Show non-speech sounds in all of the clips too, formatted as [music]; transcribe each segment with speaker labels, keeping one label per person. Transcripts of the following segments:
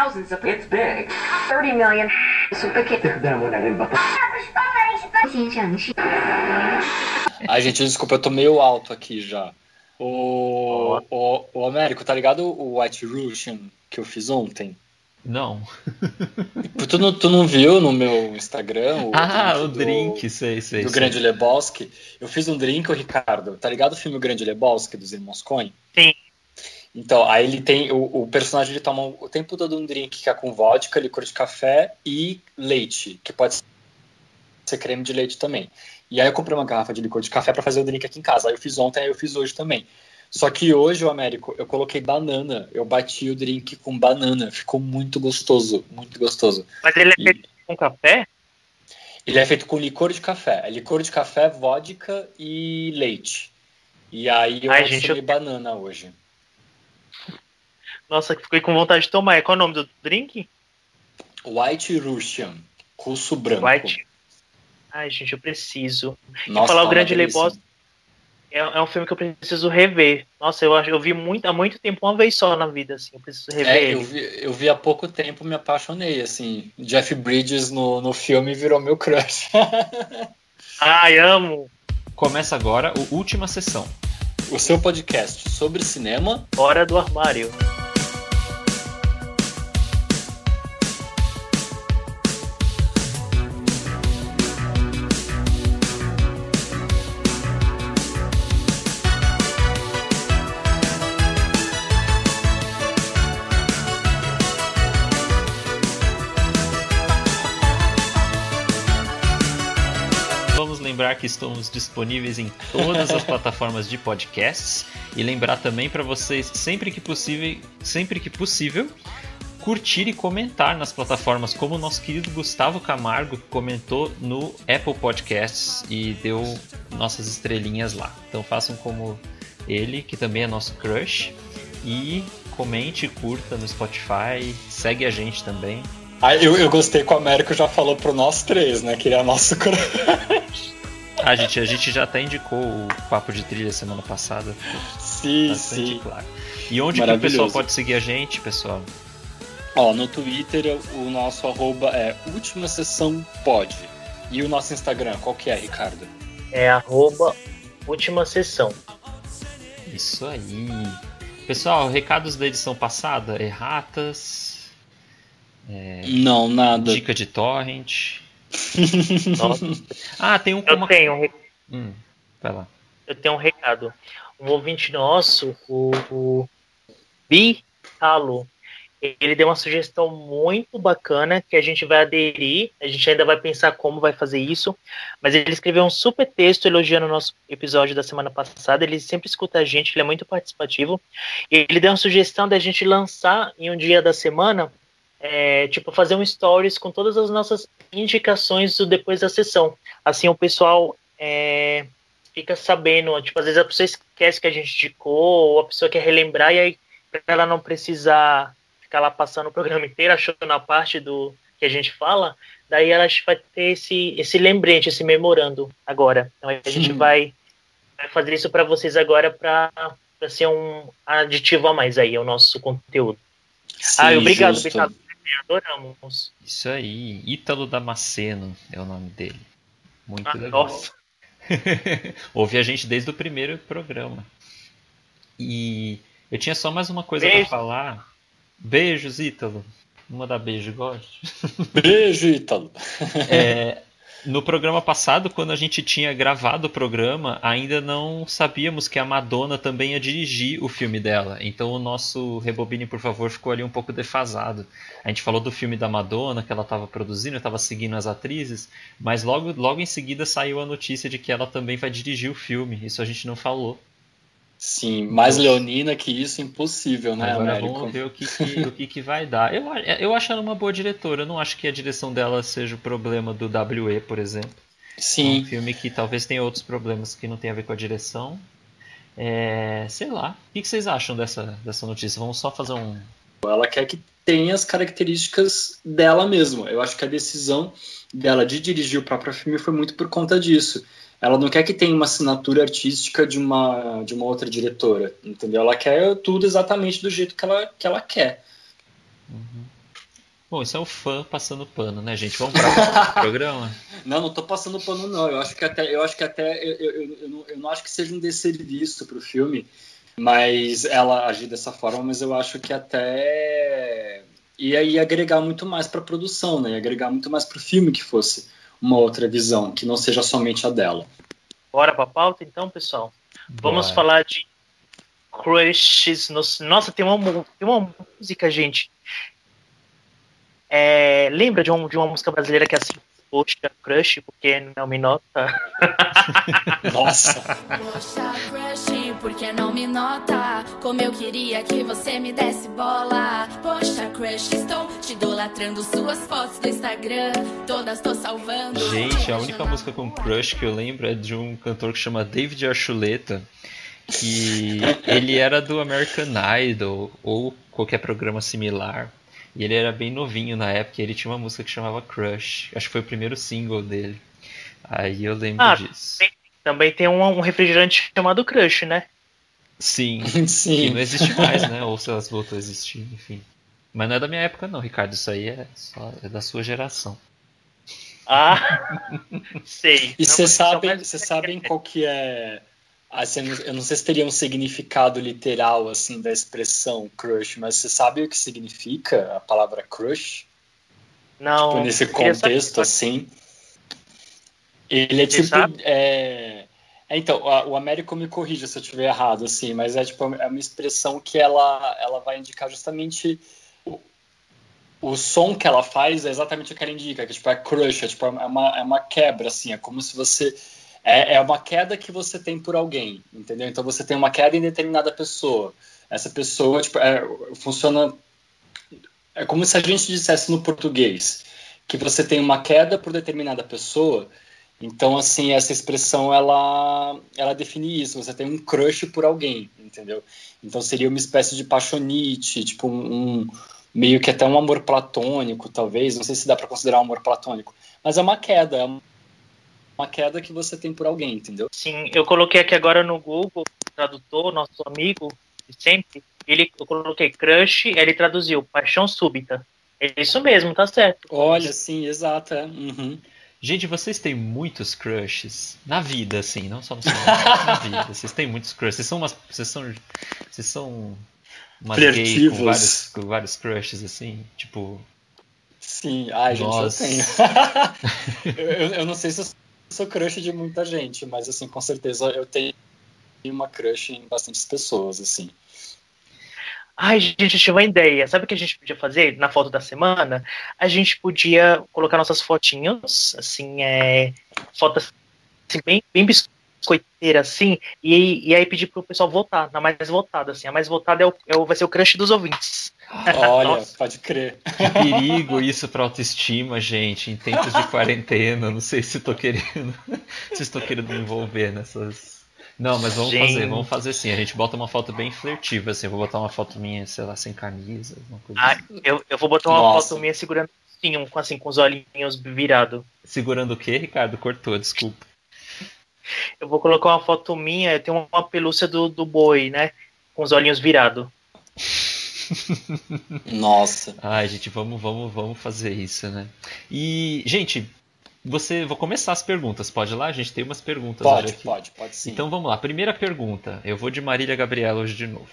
Speaker 1: thousands of it's big. 30 million
Speaker 2: super
Speaker 3: Ai, gente, desculpa, eu tô meio alto aqui já. O, o, o Américo, tá ligado o White Russian que eu fiz ontem?
Speaker 4: Não.
Speaker 3: tu, não tu não viu no meu Instagram? O
Speaker 4: ah, o
Speaker 3: do,
Speaker 4: drink, sei, sei.
Speaker 3: Do
Speaker 4: sei.
Speaker 3: Grande Lebowski. Eu fiz um drink, o Ricardo. Tá ligado o filme Grande Lebowski dos Irmãos Coen?
Speaker 5: Sim.
Speaker 3: Então, aí ele tem. O, o personagem ele toma o tempo todo um drink que é com vodka, licor de café e leite, que pode ser creme de leite também. E aí eu comprei uma garrafa de licor de café pra fazer o drink aqui em casa. Aí eu fiz ontem, aí eu fiz hoje também. Só que hoje, o Américo, eu coloquei banana. Eu bati o drink com banana. Ficou muito gostoso, muito gostoso.
Speaker 5: Mas ele é
Speaker 3: E-
Speaker 5: feito com café?
Speaker 3: Ele é feito com licor de café. É licor de café, vodka e leite. E aí eu
Speaker 5: Ai, gente, eu-
Speaker 3: banana hoje.
Speaker 5: Nossa, fiquei com vontade de tomar. Qual é o nome do drink?
Speaker 3: White Russian. Russo branco.
Speaker 5: White. Ai, gente, eu preciso.
Speaker 3: Nossa,
Speaker 5: falar
Speaker 3: tá
Speaker 5: o Grande. Lebowski é, é um filme que eu preciso rever. Nossa, eu acho, eu vi muito, há muito tempo, uma vez só na vida, assim. Eu preciso rever
Speaker 3: É, eu vi, eu vi há pouco tempo, me apaixonei, assim. Jeff Bridges no, no filme virou meu crush. [laughs]
Speaker 5: Ai, amo.
Speaker 4: Começa agora o Última Sessão.
Speaker 3: O seu podcast sobre cinema.
Speaker 5: Fora do armário.
Speaker 4: Que estamos disponíveis em todas as [laughs] plataformas de podcasts e lembrar também para vocês sempre que possível, sempre que possível, curtir e comentar nas plataformas, como o nosso querido Gustavo Camargo que comentou no Apple Podcasts e deu nossas estrelinhas lá. Então façam como ele, que também é nosso crush, e comente, curta no Spotify, segue a gente também.
Speaker 3: Ah, eu, eu gostei que o Américo já falou pro nós três, né? Que ele é nosso crush. [laughs]
Speaker 4: A gente, a gente já até indicou o papo de trilha semana passada.
Speaker 3: Sim,
Speaker 4: Bastante
Speaker 3: sim.
Speaker 4: claro. E onde que o pessoal pode seguir a gente, pessoal?
Speaker 3: Ó, no Twitter o nosso arroba é Última Sessão Pod. E o nosso Instagram, qual que é, Ricardo?
Speaker 5: É arroba última sessão.
Speaker 4: Isso aí. Pessoal, recados da edição passada, erratas,
Speaker 3: Não, nada.
Speaker 4: dica de torrent.
Speaker 5: Nossa, [laughs]
Speaker 4: Ah, tem um
Speaker 5: eu
Speaker 4: uma...
Speaker 5: tenho um
Speaker 4: Hum, vai lá.
Speaker 5: eu tenho um recado. Um ouvinte nosso, o, o Bi Talo, ele deu uma sugestão muito bacana que a gente vai aderir. A gente ainda vai pensar como vai fazer isso. Mas ele escreveu um super texto elogiando o nosso episódio da semana passada. Ele sempre escuta a gente, ele é muito participativo. E ele deu uma sugestão da gente lançar em um dia da semana, é, tipo, fazer um stories com todas as nossas indicações do depois da sessão. Assim o pessoal é, fica sabendo, tipo, às vezes a pessoa esquece que a gente indicou, ou a pessoa quer relembrar, e aí, pra ela não precisar ficar lá passando o programa inteiro, achando a parte do que a gente fala, daí ela vai ter esse, esse lembrete, esse memorando agora. Então a gente vai, vai fazer isso para vocês agora para ser um aditivo a mais aí ao nosso conteúdo. ah,
Speaker 3: Sim,
Speaker 5: obrigado,
Speaker 3: justo.
Speaker 5: Adoramos.
Speaker 4: Isso aí. Ítalo Damasceno é o nome dele. Muito
Speaker 5: Ah,
Speaker 4: legal. [laughs]
Speaker 5: nossa.
Speaker 4: Ouve a gente desde o primeiro programa. E eu tinha só mais uma coisa pra falar. Beijos, Ítalo. Vou mandar beijo, goste.
Speaker 3: Beijo, Ítalo.
Speaker 4: É, [laughs] no programa passado, quando a gente tinha gravado o programa, ainda não sabíamos que a Madonna também ia dirigir o filme dela. Então o nosso Rebobine, por favor, ficou ali um pouco defasado. A gente falou do filme da Madonna, que ela estava produzindo, estava seguindo as atrizes, mas logo, logo em seguida saiu a notícia de que ela também vai dirigir o filme. Isso a gente não falou.
Speaker 3: Sim, mais leonina que isso, impossível, né,
Speaker 4: Agora
Speaker 3: Américo?
Speaker 4: vamos ver o que, que- o que, que vai dar. Eu, eu acho ela uma boa diretora. Eu não acho que a direção dela seja o problema do WE, por exemplo. É um
Speaker 3: Sim,
Speaker 4: filme que talvez tenha outros problemas que não tem a ver com a direção. É, sei lá. O que que vocês acham dessa, dessa notícia? Vamos só fazer um.
Speaker 3: ela quer que tenha as características dela mesma. Eu acho que a decisão dela de dirigir o próprio filme foi muito por conta disso. Ela não quer que tenha uma assinatura artística de uma, de uma outra diretora, entendeu? Ela quer tudo exatamente do jeito que ela, que ela quer.
Speaker 4: Bom, isso é o fã passando pano, né, gente? Vamos para o [laughs] programa?
Speaker 3: Não, não tô passando pano, não. Eu acho que até, eu acho que até eu, eu, eu, não, eu não acho que seja um desserviço pro filme, mas ela agir dessa forma, mas eu acho que até ia, ia agregar muito mais para a produção, né? Ia agregar muito mais pro filme que fosse uma outra visão, que não seja somente a dela.
Speaker 5: Bora pra pauta então, pessoal? Vamos
Speaker 4: Bora.
Speaker 5: falar de crushes. No... Nossa, tem uma, tem uma música, gente. É, lembra de, um, de uma música brasileira que é assim, poxa, crush, porque não me nota? [laughs]
Speaker 3: Nossa,
Speaker 6: Poxa, crush, por que não me nota? Como eu queria que você me desse bola. Poxa, crush, estou te idolatrando suas fotos do Instagram. Todas tô salvando.
Speaker 4: Gente, a única música com crush que eu lembro é de um cantor que chama David Archuleta, que [laughs] ele era do American Idol ou qualquer programa similar. E ele era bem novinho na época, e ele tinha uma música que chamava Crush. Acho que foi o primeiro single dele. Aí eu lembro
Speaker 5: Ah,
Speaker 4: disso.
Speaker 5: Também tem um, um refrigerante chamado crush, né?
Speaker 4: Sim, [laughs] que
Speaker 3: sim.
Speaker 4: não existe mais, né? Ou se elas voltou a existir, enfim. Mas não é da minha época não, Ricardo. Isso aí é, só, é da sua geração.
Speaker 5: Ah, [laughs] sei.
Speaker 3: E vocês sabem, sabem qual que é. Assim, eu não sei se teria um significado literal assim da expressão crush, mas você sabe o que significa a palavra crush?
Speaker 5: Não,
Speaker 3: Tipo, nesse
Speaker 5: queria saber-
Speaker 3: contexto assim. Ele é
Speaker 5: Você
Speaker 3: tipo. É... é, então, o Américo me corrija se eu estiver errado, assim, mas é tipo é uma expressão que ela, ela vai indicar justamente o, o som que ela faz é exatamente o que ela indica, que tipo, é crush, é, tipo, é, uma, é uma quebra, assim, é como se você. É, é uma queda que você tem por alguém, entendeu? Então você tem uma queda em determinada pessoa. Essa pessoa, tipo, é, funciona. É como se a gente dissesse no português que você tem uma queda por determinada pessoa. Então, assim, essa expressão ela, ela define isso. Você tem um crush por alguém, entendeu? Então seria uma espécie de paixonite, tipo um, um- meio que até um amor platônico, talvez. Não sei se dá para considerar um amor platônico, mas é uma queda, é uma queda que você tem por alguém, entendeu?
Speaker 5: Sim, eu coloquei aqui agora no Google, o tradutor, nosso amigo de sempre, ele, eu coloquei crush, ele traduziu paixão súbita. É isso mesmo, tá certo.
Speaker 3: Olha, sim, exato. É. Uhum.
Speaker 4: Gente, vocês têm muitos crushes na vida, assim, não só no cinema, [laughs] na vida. Vocês têm muitos crushes. Vocês são umas, vocês são, vocês são umas gays com vários, com vários crushes, assim, tipo.
Speaker 3: Sim, ai, gente,
Speaker 4: Nossa.
Speaker 3: eu tenho. [laughs] eu, eu- eu não sei se eu sou crush de muita gente, mas assim, com certeza eu tenho uma crush em bastantes pessoas, assim.
Speaker 5: Ai, gente, eu tive uma ideia. Sabe o que a gente podia fazer na foto da semana? A gente podia colocar nossas fotinhos, assim, é, fotos assim, bem, bem biscoiteira, assim, e, e aí pedir pro pessoal votar, na mais votada, assim. A mais votada é o, é o- vai ser o crush dos ouvintes. [laughs]
Speaker 3: Olha, pode crer.
Speaker 4: Que perigo isso pra autoestima, gente, em tempos de quarentena. Não sei se tô querendo. [laughs] Se estou querendo me envolver nessas. Não, mas vamos
Speaker 5: Gente.
Speaker 4: fazer, vamos fazer sim. A gente bota uma foto bem flertiva, assim. Eu vou botar uma foto minha, sei lá, sem camisa, alguma coisa
Speaker 5: Ah,
Speaker 4: assim.
Speaker 5: eu, eu vou botar uma
Speaker 3: Nossa.
Speaker 5: foto minha segurando assim, um, assim, com os olhinhos virados.
Speaker 4: Segurando o quê, Ricardo? Cortou, desculpa.
Speaker 5: Eu vou colocar uma foto minha, eu tenho uma pelúcia do, do boi, né? Com os olhinhos virados. [laughs]
Speaker 3: Nossa.
Speaker 4: Ai, gente, vamos, vamos, vamos fazer isso, né? E, gente, você, vou começar as perguntas. Pode ir lá? A gente tem umas perguntas hoje
Speaker 3: Pode,
Speaker 4: aqui.
Speaker 3: pode, pode sim.
Speaker 4: Então vamos lá. Primeira pergunta. Eu vou de Marília Gabriela hoje de novo.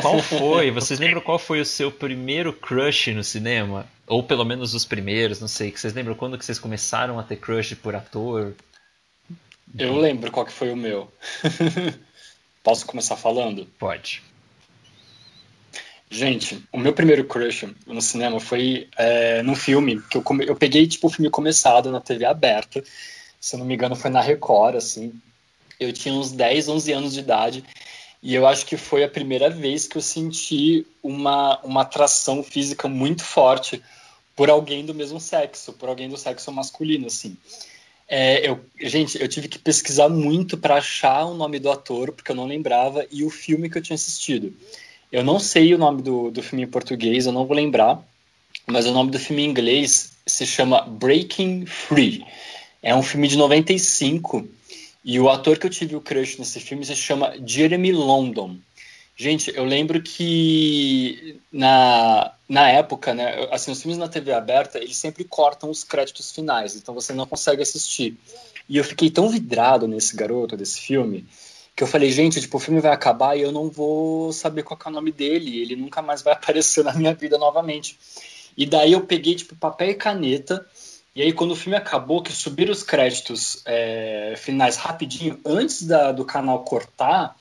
Speaker 4: Qual foi? [laughs] Vocês lembram qual foi o seu primeiro crush no cinema? Ou pelo menos os primeiros, não sei. Que vocês lembram quando que vocês começaram a ter crush por ator?
Speaker 3: Eu lembro qual que foi o meu. [laughs] Posso começar falando?
Speaker 4: Pode.
Speaker 3: Gente, o meu primeiro crush no cinema foi é, num filme que eu, come- eu peguei tipo o filme começado na TV aberta. Se eu não me engano, foi na Record, assim. Eu tinha uns 10, 11 anos de idade. E eu acho que foi a primeira vez que eu senti uma, uma atração física muito forte por alguém do mesmo sexo, por alguém do sexo masculino, assim. É, eu, gente, eu tive que pesquisar muito para achar o nome do ator, porque eu não lembrava, e o filme que eu tinha assistido. Eu não sei o nome do, do filme em português, eu não vou lembrar, mas o nome do filme em inglês se chama Breaking Free. É um filme de 95 e o ator que eu tive o crush nesse filme se chama Jeremy London, Gente, eu lembro que na, na época, né, assim, os filmes na TV aberta, eles sempre cortam os créditos finais, então você não consegue assistir. E eu fiquei tão vidrado nesse garoto, desse filme, que eu falei, gente, tipo, o filme vai acabar e eu não vou saber qual é o nome dele, ele nunca mais vai [laughs] aparecer na minha vida novamente. E daí eu peguei, tipo, papel e caneta, e aí quando o filme acabou, que subiram os créditos é, finais rapidinho, antes da, do canal cortar,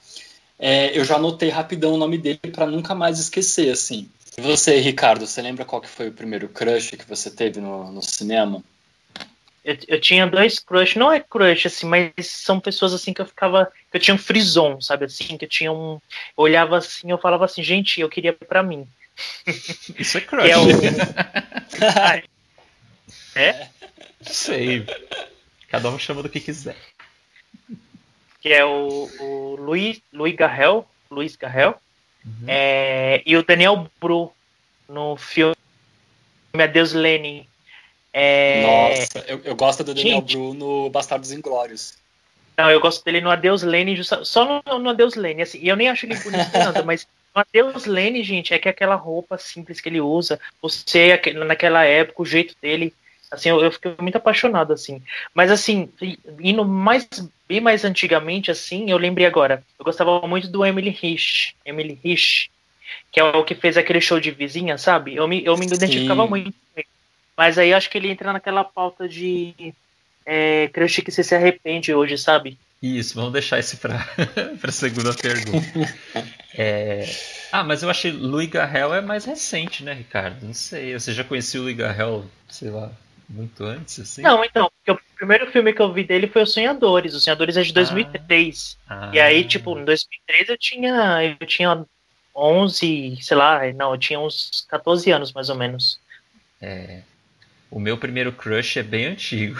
Speaker 3: é, eu já anotei rapidão o nome dele para nunca mais esquecer, assim. E você, Ricardo, você lembra qual que foi o primeiro crush que você teve no, no cinema?
Speaker 5: Eu, eu, tinha dois crush, não é crush, assim, mas são pessoas assim que eu ficava. que eu tinha um frison, sabe assim? Que eu tinha um. Eu olhava assim, eu falava assim, gente, eu queria para mim. [laughs]
Speaker 4: Isso é [laughs] crush.
Speaker 5: É o... ah, [laughs] é?
Speaker 4: Sei. Cada um chama do que quiser
Speaker 5: que é o, o Luiz, Luiz Garrel, Luiz Garrel uhum. é, e o Daniel Bru no filme Adeus Lenin.
Speaker 3: É... Nossa, eu, eu, gosto do Daniel Gente, Bru no Bastardos Inglórios.
Speaker 5: Não, eu gosto dele no Adeus Lenin, só no, no Adeus Lenin, assim, e eu nem acho ele bonito nada, [laughs] mas no Adeus Lenin, gente, é que aquela roupa simples que ele usa, você, naquela época, o jeito dele, Assim, eu, eu, fiquei muito apaixonado, assim. Mas, assim, indo mais, bem mais antigamente, assim, eu lembrei agora. Eu gostava muito do Emily Rich. Emily Rich, que é o que fez aquele show de vizinha, sabe? Eu me, eu me identificava muito Mas aí acho que ele entra naquela pauta de é, crush que você se arrepende hoje, sabe?
Speaker 4: Isso, vamos deixar isso para [laughs] a segunda pergunta. É... Ah, mas eu achei Louis Garrel é mais recente, né, Ricardo? Não sei, você já conhecia o Louis Garrel, sei lá, muito antes, assim?
Speaker 5: Não, então, primeiro filme que eu vi dele foi Os Sonhadores. Os Sonhadores é de 2003. Ah. E aí, tipo, em 2003 eu tinha, eu tinha 11, sei lá, não, eu tinha uns 14 anos mais ou menos.
Speaker 4: É. O meu primeiro crush é bem antigo.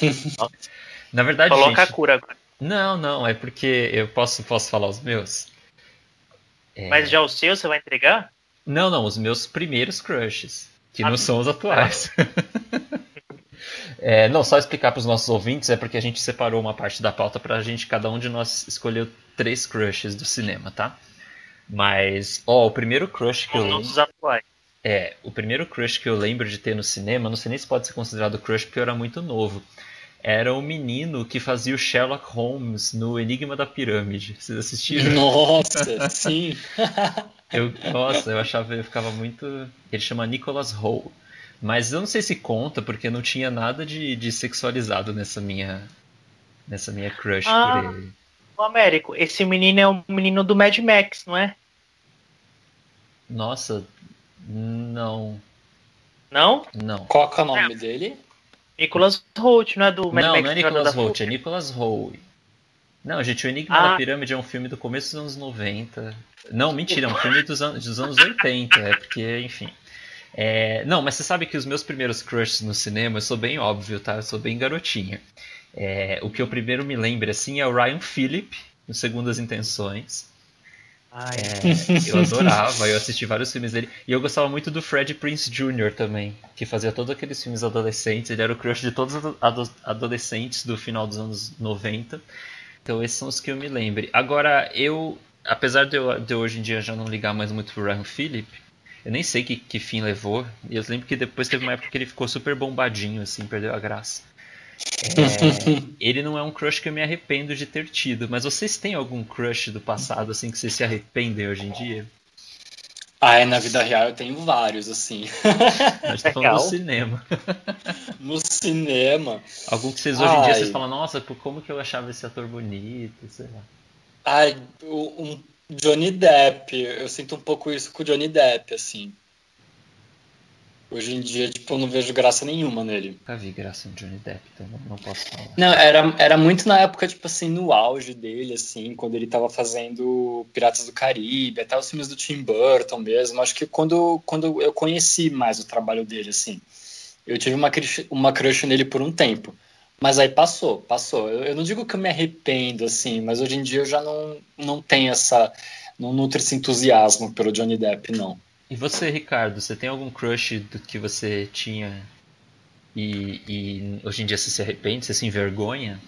Speaker 4: [laughs] Na verdade,
Speaker 5: Coloca
Speaker 4: gente,
Speaker 5: a cura agora.
Speaker 4: Não, não, é porque eu posso, posso falar os meus.
Speaker 5: É... Mas já o seu você vai entregar?
Speaker 4: Não, não, os meus primeiros crushes. Que não são os atuais. [laughs] é, não, só explicar para os nossos ouvintes é porque a gente separou uma parte da pauta para a gente, cada um de nós escolheu três crushes do cinema, tá? Mas, ó, o primeiro crush que os eu
Speaker 5: atuais.
Speaker 4: É, o primeiro crush que eu lembro de ter no cinema, não sei nem se pode ser considerado crush porque eu era muito novo. Era o um menino que fazia o Sherlock Holmes no Enigma da Pirâmide. Vocês assistiram?
Speaker 3: Nossa, [laughs] sim.
Speaker 4: Eu, nossa, eu achava, eu ficava muito. Ele chama Nicholas Hole. Mas eu não sei se conta, porque não tinha nada de, de sexualizado nessa minha. Nessa minha crush ah, por ele.
Speaker 5: O Américo, esse menino é o menino do Mad Max, não é?
Speaker 4: Nossa, não.
Speaker 5: Não?
Speaker 4: Não.
Speaker 3: Qual é o nome é. dele?
Speaker 5: Nicholas Holt, não é do Mad
Speaker 4: não,
Speaker 5: Max?
Speaker 4: Não, não é Nicholas Holt, é Nicholas Holt. Não, gente, o Enigma ah. da Pirâmide é um filme do começo dos anos 90. Não, mentira, é um filme dos, an dos anos 80, é porque, enfim. É, não, mas você sabe que os meus primeiros crushes no cinema, eu sou bem óbvio, tá? Eu sou bem garotinha. É, o que eu primeiro me lembro, assim, é o Ryan Phillip, no Segundas Intenções. É, eu adorava, eu assisti vários filmes dele. E eu gostava muito do Fred Prince Jr. também, que fazia todos aqueles filmes adolescentes. Ele era o crush de todos os adolescentes do final dos anos 90. Então esses são os que eu me lembre. Agora, eu, apesar de eu, de hoje em dia já não ligar mais muito pro Ryan Phillip, eu nem sei que, que fim levou. E eu lembro que depois teve uma época que ele ficou super bombadinho, assim, perdeu a graça. É, ele não é um crush que eu me arrependo de ter tido, mas vocês têm algum crush do passado, assim, que vocês se arrependem hoje em dia?
Speaker 3: Ah, é, na vida real eu tenho vários, assim.
Speaker 4: Gente tá falando no cinema.
Speaker 3: No cinema.
Speaker 4: Algum que vocês hoje em dia vocês falam, nossa, como que eu achava esse ator bonito, sei lá.
Speaker 3: Ai, um Johnny Depp. Eu sinto um pouco isso com o Johnny Depp, assim. Hoje em dia, tipo, eu não vejo graça nenhuma nele.
Speaker 4: Nunca vi graça no Johnny Depp, então não, posso falar.
Speaker 3: Não, era, era muito na época, tipo assim, no auge dele, assim, quando ele tava fazendo Piratas do Caribe, até os filmes do Tim Burton mesmo. Acho que quando, quando eu conheci mais o trabalho dele, assim, eu tive uma, uma crush nele por um tempo. Mas aí passou, passou. Eu, eu não digo que eu me arrependo, assim, mas hoje em dia eu já não, não tenho essa. Não nutre esse entusiasmo pelo Johnny Depp, não.
Speaker 4: E você, Ricardo, você tem algum crush do que você tinha e, e, hoje em dia você se arrepende, você se envergonha?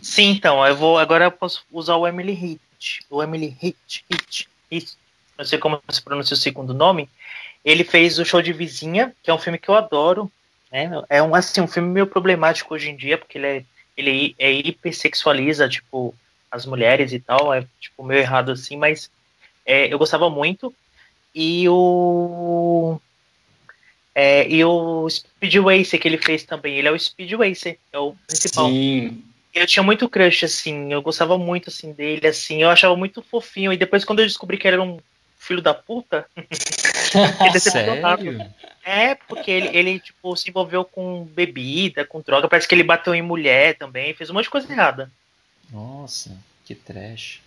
Speaker 5: Sim, então, eu vou agora eu posso usar o Emily. Hitch, o Emily Hitch, Hitch, Hitch, não sei como se pronuncia o segundo nome, ele fez o Show de Vizinha, que é um filme que eu adoro. Né? É um, assim, um filme meio problemático hoje em dia, porque ele é, ele é hipersexualiza, tipo, as mulheres e tal, é tipo meio errado assim, mas é, eu gostava muito. E o é, e o Speed Racer que ele fez também, ele é o Speed Racer, é o principal.
Speaker 3: Sim.
Speaker 5: Eu tinha muito crush, assim, eu gostava muito, assim, dele, assim, eu achava muito fofinho, e depois quando eu descobri que ele era um filho da puta, [laughs]
Speaker 4: Sério?
Speaker 5: É, porque ele, ele, tipo, se envolveu com bebida, com droga, parece que ele bateu em mulher também, fez um monte de coisa errada.
Speaker 4: Nossa, que trash.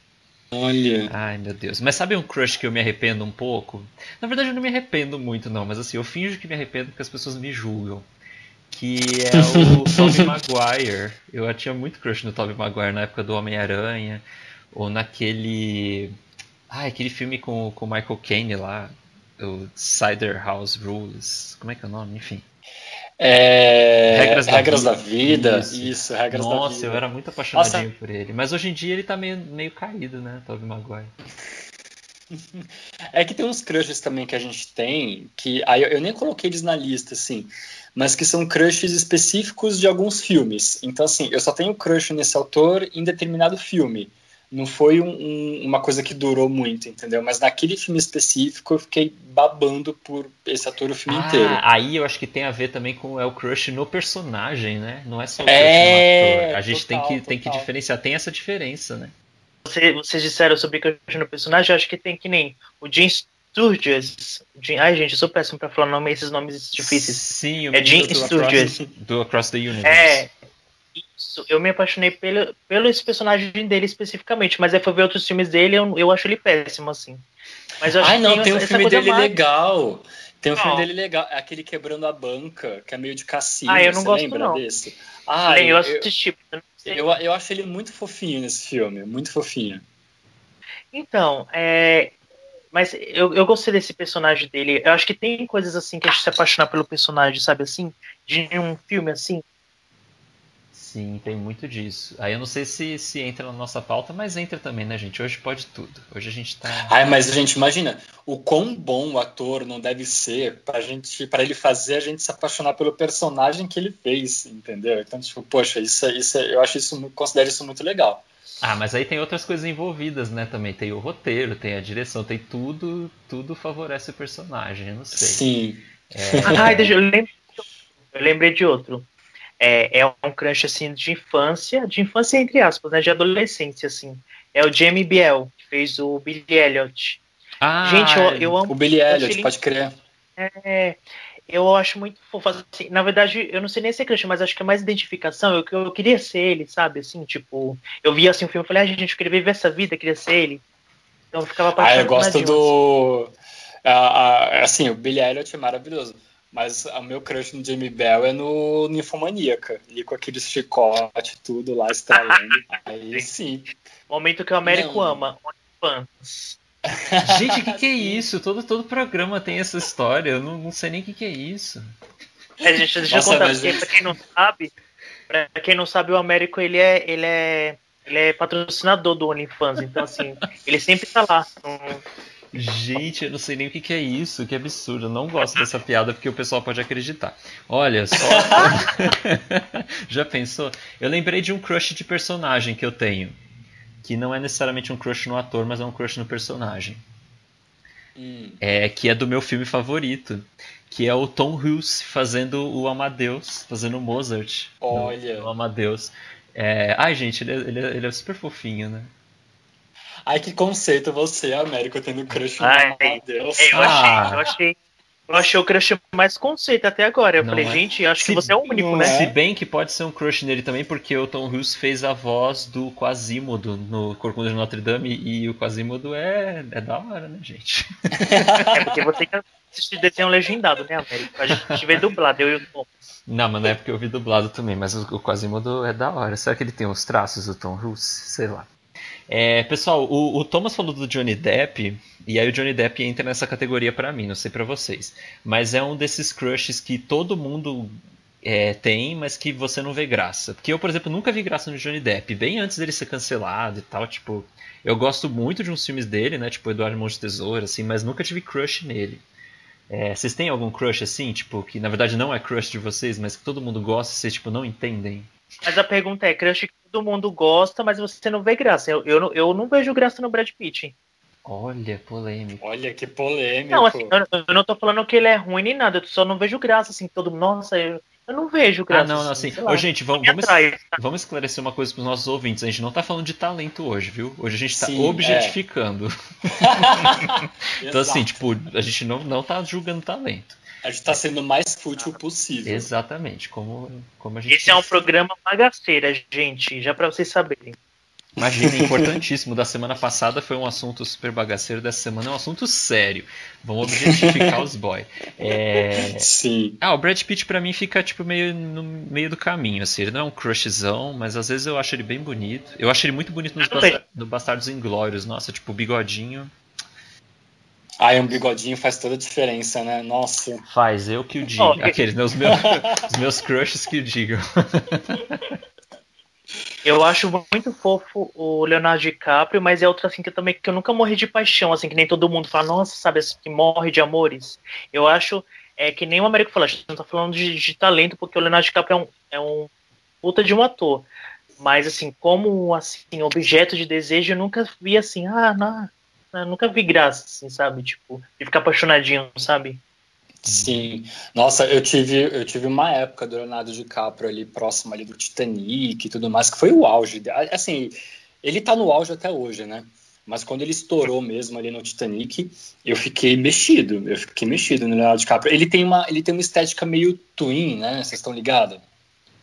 Speaker 3: Olha.
Speaker 4: Ai, meu Deus. Mas sabe um crush que eu me arrependo um pouco? Na verdade, eu não me arrependo muito, não. Mas assim, eu finjo que me arrependo porque as pessoas me julgam. Que é o [laughs] Tobey Maguire. Eu tinha muito crush no Tobey Maguire na época do Homem-Aranha. Ou naquele... Ah, aquele filme com o Michael Caine lá. O Cider House Rules. Como é que é o nome? Enfim.
Speaker 3: É...
Speaker 4: Regras da
Speaker 3: Regras
Speaker 4: Vida.
Speaker 3: da Vida.
Speaker 4: Isso.
Speaker 3: Isso, Regras da
Speaker 4: Nossa,
Speaker 3: Vida.
Speaker 4: eu era muito apaixonadinho
Speaker 3: Nossa.
Speaker 4: por ele. Mas hoje em dia ele tá meio, meio caído, né? Tobey Maguire. [laughs]
Speaker 3: É que tem uns crushes também que a gente tem, que aí eu, eu nem coloquei eles na lista, assim, mas que são crushes específicos de alguns filmes. Então, assim, eu só tenho crush nesse autor em determinado filme. Não foi um- um- uma coisa que durou muito, entendeu? Mas naquele filme específico eu fiquei babando por esse ator o filme inteiro.
Speaker 4: Ah, aí eu acho que tem a ver também com é o crush no personagem, né? Não é só o crush
Speaker 3: É,
Speaker 4: no ator. A gente
Speaker 3: total,
Speaker 4: tem, que, tem que diferenciar. Tem essa diferença, né?
Speaker 5: Você- vocês disseram sobre crush no personagem, eu acho que tem que nem o Jim Sturgis. Jim, ai, gente, eu sou péssimo pra falar nome, esses nomes difíceis.
Speaker 4: Sim, o
Speaker 5: É Jim
Speaker 4: do
Speaker 5: Sturgis.
Speaker 4: Across, do Across the Universe.
Speaker 5: É, isso. Eu me apaixonei pelo, pelo esse personagem dele especificamente, mas aí foi ver outros filmes dele, eu, eu acho ele péssimo, assim. Mas eu acho
Speaker 3: Ai,
Speaker 5: que
Speaker 3: não, tem um filme dele legal. Tem um filme
Speaker 5: Qual?
Speaker 3: dele legal, é aquele Quebrando a Banca, que é meio de cassino.
Speaker 5: Ah, eu não
Speaker 3: você
Speaker 5: gosto,
Speaker 3: lembra
Speaker 5: não.
Speaker 3: desse? Ah,
Speaker 5: eu
Speaker 3: eu,
Speaker 5: assisti. não
Speaker 3: eu, eu acho ele muito fofinho nesse filme, muito fofinho.
Speaker 5: Então, é. Mas eu, eu gostei desse personagem dele. Eu acho que tem coisas assim que a gente se apaixonar pelo personagem, sabe assim? De um filme assim.
Speaker 4: Sim, tem muito disso. Aí eu não sei se, se entra na nossa pauta, mas entra também, né, gente? Hoje pode tudo. Hoje a gente tá.
Speaker 3: Ai, mas gente, imagina o quão bom o ator não deve ser pra gente, para ele fazer a gente se apaixonar pelo personagem que ele fez, entendeu? Então, tipo, poxa, isso, é- isso, é- eu acho isso, considero isso muito legal.
Speaker 4: Ah, mas aí tem outras coisas envolvidas, né? Também tem o roteiro, tem a direção, tem tudo. Tudo favorece o personagem, eu não sei.
Speaker 3: Sim.
Speaker 5: Ai, deixa eu lembro. Eu lembrei de outro. É, é um crush assim de infância, de infância entre aspas, né? De adolescência, assim. É o Jamie Biel, que fez o Billy Elliot.
Speaker 4: Ah,
Speaker 5: Gente, eu, eu amo.
Speaker 3: O Billy Elliot,
Speaker 5: ele-
Speaker 3: pode crer.
Speaker 5: É, eu acho muito fofo. Assim, na verdade, eu não sei nem se é crush, mas acho que é mais identificação. Eu, eu queria ser ele, sabe? Assim, tipo, eu vi assim o filme e falei, ah, gente, eu queria viver essa vida, eu queria ser ele. Então eu ficava
Speaker 3: Ah,
Speaker 5: apaixonado.
Speaker 3: eu gosto do. ah, ah, assim, o Billy Elliot é maravilhoso. Mas o meu crush no Jamie Bell é no Ninfomaníaca. E com aqueles chicote, tudo lá estralando. [laughs] Aí sim.
Speaker 5: Momento que o Américo
Speaker 3: Não.
Speaker 5: ama. OnlyFans.
Speaker 4: Gente, o que, que é isso? Todo, todo programa tem essa história. Eu não, não sei nem o que, que é isso.
Speaker 5: É, gente, deixa
Speaker 3: Nossa,
Speaker 5: eu contar, porque pra quem não sabe, pra quem não sabe, o Américo ele é, ele é, ele é patrocinador do OnlyFans, então assim, ele sempre tá lá. Então,
Speaker 4: Gente, eu não sei nem o que, que é isso. Que absurdo. Eu não gosto dessa piada porque o pessoal pode acreditar. Olha só. [laughs] Já pensou? Eu lembrei de um crush de personagem que eu tenho. Que não é necessariamente um crush no ator, mas é um crush no personagem.
Speaker 3: Hum.
Speaker 4: É, que é do meu filme favorito. Que é o Tom Hughes fazendo o Amadeus, fazendo o Mozart.
Speaker 3: Olha.
Speaker 4: No Amadeus. É, ai, gente, ele é, ele, é, ele é super fofinho, né?
Speaker 3: Ai, que conceito você, Américo, tendo crush no
Speaker 5: Ai,
Speaker 3: Deus.
Speaker 5: é, eu,
Speaker 4: Ah.
Speaker 5: achei, eu achei. Eu achei o crush mais conceito até agora. Eu
Speaker 4: Não
Speaker 5: falei,
Speaker 4: é?
Speaker 5: gente, acho
Speaker 4: Se-
Speaker 5: que você é o único, né?
Speaker 4: Se bem que pode ser um crush nele também, porque o Tom Hughes fez a voz do Quasimodo no Corcunda de Notre Dame e o Quasimodo é, é da hora, né, gente? [laughs]
Speaker 5: É porque você que assiste desenho legendado, né, Américo? A gente vê dublado, eu e o Tom.
Speaker 4: Não, mas na época eu vi dublado também, mas o, Quasimodo é da hora. Será que ele tem uns traços do Tom Hughes? Sei lá. É, pessoal, o, o Thomas falou do Johnny Depp, e aí o Johnny Depp entra nessa categoria pra mim, não sei pra vocês. Mas é um desses crushes que todo mundo é, tem, mas que você não vê graça. Porque eu, por exemplo, nunca vi graça no Johnny Depp, bem antes dele ser cancelado e tal, tipo, eu gosto muito de uns filmes dele, né, tipo Eduardo Mão de Tesoura, assim, mas nunca tive crush nele. É, vocês têm algum crush assim, tipo, que na verdade não é crush de vocês, mas que todo mundo gosta e vocês, tipo, não entendem?
Speaker 5: Mas a pergunta é, crush que todo mundo gosta, mas você não vê graça. Eu, eu, não, eu não vejo graça no Brad Pitt.
Speaker 4: Olha, polêmico.
Speaker 3: Olha que polêmico.
Speaker 5: Não, assim, eu, eu, não tô falando que ele é ruim nem nada, eu só não vejo graça, assim, todo mundo, nossa, eu, eu não vejo graça.
Speaker 4: Ah, não, não, assim. Ô, gente, vamos, vamos, vamos esclarecer uma coisa para os nossos ouvintes. A gente não tá falando de talento hoje, viu? Hoje a gente tá Sim, objetificando. É. [laughs] então, assim, tipo, a gente não, não tá julgando talento.
Speaker 3: A gente tá sendo o mais fútil possível.
Speaker 4: Exatamente, como, como a gente.
Speaker 5: Esse é um programa bagaceira, gente, já para vocês saberem.
Speaker 4: Imagina, importantíssimo. Da semana passada foi um assunto super bagaceiro, dessa semana é um assunto sério. Vamos objetificar os boy. É...
Speaker 3: Sim.
Speaker 4: Ah, o Brad Pitt pra mim fica tipo meio no meio do caminho, assim. Ele não é um crushzão, mas às vezes eu acho ele bem bonito. Eu acho ele muito bonito nos Basta... no Bastardos Inglórios. Nossa, tipo, o bigodinho.
Speaker 3: Ah, um bigodinho faz toda a diferença, né? Nossa.
Speaker 4: Faz, eu que o digo. Oh, Aqueles, meus, meus, os meus crushes que o digam. [laughs]
Speaker 5: Eu acho muito fofo o Leonardo DiCaprio, mas é outro assim que eu também que eu nunca morri de paixão, assim que nem todo mundo fala, nossa, sabe, assim, que morre de amores. Eu acho é que nem o Américo falou, a gente não tá falando de, de talento, porque o Leonardo DiCaprio é um, é um puta de um ator. Mas assim, como assim, objeto de desejo, eu nunca vi assim, ah, não, não nunca vi graça, assim, sabe? Tipo, de ficar apaixonadinho, sabe?
Speaker 3: Sim. Nossa, eu tive, eu tive uma época do Leonardo DiCaprio ali próximo ali do Titanic e tudo mais, que foi o auge. Assim, ele tá no auge até hoje, né? Mas quando ele estourou mesmo ali no Titanic, eu fiquei mexido. Eu fiquei mexido no Leonardo DiCaprio. Ele tem uma, ele tem uma estética meio twin, né? Vocês estão ligados?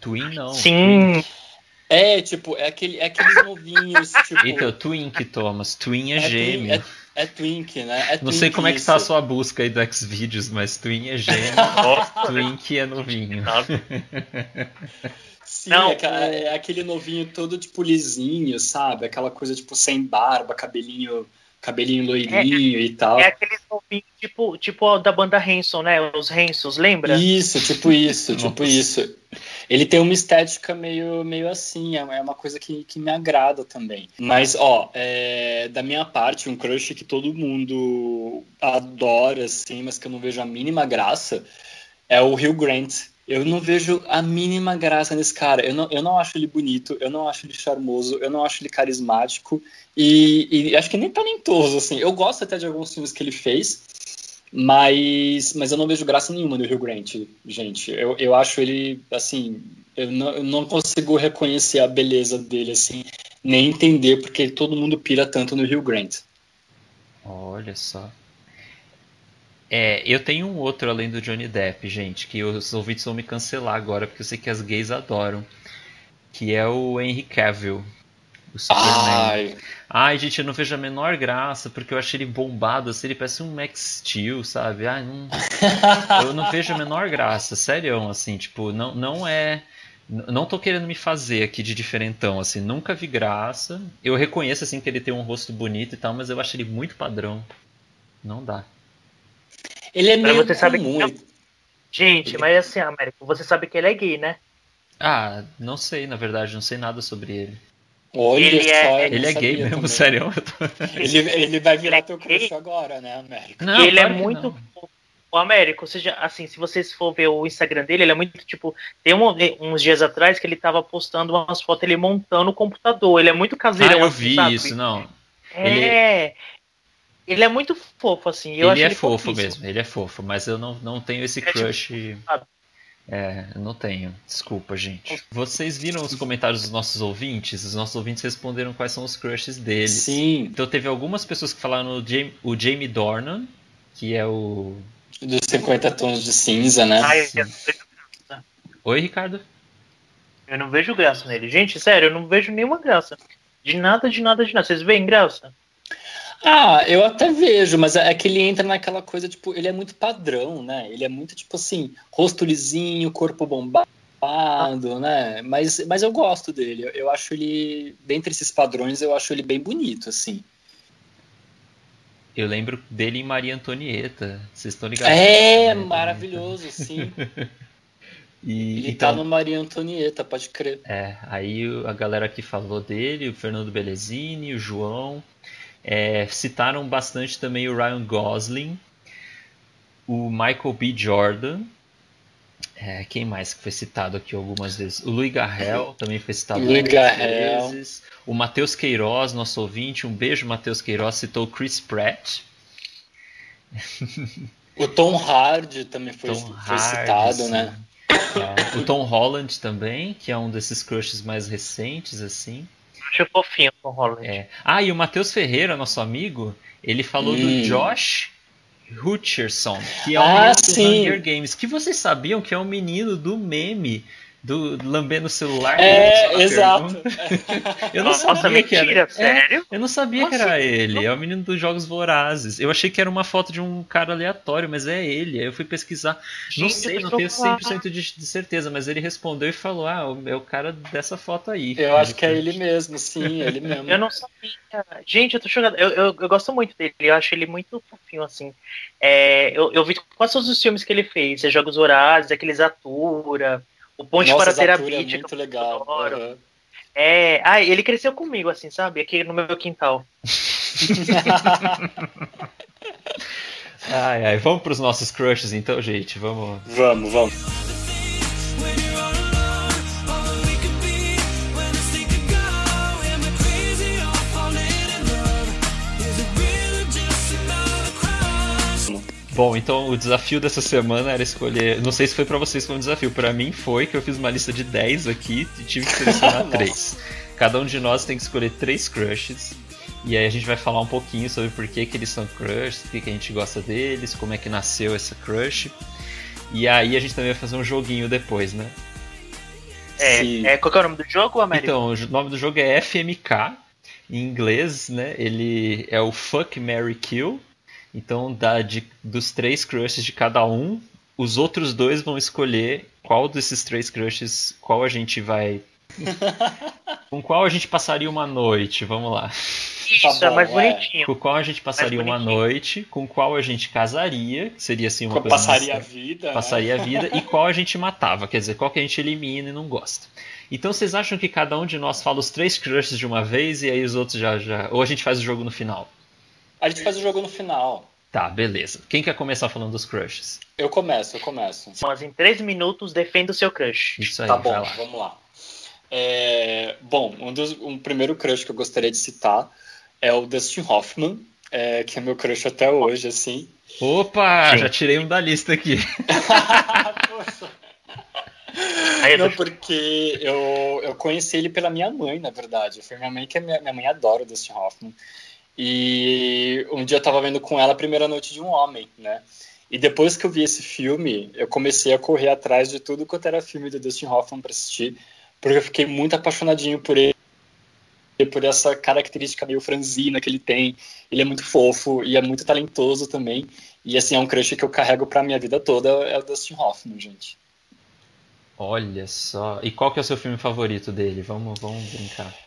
Speaker 4: Twin não.
Speaker 5: Sim.
Speaker 3: É, tipo, é, aquele, é aqueles novinhos, [laughs] tipo...
Speaker 4: Então, Twink, Thomas. Twin é, é gêmeo.
Speaker 3: Twin, é... É Twink, né? É
Speaker 4: não sei como é que está a sua busca aí do Xvideos, mas Twin é gêmeo, [laughs] Twink é novinho. [laughs]
Speaker 3: Sim, não, é, é, aquele novinho todo tipo lisinho, sabe? Aquela coisa tipo sem barba, cabelinho cabelinho loirinho
Speaker 5: é,
Speaker 3: e tal.
Speaker 5: É aquele novinho tipo, tipo da banda Hanson, né? Os Hansons, lembra?
Speaker 3: Isso, tipo isso, tipo isso. Ele tem uma estética meio, meio assim, é, é uma coisa que, que me agrada também. Mas, ó, é, da minha parte, um crush que todo mundo adora, assim, mas que eu não vejo a mínima graça, é o Hugh Grant. Eu não vejo a mínima graça nesse cara. Eu não, eu não acho ele bonito, eu não acho ele charmoso, eu não acho ele carismático e, e acho que nem talentoso, assim. Eu gosto até de alguns filmes que ele fez, mas, mas eu não vejo graça nenhuma no Rio Grant, gente. Eu, eu acho ele, assim, eu não, eu não consigo reconhecer a beleza dele, assim, nem entender porque todo mundo pira tanto no Rio Grant.
Speaker 4: Olha só. É, eu tenho um outro além do Johnny Depp, gente, que os ouvintes vão me cancelar agora, porque eu sei que as gays adoram. Que é o Henry Cavill, o Superman. Ai. Ai, gente, eu não vejo a menor graça, porque eu achei ele bombado, assim, ele parece um Max Steel, sabe? Ai, não... [laughs] eu não vejo a menor graça, sério, assim, tipo, não, não é... Não tô querendo me fazer aqui de diferentão, assim, nunca vi graça. Eu reconheço, assim, que ele tem um rosto bonito e tal, mas eu acho ele muito padrão. Não dá.
Speaker 3: Ele é meio
Speaker 5: você sabe que... Gente, ele... mas assim, Américo, você sabe que ele é gay, né?
Speaker 4: Ah, não sei, na verdade, não sei nada sobre ele.
Speaker 3: Olha
Speaker 4: ele
Speaker 3: só,
Speaker 4: é, ele é gay mesmo, também. sério.
Speaker 3: Ele, ele vai virar teu crush agora, né, Américo?
Speaker 5: Não, ele é muito. O Américo, ou seja, assim, se vocês for ver o Instagram dele, ele é muito tipo. Tem um, uns dias atrás que ele tava postando umas fotos ele montando o computador. Ele é muito caseiro.
Speaker 4: Ah, eu assim, vi sabe? isso, não.
Speaker 5: É. Ele... ele é muito fofo, assim. Eu
Speaker 4: ele é ele fofo mesmo, ele é fofo, mas eu não, não tenho esse é, crush. Tipo, é, não tenho. Desculpa, gente. Vocês viram os comentários dos nossos ouvintes? Os nossos ouvintes responderam quais são os crushes deles.
Speaker 3: Sim.
Speaker 4: Então teve algumas pessoas que falaram o Jamie, o Jamie Dornan, que é o.
Speaker 3: Dos 50 tons de cinza, né?
Speaker 5: Eu
Speaker 4: Oi, Ricardo.
Speaker 5: Eu não vejo graça nele. Gente, sério, eu não vejo nenhuma graça. De nada, de nada, de nada. Vocês veem graça?
Speaker 3: Ah, eu até vejo, mas é que ele entra naquela coisa, tipo, ele é muito padrão, né? Ele é muito, tipo assim, rosto lisinho, corpo bombado, né? Mas, mas eu gosto dele. Eu acho ele, dentre esses padrões, eu acho ele bem bonito, assim.
Speaker 4: Eu lembro dele em Maria Antonieta. Vocês estão ligados?
Speaker 3: É, maravilhoso, sim. [laughs]
Speaker 4: E,
Speaker 3: Ele
Speaker 4: então,
Speaker 3: tá no Maria Antonieta, pode crer.
Speaker 4: É, aí a galera que falou dele, o Fernando Belezini, o João, é, citaram bastante também o Ryan Gosling, o Michael B. Jordan, é, quem mais que foi citado aqui algumas vezes? O Louis Garrel também foi citado
Speaker 3: Louis
Speaker 4: algumas vezes. O Matheus Queiroz, nosso ouvinte, um beijo, Matheus Queiroz, citou o Chris Pratt.
Speaker 3: O Tom Hardy também foi, foi
Speaker 4: Hardy,
Speaker 3: citado,
Speaker 4: sim.
Speaker 3: né?
Speaker 4: É, o Tom Holland também, que é um desses crushes mais recentes, assim.
Speaker 5: Acho fofinho com o Holland.
Speaker 4: É. Ah, e o Matheus Ferreira, nosso amigo, ele falou
Speaker 3: Hum.
Speaker 4: do Josh Hutcherson, que é o
Speaker 3: Ah,
Speaker 4: menino do. Hunger Games. Que vocês sabiam que é o menino do meme do lambendo o celular?
Speaker 3: É,
Speaker 4: Essa
Speaker 3: exato.
Speaker 4: pergunta. [laughs] Eu não
Speaker 5: Nossa,
Speaker 4: sabia que
Speaker 5: mentira,
Speaker 4: era. É,
Speaker 5: sério?
Speaker 4: eu não sabia que
Speaker 5: Nossa,
Speaker 4: era ele. É o menino dos Jogos Vorazes. Eu achei que era uma foto de um cara aleatório, mas é ele. Aí eu fui pesquisar. não
Speaker 5: Gente,
Speaker 4: sei,
Speaker 5: eu
Speaker 4: não tenho
Speaker 5: chocado.
Speaker 4: 100% de, de certeza, mas ele respondeu e falou: Ah, é o cara dessa foto aí.
Speaker 3: Eu acho que é ele mesmo, sim, ele mesmo.
Speaker 5: Eu não sabia. Gente, eu tô chocado. Eu, eu, eu gosto muito dele. Eu acho ele muito fofinho, assim. É, eu, eu vi quase todos os filmes que ele fez. Os Jogos Vorazes, aqueles Atura, O Ponte
Speaker 3: Nossa,
Speaker 5: para
Speaker 3: Zatura é
Speaker 5: Terabit.
Speaker 3: muito legal. Aham.
Speaker 5: É, ah, ele cresceu comigo, assim, sabe? Aqui no meu quintal. [laughs]
Speaker 4: Ai, ai, vamos pros nossos crushes então, gente. Vamos.
Speaker 3: Vamos, vamos.
Speaker 4: Bom, então o desafio dessa semana era escolher. Não sei se foi pra vocês foi um desafio. Pra mim foi que eu fiz uma lista de 10 aqui e tive que selecionar. [laughs] 3. Cada um de nós tem que escolher três crushes. E aí a gente vai falar um pouquinho sobre por que, que eles são crushes, por que, que a gente gosta deles, como é que nasceu essa crush. E aí a gente também vai fazer um joguinho depois, né?
Speaker 5: É,
Speaker 3: Sim.
Speaker 5: é, qual que é o nome do jogo, Américo?
Speaker 4: Então, o nome do jogo é FMK. Em inglês, né? Ele é o Fuck, Mary Kill. Então, dá de, dos três crushes de cada um, os outros dois vão escolher qual desses três crushes, qual a gente vai. [laughs] com qual a gente passaria uma noite, vamos lá.
Speaker 5: Isso,
Speaker 3: Tá
Speaker 5: é
Speaker 3: bom,
Speaker 5: mais
Speaker 3: é.
Speaker 5: bonitinho.
Speaker 4: Com qual a gente passaria uma noite, com qual a gente casaria, que seria assim uma coisa.
Speaker 3: Passaria a
Speaker 4: mais-
Speaker 3: vida. né?
Speaker 4: passaria a vida e qual a gente matava, quer dizer, qual que a gente elimina e não gosta. Então vocês acham que cada um de nós fala os três crushes de uma vez e aí os outros já já ou a gente faz o jogo no final?
Speaker 3: A gente faz o jogo no final.
Speaker 4: Tá, beleza. Quem quer começar falando dos crushes?
Speaker 3: Eu começo, eu começo.
Speaker 5: Mas em três minutos, defenda o seu crush.
Speaker 4: Isso aí,
Speaker 3: Tá bom,
Speaker 4: vai lá.
Speaker 3: vamos lá. É, bom, um, dos, um primeiro crush que eu gostaria de citar é o Dustin Hoffman, é, que é meu crush até hoje, assim.
Speaker 4: Opa,
Speaker 5: Sim.
Speaker 4: já tirei um da lista aqui. [laughs]
Speaker 3: Poxa. Não, porque eu, eu conheci ele pela minha mãe, na verdade. Foi minha mãe que é minha, minha mãe adora o Dustin Hoffman. E um dia eu tava vendo com ela a primeira noite de um homem, né? E depois que eu vi esse filme, eu comecei a correr atrás de tudo quanto era filme do Dustin Hoffman pra assistir, porque eu fiquei muito apaixonadinho por ele, por essa característica meio franzina que ele tem. Ele é muito fofo e é muito talentoso também. E assim, é um crush que eu carrego pra minha vida toda, é o Dustin Hoffman, gente.
Speaker 4: Olha só. E qual que é o seu filme favorito dele? Vamos, vamos brincar.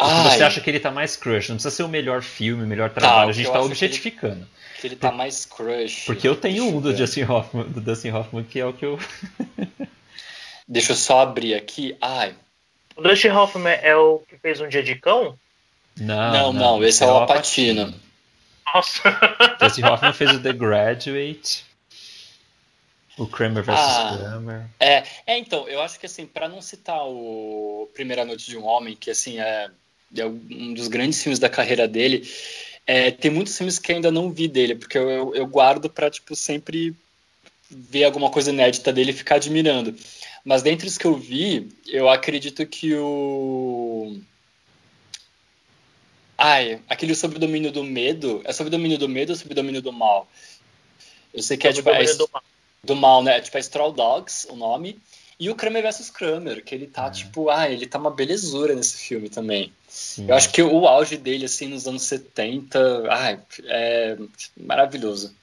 Speaker 3: Ai,
Speaker 4: você acha que ele tá mais crush? Não precisa ser o melhor filme, o melhor trabalho. a gente tá
Speaker 3: acho que
Speaker 4: objetificando.
Speaker 3: que ele tá mais crush.
Speaker 4: Porque eu tenho um do
Speaker 3: ver.
Speaker 4: Dustin Hoffman, do Dustin Hoffman, que é o que eu. [laughs]
Speaker 3: Deixa eu só abrir aqui. Ai,
Speaker 5: O Dustin Hoffman é o que fez um dia de cão?
Speaker 3: não,
Speaker 4: Não,
Speaker 3: não, esse é o Alpatino.
Speaker 5: Nossa. [laughs]
Speaker 4: Dustin Hoffman fez o The [laughs] Graduate, o Kramer vs.
Speaker 3: Ah.
Speaker 4: Kramer.
Speaker 3: É, é, então, eu acho que assim, pra não citar o Primeira Noite de um Homem, que assim é, é um dos grandes filmes da carreira dele, é, tem muitos filmes que ainda não vi dele, porque eu, eu, eu guardo pra, tipo, sempre ver alguma coisa inédita dele e ficar admirando. Mas dentre os que eu vi, eu acredito que o. Ai, aquele sobre o domínio do medo. É sobre o domínio do medo ou sobre o domínio do mal? Eu sei que é, tipo, é,
Speaker 5: do Mal.
Speaker 3: do mal, né? Tipo, é Straw Dogs, o nome. E o Kramer vs Kramer, que ele tá,
Speaker 4: Ah.
Speaker 3: tipo, ah, ele tá uma belezura nesse filme também.
Speaker 4: Sim.
Speaker 3: Eu acho que o auge dele, assim, nos anos 70, ai, é maravilhoso.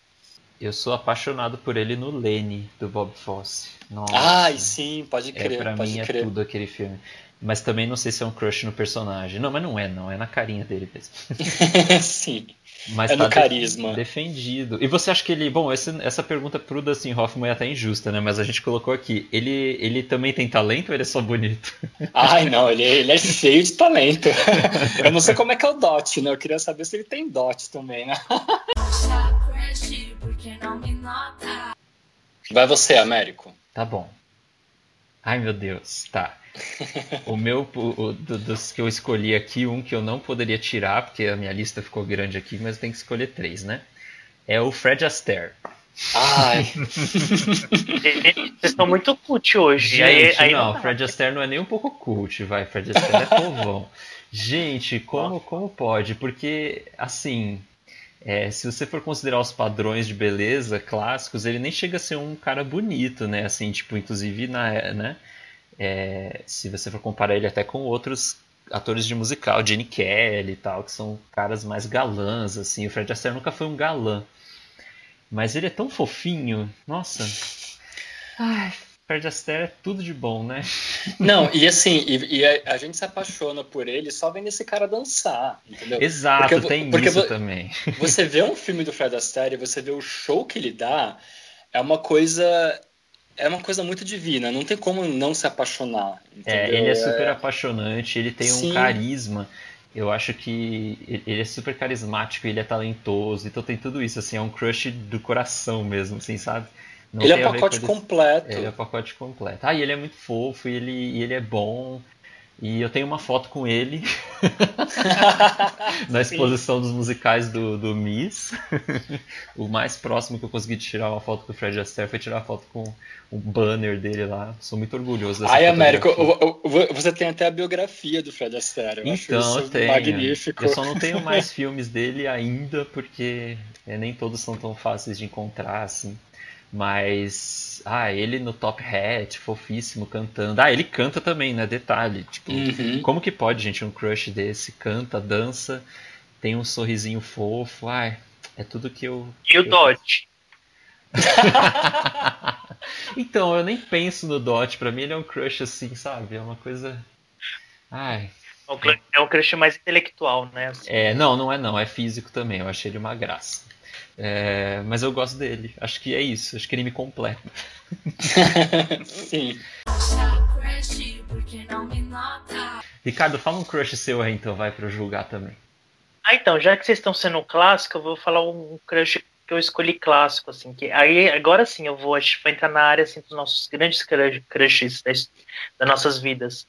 Speaker 4: Eu sou apaixonado por ele no Lenny, do Bob Fosse. Nossa.
Speaker 3: Ai, sim, pode
Speaker 4: É,
Speaker 3: crer,
Speaker 4: pra
Speaker 3: pode
Speaker 4: mim é
Speaker 3: crer.
Speaker 4: tudo aquele filme. Mas também não sei se é um crush no personagem. Não, mas não é, não. É na carinha dele mesmo. [laughs]
Speaker 3: Sim.
Speaker 4: Mas
Speaker 3: é
Speaker 4: tá
Speaker 3: no carisma.
Speaker 4: defendido. E você acha que ele. Bom, essa, essa pergunta pro Dustin Hoffman é até injusta, né? Mas a gente colocou aqui. Ele, ele também tem talento ou ele é só bonito? [laughs]
Speaker 3: Ai, não, ele, ele é cheio de talento. [laughs] Eu não sei como é que é o Dot, né? Eu queria saber se ele tem Dot também, né?
Speaker 6: Crush, porque não me nota.
Speaker 3: Vai você, Américo.
Speaker 4: Tá bom. Ai, meu Deus. Tá. O meu, o, o- do- dos que eu escolhi aqui, um que eu não poderia tirar, porque a minha lista ficou grande aqui, mas eu tenho que escolher três, né? É o Fred Astaire.
Speaker 3: Ai,
Speaker 5: Vocês estão muito cult hoje. aí,
Speaker 4: Gente,
Speaker 5: aí
Speaker 4: não,
Speaker 5: dá.
Speaker 4: Fred Astaire não é nem um pouco cult, vai. Fred Astaire é povão. Gente, como, como pode? Porque, assim, é, se você for considerar os padrões de beleza clássicos, ele nem chega a ser um cara bonito, né? Assim, tipo, inclusive, na, né? É, se você for comparar ele até com outros atores de musical, Gene Kelly e tal, que são caras mais galãs, assim. O Fred Astaire nunca foi um galã. Mas ele é tão fofinho, nossa. Ai, Fred Astaire é tudo de bom, né? [laughs]
Speaker 3: não, e assim, e, e a, a gente se apaixona por ele só vendo esse cara dançar, entendeu?
Speaker 4: Exato,
Speaker 3: Porque
Speaker 4: tem
Speaker 3: porque
Speaker 4: isso também. [laughs]
Speaker 3: Você vê um filme do Fred Astaire, e você vê o show que ele dá, é uma coisa é uma coisa muito divina, não tem como não se apaixonar,
Speaker 4: É,
Speaker 3: entendeu?
Speaker 4: ele é super apaixonante, ele tem um
Speaker 3: Sim.
Speaker 4: carisma. Eu acho que ele- ele é super carismático, ele é talentoso, então tem tudo isso, assim, é um crush do coração mesmo, assim, sabe? Não
Speaker 3: ele é o
Speaker 4: a
Speaker 3: pacote
Speaker 4: com
Speaker 3: completo.
Speaker 4: Ele é o pacote completo. Ah, e ele é muito fofo, e ele, e ele é bom. E eu tenho uma foto com ele [laughs] na exposição dos musicais do, do Miss. [laughs] o mais próximo que eu consegui tirar uma foto com o Fred Astaire foi tirar uma foto com o banner dele lá. Sou muito orgulhoso dessa
Speaker 3: Ai, Américo, você tem até a biografia do Fred Astaire. Eu acho
Speaker 4: Então,
Speaker 3: isso
Speaker 4: eu tenho.
Speaker 3: magnífico.
Speaker 4: Eu só não tenho [laughs] mais filmes dele ainda, porque é, nem todos são tão fáceis de encontrar, assim. Mas, ah, ele no Top Hat, fofíssimo, cantando. Ah, ele canta também, né? Detalhe. Tipo,
Speaker 3: Uhum.
Speaker 4: como que pode, gente, um crush desse? Canta, dança, tem um sorrisinho fofo. Ai, é tudo que eu.
Speaker 5: E o
Speaker 4: eu-
Speaker 5: Dodge. [laughs]
Speaker 4: então, eu nem penso no Dot. Pra mim, ele é um crush assim, sabe? É uma coisa. Ai.
Speaker 5: É um crush- É um crush mais intelectual, né? assim.
Speaker 4: É, não, não é não, é físico também. Eu achei ele uma graça. É, mas eu gosto dele. Acho que é isso. Acho que ele me completa. [laughs]
Speaker 3: Sim.
Speaker 6: Crush, porque não me nota.
Speaker 4: Ricardo, fala um crush seu aí, então, vai pra eu julgar também.
Speaker 5: Ah, então, já que vocês estão sendo clássico, eu vou falar um crush que eu escolhi clássico, assim, que aí agora sim eu vou, acho que vai entrar na área assim, dos nossos grandes crush- crushes das, das nossas vidas.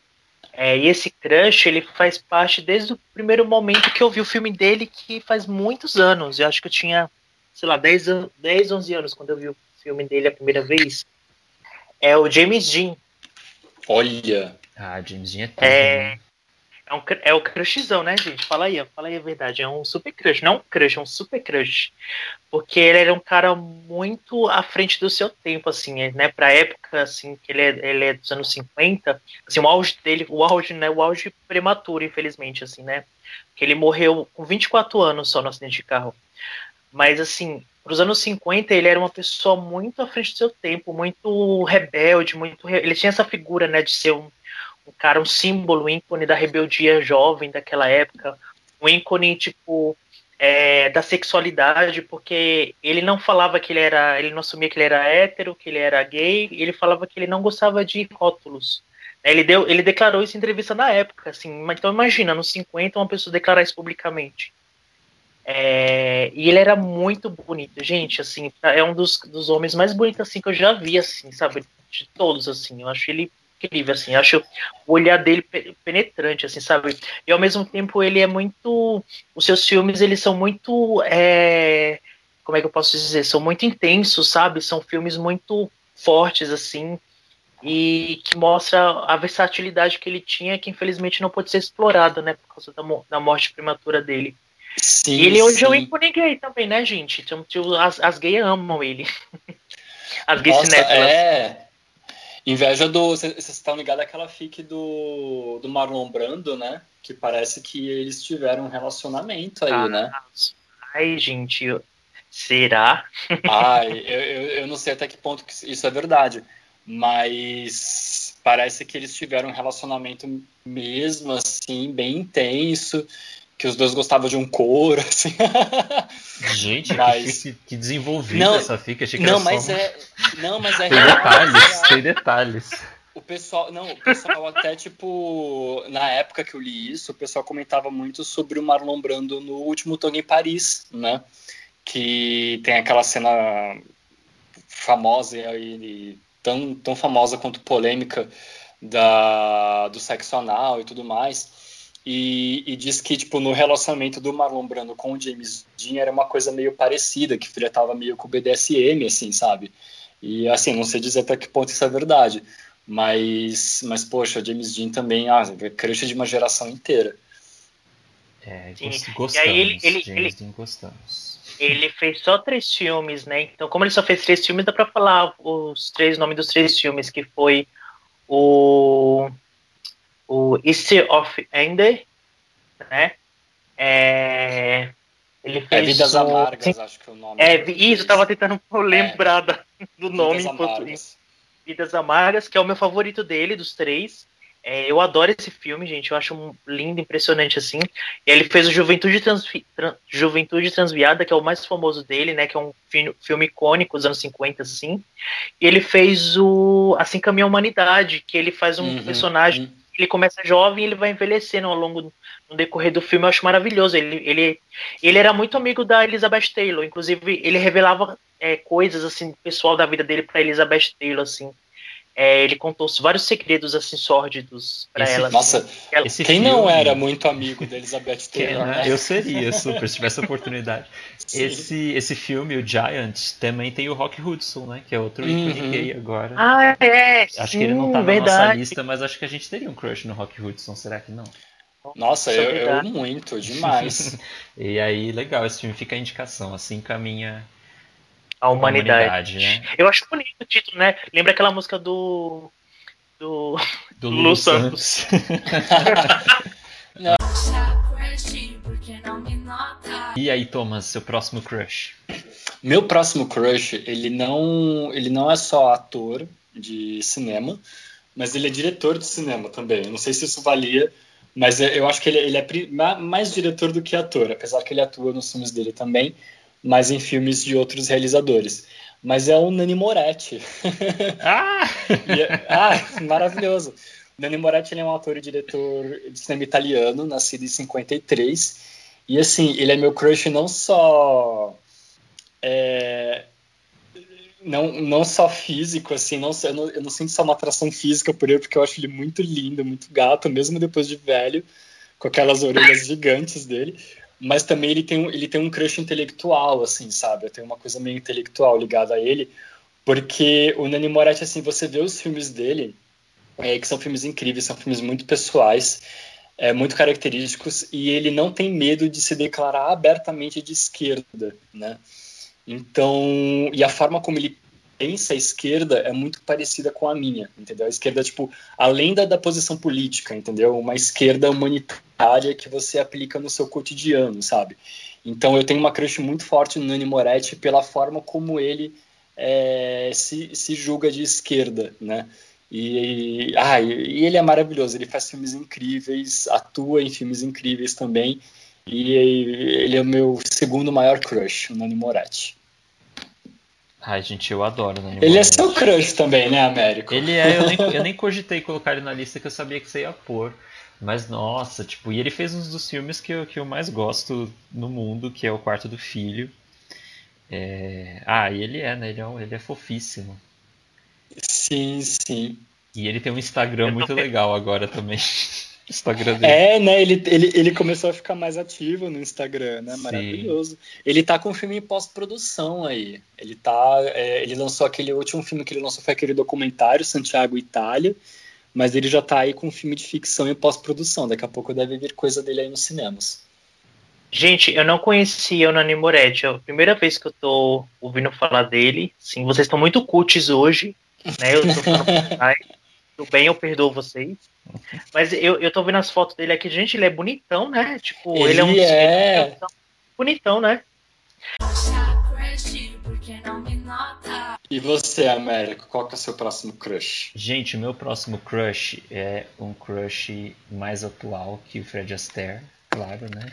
Speaker 5: É, e esse crush, ele faz parte desde o primeiro momento que eu vi o filme dele, que faz muitos anos. Eu acho que eu tinha, sei lá, 10, an- 10 11 anos quando eu vi o filme dele a primeira vez. É o James Dean.
Speaker 3: Olha.
Speaker 4: Ah, James Dean é tudo,
Speaker 5: É,
Speaker 4: né?
Speaker 5: É, um, é o crushzão, né, gente? Fala aí, fala aí a verdade. É um super crush. Não um crush, é um super crush. Porque ele era um cara muito à frente do seu tempo, assim, né? Pra época, assim, que ele é, ele é dos anos 50, assim, o auge dele, o auge, né? O auge prematuro, infelizmente, assim, né? Que ele morreu com 24 anos só no acidente de carro. Mas, assim, pros anos 50, ele era uma pessoa muito à frente do seu tempo, muito rebelde, muito. Ele tinha essa figura, né, de ser um um cara, um símbolo, um ícone da rebeldia jovem daquela época, um ícone, tipo, é, da sexualidade, porque ele não falava que ele era, ele não assumia que ele era hétero, que ele era gay, ele falava que ele não gostava de rótulos. Ele, deu, ele declarou isso em entrevista na época, assim, então imagina, nos 50, uma pessoa declarar isso publicamente. É, e ele era muito bonito, gente, assim, é um dos, dos homens mais bonitos, assim, que eu já vi, assim, sabe, de todos, assim, eu acho ele incrível, assim, eu acho o olhar dele pe- penetrante, assim, sabe, e ao mesmo tempo ele é muito, os seus filmes, eles são muito, é, como é que eu posso dizer, são muito intensos, sabe, são filmes muito fortes, assim, e que mostra a versatilidade que ele tinha, que infelizmente não pôde ser explorada, né, por causa da, da morte prematura dele.
Speaker 3: Sim,
Speaker 5: E ele hoje é um ícone gay também, né, gente? Então, as, as gays amam ele. [laughs] As gays
Speaker 3: Nossa,
Speaker 5: cinéfilas.
Speaker 3: é. Inveja do. Vocês estão ligados àquela fic do, do Marlon Brando, né? Que parece que eles tiveram um relacionamento aí,
Speaker 5: Ah.
Speaker 3: né?
Speaker 5: Ai, gente, eu- será? [laughs]
Speaker 3: Ai, eu, eu, eu não sei até que ponto que isso é verdade. mas parece que eles tiveram um relacionamento mesmo assim, bem intenso, que os dois gostavam de um couro, [laughs] assim.
Speaker 4: Gente, mas... que, que desenvolvida
Speaker 3: não,
Speaker 4: essa fica, achei que
Speaker 3: não,
Speaker 4: era
Speaker 3: mas
Speaker 4: só...
Speaker 3: é, não, mas é
Speaker 4: Tem detalhes, tem detalhes.
Speaker 3: O pessoal, não, o pessoal até tipo, na época que eu li isso, o pessoal comentava muito sobre o Marlon Brando no último Tango em Paris, né? Que tem aquela cena famosa e tão, tão famosa quanto polêmica da, do sexo anal e tudo mais. E, e, diz que, tipo, no relacionamento do Marlon Brando com o James Dean era uma coisa meio parecida, que tava meio com o BDSM, assim, sabe? E, assim, não sei dizer até que ponto isso é verdade. Mas, mas poxa, James Dean também, ah, é crush de uma geração inteira.
Speaker 4: É, gostamos. E aí ele, ele, James ele, Dean gostamos.
Speaker 5: Ele fez só três filmes, né? Então, como ele só fez três filmes, dá pra falar os três nomes dos três filmes, que foi o o Easter of Ender, né? É, ele é fez
Speaker 3: é Vidas
Speaker 5: o,
Speaker 3: Amargas, sim, acho que é o nome.
Speaker 5: É, isso, eu tava tentando [laughs] lembrar é, do nome em português. Vidas Amargas, que é o meu favorito dele, dos três. É, eu adoro esse filme, gente. Eu acho lindo, impressionante assim. E ele fez o Juventude, Transvi Tran Juventude Transviada, que é o mais famoso dele, né? Que é um fi filme icônico dos anos 50, assim. E ele fez o Assim Caminha a Humanidade, que ele faz um uhum, personagem uhum ele começa jovem ele vai envelhecendo ao longo no decorrer do filme. Eu acho maravilhoso. Ele, ele, ele era muito amigo da Elizabeth Taylor. Inclusive, ele revelava é, coisas assim pessoal da vida dele para Elizabeth Taylor, assim. É, ele contou vários segredos assim sórdidos para ela.
Speaker 3: Nossa,
Speaker 5: assim.
Speaker 3: ela, quem filme... não era muito amigo da Elizabeth [laughs] Taylor?
Speaker 4: né? Eu seria super se tivesse a oportunidade. [laughs] esse, esse filme, o Giant, também tem o Rock Hudson, né? Que é outro uhum. ícone gay agora.
Speaker 5: Ah, é.
Speaker 4: Acho
Speaker 5: sim,
Speaker 4: que ele não tá
Speaker 5: verdade.
Speaker 4: na nossa lista, mas acho que a gente teria um crush no Rock Hudson, será que não?
Speaker 3: Nossa, eu, eu muito, demais. [laughs]
Speaker 4: e aí, legal, esse filme fica a indicação, assim caminha
Speaker 5: a humanidade. humanidade né? Eu acho bonito o título, né? Lembra aquela música do. Do.
Speaker 4: Do Lu Santos. [laughs] e aí, Thomas, seu próximo crush?
Speaker 3: Meu próximo crush, ele não, ele não é só ator de cinema, mas ele é diretor de cinema também. Eu não sei se isso valia, mas eu acho que ele, ele é mais diretor do que ator, apesar que ele atua nos filmes dele também mas em filmes de outros realizadores. Mas é o Nani Moretti. [laughs]
Speaker 4: Ah!
Speaker 3: é, ah, maravilhoso. O Nani Moretti é um ator e diretor de cinema italiano, nascido em 53. E assim, ele é meu crush não só. É, não, não só físico, assim, não, eu, não, eu não sinto só uma atração física por ele, porque eu acho ele muito lindo, muito gato, mesmo depois de velho, com aquelas orelhas gigantes dele mas também ele tem, ele tem um crush intelectual, assim, sabe? Eu tenho uma coisa meio intelectual ligada a ele, porque o Nani Moretti, assim, você vê os filmes dele, é, que são filmes incríveis, são filmes muito pessoais, é, muito característicos, e ele não tem medo de se declarar abertamente de esquerda, né? Então, e a forma como ele pensa a esquerda é muito parecida com a minha, entendeu? A esquerda, tipo, além da, da posição política, entendeu? Uma esquerda humanitária que você aplica no seu cotidiano, sabe? Então eu tenho uma crush muito forte no Nani Moretti pela forma como ele é, se, se julga de esquerda, né? E, ah, e ele é maravilhoso, ele faz filmes incríveis, atua em filmes incríveis também, e ele é o meu segundo maior crush, o Nani Moretti.
Speaker 4: Ai, gente, eu adoro
Speaker 3: Nani Ele é seu crush também, né, Américo?
Speaker 4: Ele é, eu nem, eu [laughs] nem cogitei colocar ele na lista que eu sabia que você ia pôr. Mas nossa, tipo, e ele fez um dos filmes que eu, que eu mais gosto no mundo, que é O Quarto do Filho. É... Ah, e ele é, né? Ele é, ele é fofíssimo.
Speaker 3: Sim, sim.
Speaker 4: E ele tem um Instagram muito legal agora também. [laughs] Instagram dele.
Speaker 3: É, né? Ele, ele, ele começou a ficar mais ativo no Instagram, né? Maravilhoso. Sim. Ele tá com um filme em pós-produção aí. Ele tá. É, ele lançou aquele último filme que ele lançou foi aquele documentário, Santiago Itália. Mas ele já tá aí com um filme de ficção em pós-produção. Daqui a pouco deve vir coisa dele aí nos cinemas.
Speaker 5: Gente, eu não conhecia o Nani Moretti. É a primeira vez que eu tô ouvindo falar dele. Sim, vocês estão muito cutis hoje. Né? Eu tô falando [laughs] tudo bem, eu perdoo vocês. Mas eu, eu tô vendo as fotos dele aqui, gente, ele é bonitão, né? Tipo, ele, ele é um
Speaker 3: é...
Speaker 5: bonitão, né?
Speaker 3: E você, Américo, qual que é o seu próximo crush?
Speaker 4: Gente, o meu próximo crush é um crush mais atual que o Fred Astaire, claro, né?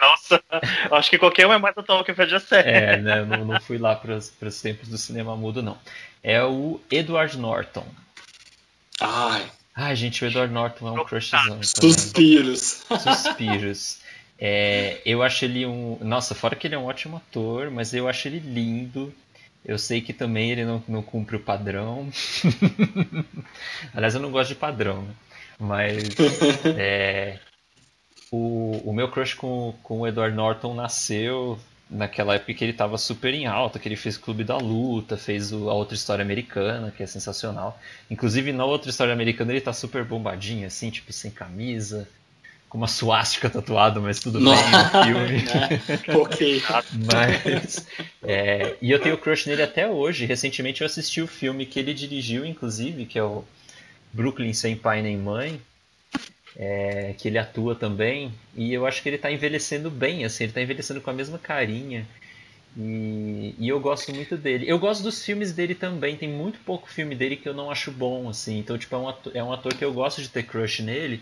Speaker 5: Nossa, acho que qualquer um é mais atual que o Fred Astaire.
Speaker 4: É, né? Eu não, não fui lá para os tempos do cinema mudo, não. É o Edward Norton.
Speaker 3: Ai.
Speaker 4: Ai, gente, o Edward Norton é um crushzão. Tá
Speaker 3: Suspiros.
Speaker 4: Suspiros. É, eu acho ele um. Nossa, fora que ele é um ótimo ator, mas eu acho ele lindo. Eu sei que também ele não, não cumpre o padrão. [laughs] Aliás, eu não gosto de padrão, né? Mas [laughs] é, o, o meu crush com, com o Edward Norton nasceu naquela época que ele estava super em alta, que ele fez Clube da Luta, fez o, a outra história americana, que é sensacional. Inclusive na outra história americana ele tá super bombadinho, assim, tipo, sem camisa, com uma suástica tatuada, mas tudo bem no filme.
Speaker 3: Né? [laughs] ok.
Speaker 4: mas, é, e eu tenho crush nele até hoje. Recentemente eu assisti o filme que ele dirigiu, inclusive, que é o Brooklyn Sem Pai Nem Mãe, é, que ele atua também. E eu acho que ele está envelhecendo bem, assim, ele está envelhecendo com a mesma carinha. E, e, eu gosto muito dele. Eu gosto dos filmes dele também. Tem muito pouco filme dele que eu não acho bom, assim. Então, tipo, é um ator, é um ator que eu gosto de ter crush nele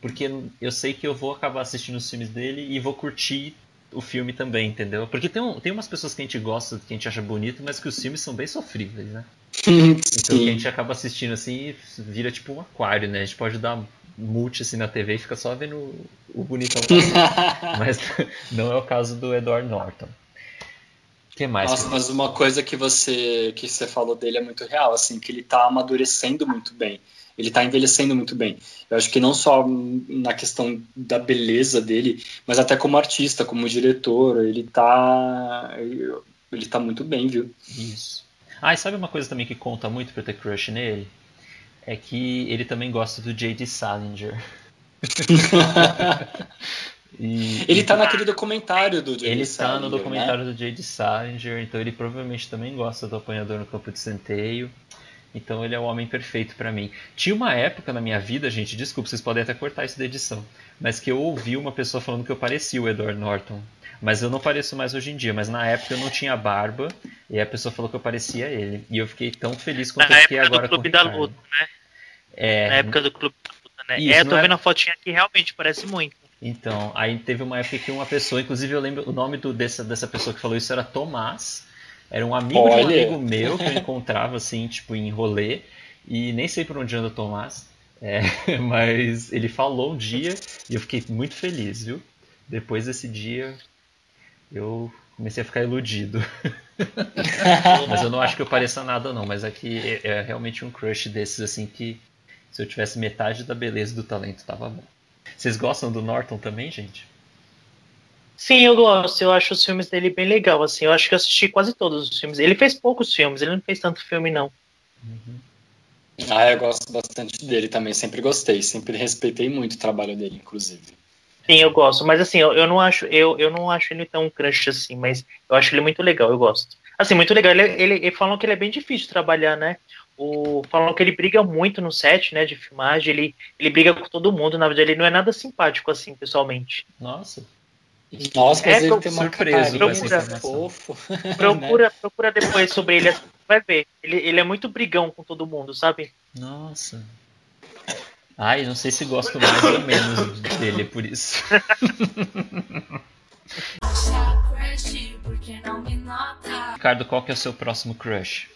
Speaker 4: porque eu sei que eu vou acabar assistindo os filmes dele e vou curtir o filme também, entendeu? Porque tem, um, tem umas pessoas que a gente gosta, que a gente acha bonito, mas que os filmes são bem sofríveis, né? [laughs] então a gente acaba assistindo assim e vira tipo um aquário, né? A gente pode dar multi assim na TV e fica só vendo o bonitão. [laughs] mas não é o caso do Edward Norton. O que mais?
Speaker 3: Nossa, mas uma coisa que você que você falou dele é muito real, assim, que ele tá amadurecendo muito bem ele está envelhecendo muito bem. Eu acho que não só na questão da beleza dele, mas até como artista, como diretor, ele está ele tá muito bem, viu?
Speaker 4: Isso. Ah, e sabe uma coisa também que conta muito para ter crush nele? É que ele também gosta do J.D. Salinger. [laughs]
Speaker 3: E, ele tá naquele documentário do J.D.
Speaker 4: Ele
Speaker 3: Salinger,
Speaker 4: tá no documentário
Speaker 3: né?
Speaker 4: do J.D. Salinger, então ele provavelmente também gosta do Apanhador no Campo de Centeio. Então ele é o homem perfeito para mim. Tinha uma época na minha vida, gente, desculpa, vocês podem até cortar isso da edição, mas que eu ouvi uma pessoa falando que eu parecia o Edward Norton. Mas eu não pareço mais hoje em dia, mas na época eu não tinha barba e a pessoa falou que eu parecia ele. E eu fiquei tão feliz quanto
Speaker 5: na
Speaker 4: eu fiquei
Speaker 5: época
Speaker 4: agora
Speaker 5: do Clube da. Luta, né?
Speaker 4: É,
Speaker 5: Na época do Clube da Luta, né?
Speaker 4: Isso,
Speaker 5: é, eu tô
Speaker 4: não é-
Speaker 5: vendo a fotinha aqui, realmente parece muito.
Speaker 4: Então, aí teve uma época que uma pessoa, inclusive eu lembro o nome do, dessa, dessa pessoa que falou isso era Tomás. Era um amigo de um
Speaker 3: Olha.
Speaker 4: amigo meu que eu encontrava assim, tipo, em rolê. E nem sei por onde anda o Tomás. É, [laughs] mas ele falou um dia e eu fiquei muito feliz, viu? Depois desse dia eu comecei a ficar iludido. [laughs] mas eu não acho que eu pareça nada não, mas é que é, é realmente um crush desses assim que se eu tivesse metade da beleza do talento tava bom. Vocês gostam do Norton também, gente?
Speaker 5: Sim, eu gosto. Eu acho os filmes dele bem legal, assim. Eu acho que eu assisti quase todos os filmes. Ele fez poucos filmes, ele não fez tanto filme, não.
Speaker 3: Ah, eu gosto bastante dele também, sempre gostei, sempre respeitei muito o trabalho dele, inclusive.
Speaker 5: Sim, eu gosto. Mas assim, eu, eu não acho, eu, eu não acho ele tão crush assim, mas eu acho ele muito legal, eu gosto. Assim, muito legal. Ele, ele, ele falam que ele é bem difícil de trabalhar, né? O, falam que ele briga muito no set, né, de filmagem, ele, ele briga com todo mundo, na verdade ele não é nada simpático, assim, pessoalmente.
Speaker 4: Nossa.
Speaker 3: Nossa, mas
Speaker 5: É,
Speaker 3: ele tem uma
Speaker 5: essa
Speaker 4: informação.
Speaker 3: fofo. [laughs]
Speaker 5: Procura, procura depois sobre ele, assim, vai ver. Ele, ele é muito brigão com todo mundo, sabe?
Speaker 4: Nossa. Ai, não sei se gosto mais ou menos dele por isso. [laughs] Ricardo, qual que é o seu próximo crush?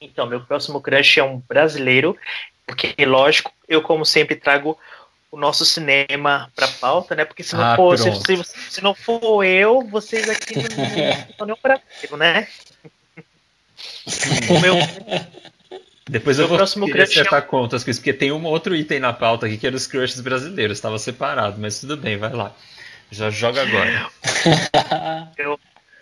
Speaker 5: Então, meu próximo crush é um brasileiro, porque, lógico, eu, como sempre, trago o nosso cinema pra pauta, né? Porque se não,
Speaker 4: Ah,
Speaker 5: for, se, se- se não for eu, vocês aqui não, [laughs] são nem um brasileiro, né? O meu,
Speaker 4: Depois
Speaker 5: Meu
Speaker 4: eu vou
Speaker 5: próximo
Speaker 4: querer
Speaker 5: crush é
Speaker 4: acertar contas com isso, porque tem um outro item na pauta aqui que era os crushes brasileiros, estava separado, mas tudo bem, vai lá. Já joga agora. [laughs]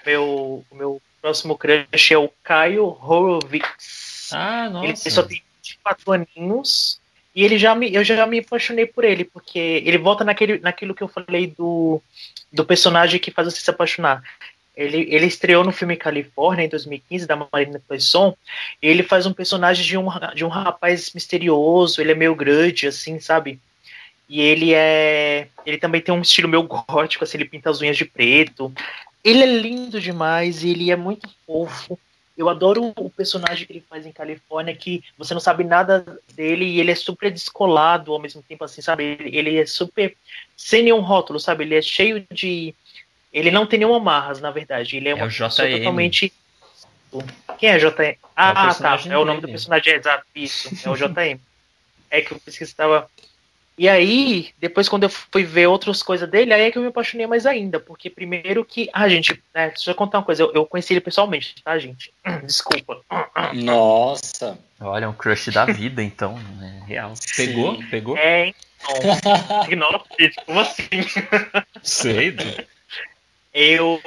Speaker 5: meu, o meu próximo crush é o Caio Horowitz.
Speaker 4: Ah,
Speaker 5: Ele
Speaker 4: nossa.
Speaker 5: só tem 24 aninhos e ele já me, eu já me apaixonei por ele, porque ele volta naquele, naquilo que eu falei do, do personagem que faz você se apaixonar. Ele, ele estreou no filme Califórnia em 2015, da Marina Poisson, ele faz um personagem de um, de um rapaz misterioso, ele é meio grande, assim, sabe? E ele é. Ele também tem um estilo meio gótico, assim, ele pinta as unhas de preto. ele é lindo demais, ele é muito fofo. Eu adoro o personagem que ele faz em Califórnia, que você não sabe nada dele e ele é super descolado ao mesmo tempo, assim, sabe? Ele, é super. sem nenhum rótulo, sabe? Ele é cheio de. Ele não tem nenhuma marras, na verdade. Ele é,
Speaker 4: É
Speaker 5: uma
Speaker 4: o
Speaker 5: pessoa
Speaker 4: JM.
Speaker 5: totalmente. [laughs] Quem é JM? Ah, tá.
Speaker 4: personagem
Speaker 5: É o nome do
Speaker 4: dele.
Speaker 5: personagem, é exato. Isso, é o JM. [laughs] é que eu pesquisava. E aí, depois quando eu fui ver outras coisas dele, aí é que eu me apaixonei mais ainda. Porque primeiro que. Ah, gente, né, deixa eu contar uma coisa. Eu, eu conheci ele pessoalmente, tá, gente? [clears throat] Desculpa.
Speaker 3: Nossa.
Speaker 4: Olha, é um crush da vida, então. É real. Pegou?
Speaker 3: Sim.
Speaker 4: Pegou?
Speaker 5: É, então. Ignora como assim?
Speaker 4: Sei. Du.
Speaker 5: Eu.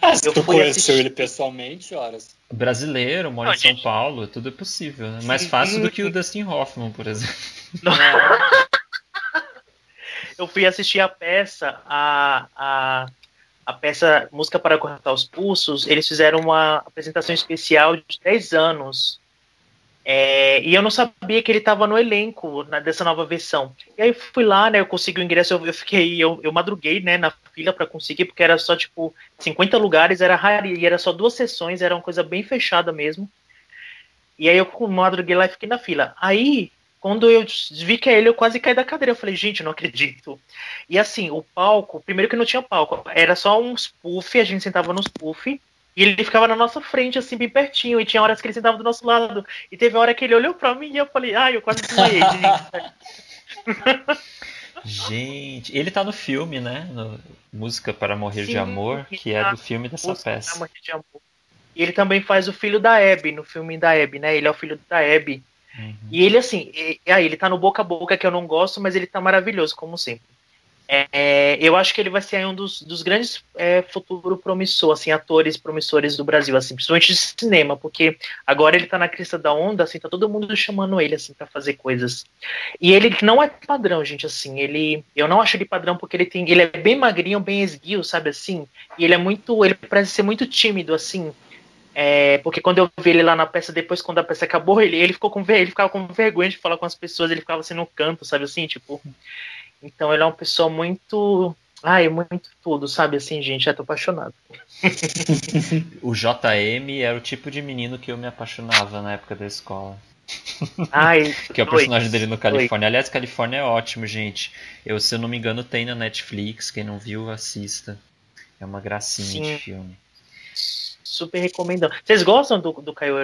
Speaker 3: Ah,
Speaker 5: eu
Speaker 3: tu
Speaker 5: fui
Speaker 3: conheceu
Speaker 5: assistir.
Speaker 3: ele pessoalmente, horas.
Speaker 4: Brasileiro, mora em
Speaker 5: Não,
Speaker 4: São
Speaker 5: gente.
Speaker 4: Paulo, tudo é possível. Né? Mais fácil do que o Dustin Hoffman, por exemplo. [laughs]
Speaker 5: eu fui assistir a peça, a, a, a peça Música para Cortar os Pulsos, eles fizeram uma apresentação especial de 10 anos. É, e eu não sabia que ele estava no elenco na- dessa nova versão. E aí fui lá, né? Eu consegui o ingresso, eu, eu fiquei, eu, eu madruguei, né, na fila para conseguir, porque era só tipo 50 lugares, era raro, e era só duas sessões, era uma coisa bem fechada mesmo. E aí eu madruguei lá e fiquei na fila. Aí, quando eu vi que é ele, eu quase caí da cadeira. Eu falei, gente, não acredito. E assim, o palco, primeiro que não tinha palco, era só uns puff, a gente sentava nos puff, e ele ficava na nossa frente, assim, bem pertinho, e tinha horas que ele sentava do nosso lado. E teve uma hora que ele olhou pra mim e eu falei, ai, eu quase desmaiei. gente. [laughs]
Speaker 4: Gente, ele tá no filme, né? No Música para Morrer de
Speaker 5: Sim,
Speaker 4: Amor, que é do filme dessa
Speaker 5: Música
Speaker 4: peça.
Speaker 5: pra Morrer de Amor. E ele também faz o filho da Abby, no filme da Abby, né? Ele é o filho da Abby.
Speaker 4: Uhum.
Speaker 5: E ele, assim, e, ele tá no boca a boca, que eu não gosto, mas ele tá maravilhoso, como sempre. É, é, eu acho que ele vai ser um dos, dos grandes é, futuro promissor, assim, atores promissores do Brasil, assim, principalmente de cinema, porque agora ele tá na crista da onda, assim, tá todo mundo chamando ele, assim, para fazer coisas. E ele não é padrão, gente, assim, ele, eu não acho ele padrão porque ele tem, ele é bem magrinho, bem esguio, sabe, assim, e ele é muito, ele parece ser muito tímido, assim, é, porque quando eu vi ele lá na peça, depois quando a peça acabou, ele, ele ficou com ele ficava com vergonha de falar com as pessoas, ele ficava assim no canto, sabe assim, tipo. Então ele é uma pessoa muito. Ai, muito tudo, sabe assim, gente? Já tô apaixonado. [laughs]
Speaker 4: O JM era o tipo de menino que eu me apaixonava na época da escola.
Speaker 5: Ai, [laughs]
Speaker 4: Que é o personagem dele no Califórnia. Aliás, Califórnia é ótimo, gente. Eu, se eu não me engano, tem na Netflix. Quem não viu, assista. É uma gracinha
Speaker 5: Sim.
Speaker 4: de filme.
Speaker 5: Super recomendando. Vocês gostam do, do Caio?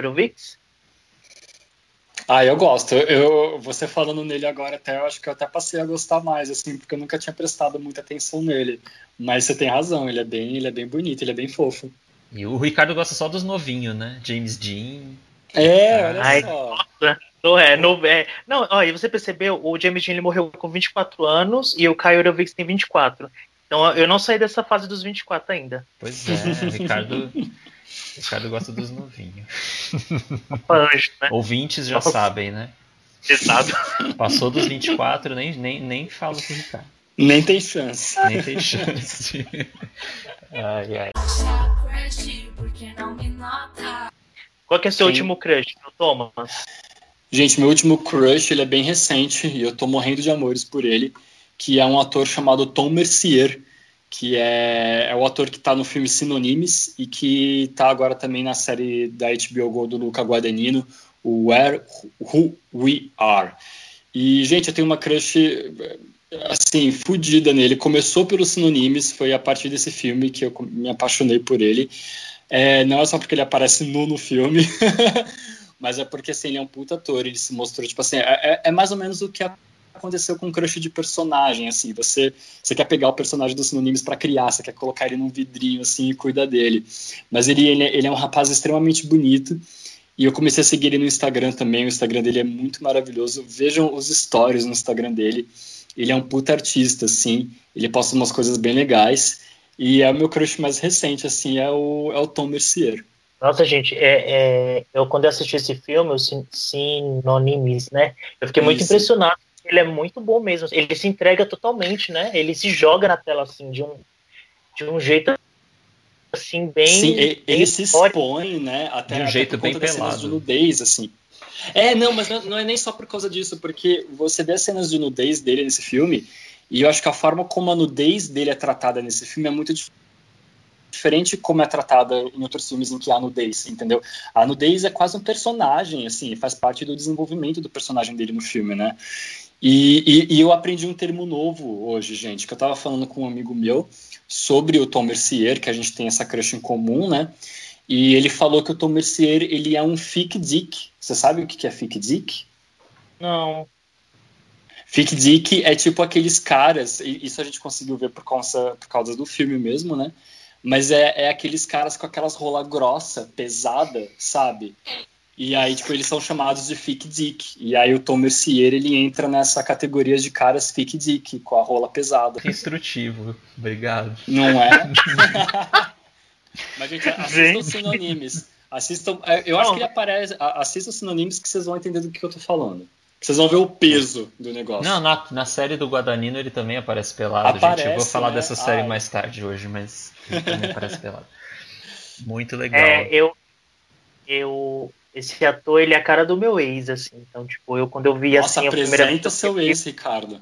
Speaker 3: Ah, eu gosto. Eu, você falando nele agora, até eu acho que eu até passei a gostar mais, assim, porque eu nunca tinha prestado muita atenção nele. Mas você tem razão, ele é bem, ele é bem bonito, ele é bem fofo.
Speaker 4: E o Ricardo gosta só dos novinhos, né? James Dean.
Speaker 3: É, olha
Speaker 5: Ai,
Speaker 3: só.
Speaker 5: Não, é, não, é. Não, ó, e você percebeu, o James Dean ele morreu com 24 anos e o Caio Aerovics tem 24. Então eu não saí dessa fase dos 24 ainda.
Speaker 4: Pois é, o Ricardo. o Ricardo gosta dos novinhos.
Speaker 5: Anjo, né?
Speaker 4: Ouvintes já
Speaker 5: Nossa.
Speaker 4: sabem, né?
Speaker 5: Exato.
Speaker 4: Passou dos 24, nem, nem, nem falo com o Ricardo.
Speaker 3: Nem tem chance.
Speaker 4: Nem tem chance. ai, ai.
Speaker 6: Crush, porque não me nota.
Speaker 5: Qual que é o seu
Speaker 3: Sim.
Speaker 5: último crush, Thomas?
Speaker 3: Gente, meu último crush, ele é bem recente e eu tô morrendo de amores por ele, que é um ator chamado Tom Mercier, que é, é o ator que tá no filme Sinonimes e que tá agora também na série da HBO Go do Luca Guadagnino, o Where Who We Are. E, gente, eu tenho uma crush, assim, fodida nele. Começou pelos Sinonimes, foi a partir desse filme que eu me apaixonei por ele. É, não é só porque ele aparece nu no filme, [laughs] mas é porque assim, ele é um puta ator, ele se mostrou, tipo assim, é, é mais ou menos o que aconteceu com o crush de personagem, assim, você, você quer pegar o personagem dos sinônimos para criar, você quer colocar ele num vidrinho, assim, e cuida dele, mas ele, ele, ele é um rapaz extremamente bonito, e eu comecei a seguir ele no Instagram também, o Instagram dele é muito maravilhoso, vejam os stories no Instagram dele, ele é um puta artista, assim, ele posta umas coisas bem legais, e é o meu crush mais recente, assim, é o, é o Tom Mercier.
Speaker 5: Nossa, gente, é, é, eu quando eu assisti esse filme, o Sin- Sinônimes, né? Eu fiquei muito
Speaker 3: Isso.
Speaker 5: impressionado. Ele é muito bom mesmo. Ele se entrega totalmente, né? Ele se joga na tela assim de um de um jeito assim bem.
Speaker 3: Sim, ele se expõe, né? Até,
Speaker 4: De um jeito bem pelado.
Speaker 3: de nudez, assim. É, não, mas não, não é nem só por causa disso, porque você vê as cenas de nudez dele nesse filme, e eu acho que a forma como a nudez dele é tratada nesse filme é muito dif- diferente como é tratada em outros filmes em que há nudez, entendeu? A nudez é quase um personagem, assim, faz parte do desenvolvimento do personagem dele no filme, né? E, e, e eu aprendi um termo novo hoje, gente, que eu tava falando com um amigo meu sobre o Tom Mercier, que a gente tem essa crush em comum, né? E ele falou que o Tom Mercier, ele é um fic dick. Você sabe o que é fic dick?
Speaker 5: Não.
Speaker 3: Fic dick é tipo aqueles caras, isso a gente conseguiu ver por causa, por causa do filme mesmo, né? Mas é, é aqueles caras com aquelas rola grossa, pesada, sabe? E aí, tipo, eles são chamados de Fic Dick. E aí o Tom Mercier, ele entra nessa categoria de caras Fic Dick, com a rola pesada.
Speaker 4: Instrutivo. Obrigado.
Speaker 3: Não é? [laughs] Mas, gente, assistam os sinônimos. Assistam. É, eu acho que ele aparece. Assistam os sinônimos que vocês vão entender do que eu tô falando. Vocês vão ver o peso do negócio.
Speaker 4: Não, na, na série do Guadagnino ele também aparece pelado, aparece, gente. Eu vou falar né? dessa série Ai. mais tarde hoje, mas ele também [laughs] aparece pelado. Muito legal.
Speaker 5: É, eu, eu esse ator, ele é a cara do meu ex, assim. Então, tipo, eu quando eu vi
Speaker 3: Nossa,
Speaker 5: assim
Speaker 3: a primeira vez. seu fiquei, ex, Ricardo.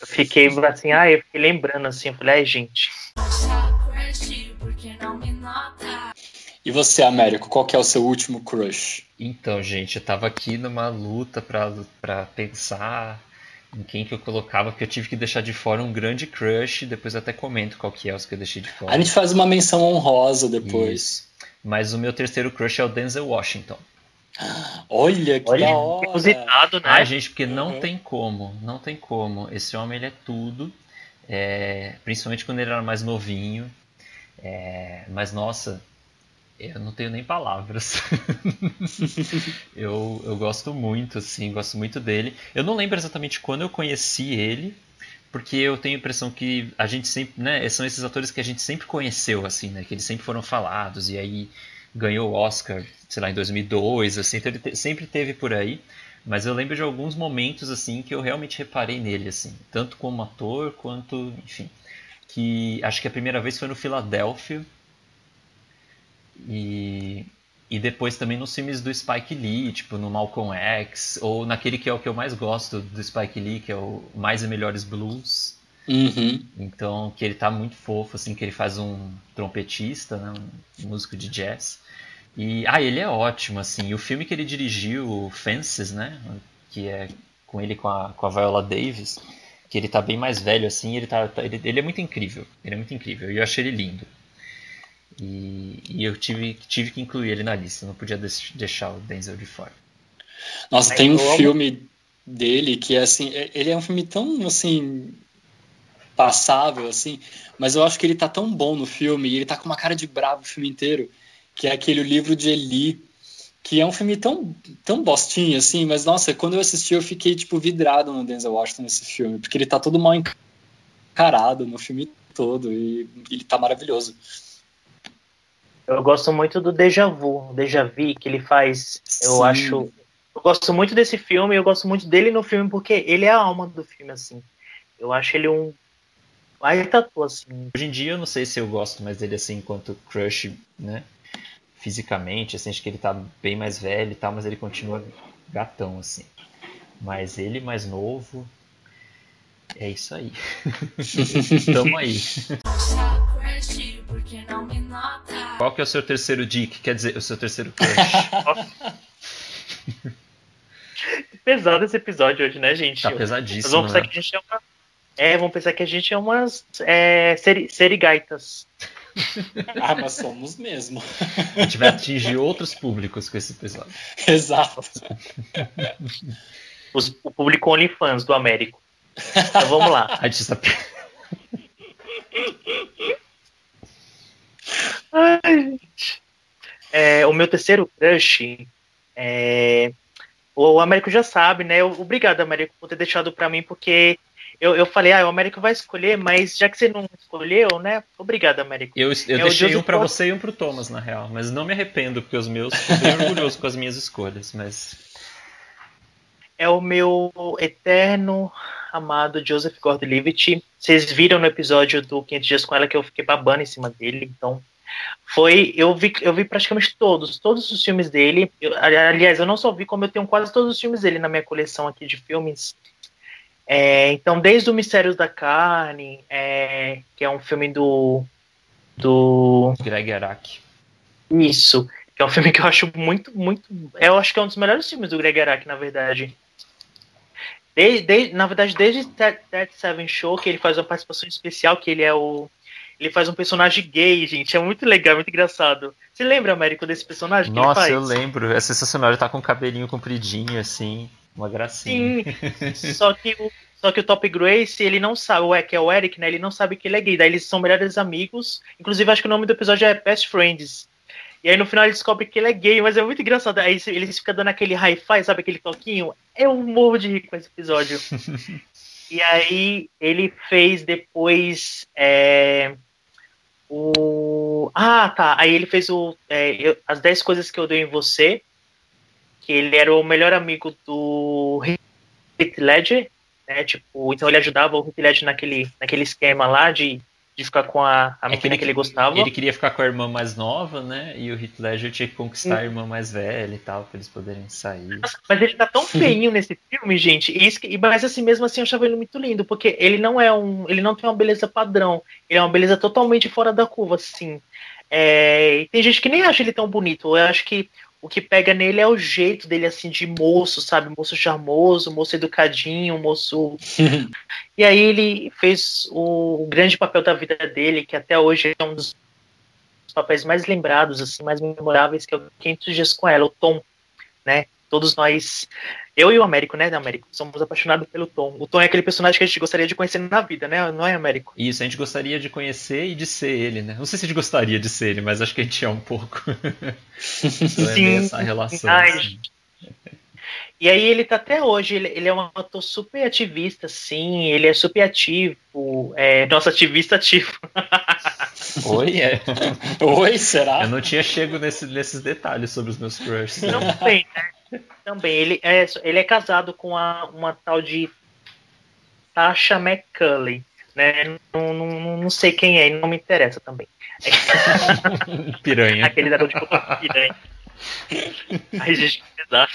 Speaker 5: Eu fiquei assim, ah, eu fiquei lembrando assim, eu falei, ai, gente.
Speaker 3: E você, Américo, qual que é o seu último crush?
Speaker 4: Então, gente, eu tava aqui numa luta pra, pra pensar em quem que eu colocava, porque eu tive que deixar de fora um grande crush, depois eu até comento qual que é os que eu deixei de fora.
Speaker 3: A gente faz uma menção honrosa depois. Isso.
Speaker 4: Mas o meu terceiro crush é o Denzel Washington.
Speaker 3: Olha que Olha, da hora.
Speaker 5: Inusitado, né?
Speaker 4: Ah, gente, porque não uhum. tem como, não tem como. Esse homem ele é tudo, é, principalmente quando ele era mais novinho. É, mas nossa, eu não tenho nem palavras. [laughs] eu, eu gosto muito, assim, gosto muito dele. Eu não lembro exatamente quando eu conheci ele, porque eu tenho a impressão que a gente sempre, né, são esses atores que a gente sempre conheceu, assim, né, que eles sempre foram falados e aí ganhou o Oscar, sei lá, em 2002, assim, então ele sempre teve por aí. Mas eu lembro de alguns momentos, assim, que eu realmente reparei nele, assim, tanto como ator quanto, enfim. Que acho que a primeira vez foi no Filadélfia. E, e depois também nos filmes do Spike Lee, tipo no Malcolm X, ou naquele que é o que eu mais gosto do Spike Lee, que é o Mais e Melhores Blues.
Speaker 3: Uhum.
Speaker 4: Então, que ele tá muito fofo, assim, que ele faz um trompetista, né, um músico de jazz. E, ah, ele é ótimo, assim. E o filme que ele dirigiu, Fences, né, que é com ele com a, com a Viola Davis, que ele tá bem mais velho, assim, ele, tá, tá ele, ele, é muito incrível. Ele é muito incrível. E eu achei ele lindo. E, e eu tive, tive que incluir ele na lista, não podia deixar o Denzel de fora.
Speaker 3: Nossa, tem um filme dele que é assim, é, ele é um filme tão assim passável, assim, mas eu acho que ele tá tão bom no filme, e ele tá com uma cara de bravo o filme inteiro, que é aquele livro de Eli, que é um filme tão, tão bostinho, assim, mas nossa, quando eu assisti eu fiquei, tipo, vidrado no Denzel Washington nesse filme, porque ele tá todo mal encarado no filme todo, e ele tá maravilhoso.
Speaker 5: Eu gosto muito do Deja Vu, Deja Vu, que ele faz, eu Sim. acho... Eu gosto muito desse filme, eu gosto muito dele no filme, porque ele é a alma do filme, assim. Eu acho ele um Aí tatuou assim.
Speaker 4: Hoje em dia eu não sei se eu gosto mais dele assim enquanto crush, né? Fisicamente, assim, acho que ele tá bem mais velho e tal, mas ele continua gatão, assim. Mas ele mais novo. É isso aí. [laughs] Tamo aí. Qual que é o seu terceiro dick? Quer dizer, o seu terceiro crush? [laughs]
Speaker 5: Pesado esse episódio hoje, né, gente?
Speaker 4: Tá pesadíssimo. Nós
Speaker 5: vamos
Speaker 4: né?
Speaker 5: que a gente é uma é, vão pensar que a gente é umas é, seri, serigaitas.
Speaker 3: ah, mas somos mesmo.
Speaker 4: A gente vai atingir outros públicos com esse episódio.
Speaker 3: Exato.
Speaker 5: Os, o público OnlyFans do Américo. Então vamos lá.
Speaker 4: A gente está...
Speaker 5: Ai, gente. É, o meu terceiro crush é... O Américo já sabe, né? Obrigado, Américo, por ter deixado para mim, porque eu, eu falei, ah, o Américo vai escolher, mas já que você não escolheu, né? Obrigado, Américo.
Speaker 4: Eu, eu é deixei um para você e um pro Thomas, na real. Mas não me arrependo, porque os meus fico bem orgulhoso com as minhas escolhas, mas.
Speaker 5: É o meu eterno amado Joseph Gordon-Levitt. Vocês viram no episódio do 500 Dias com ela que eu fiquei babando em cima dele, então foi eu vi eu vi praticamente todos todos os filmes dele eu, aliás eu não só vi como eu tenho quase todos os filmes dele na minha coleção aqui de filmes é, então, desde o Mistérios da Carne, é, que é um filme do do.
Speaker 4: Greg Araki.
Speaker 5: Isso. Que é um filme que eu acho muito, muito. Eu acho que é um dos melhores filmes do Greg Araki, na verdade. Desde, desde, na verdade, desde That Seven Show, que ele faz uma participação especial, que ele é o. Ele faz um personagem gay, gente. É muito legal, muito engraçado. Você lembra, Américo, desse personagem
Speaker 4: Nossa, eu lembro. É sensacional. Ele tá com o cabelinho compridinho, assim. Uma gracinha.
Speaker 5: Sim. só que o. Só que o Top Grace, ele não sabe, o- que é o Eric, né? Ele não sabe que ele é gay. Daí eles são melhores amigos. Inclusive, acho que o nome do episódio é Best Friends. E aí no final ele descobre que ele é gay, mas é muito engraçado. Aí eles ficam dando aquele hi-fi, sabe aquele toquinho? Eu morro de rir com esse episódio. [laughs] e aí ele fez depois é, o. Ah, tá. Aí ele fez o. é, eu- As 10 coisas que eu dei em você. Que ele era o melhor amigo do Heath Ledger, né? Tipo, então ele ajudava o Heath Ledger naquele, naquele esquema lá de, de ficar com a, a
Speaker 4: É
Speaker 5: menina que ele gostava.
Speaker 4: Ele queria ficar com a irmã mais nova, né? E o Heath Ledger tinha que conquistar a irmã mais velha e tal, pra eles poderem sair.
Speaker 5: Mas ele tá tão feinho nesse filme, gente. E isso que- e- mas assim, mesmo assim, eu achava ele muito lindo, porque ele não é um. Ele não tem uma beleza padrão. Ele é uma beleza totalmente fora da curva, assim. É, tem gente que nem acha ele tão bonito. Eu acho que o que pega nele é o jeito dele, assim, de moço, sabe? Moço charmoso, moço educadinho, moço. [laughs] e aí ele fez o, grande papel da vida dele, que até hoje é um dos papéis mais lembrados, assim, mais memoráveis, que é o 500 Dias com Ela, o Tom, né? Todos nós, eu e o Américo, né, Américo, somos apaixonados pelo Tom. O Tom é aquele personagem que a gente gostaria de conhecer na vida, né? Não é, Américo?
Speaker 4: Isso, a gente gostaria de conhecer e de ser ele, né? Não sei se a gente gostaria de ser ele, mas acho que a gente é um pouco. [laughs] então é meio essa relação.
Speaker 5: Ai,
Speaker 4: assim.
Speaker 5: E aí ele tá até hoje, ele, ele é um ator super ativista, sim, ele é super ativo, é, nosso ativista ativo. [laughs]
Speaker 4: Oi, é.
Speaker 3: Oi, será?
Speaker 4: Eu não tinha chego nesse- nesses detalhes sobre os meus crushes. né?
Speaker 5: Também, né? Também, ele é, ele é casado com a, uma tal de Tasha McCulley, né? Não, não, não sei quem é, e não me interessa também. [laughs]
Speaker 4: Piranha.
Speaker 5: Aquele garoto de roupa piranha. Ai, gente, que pesado.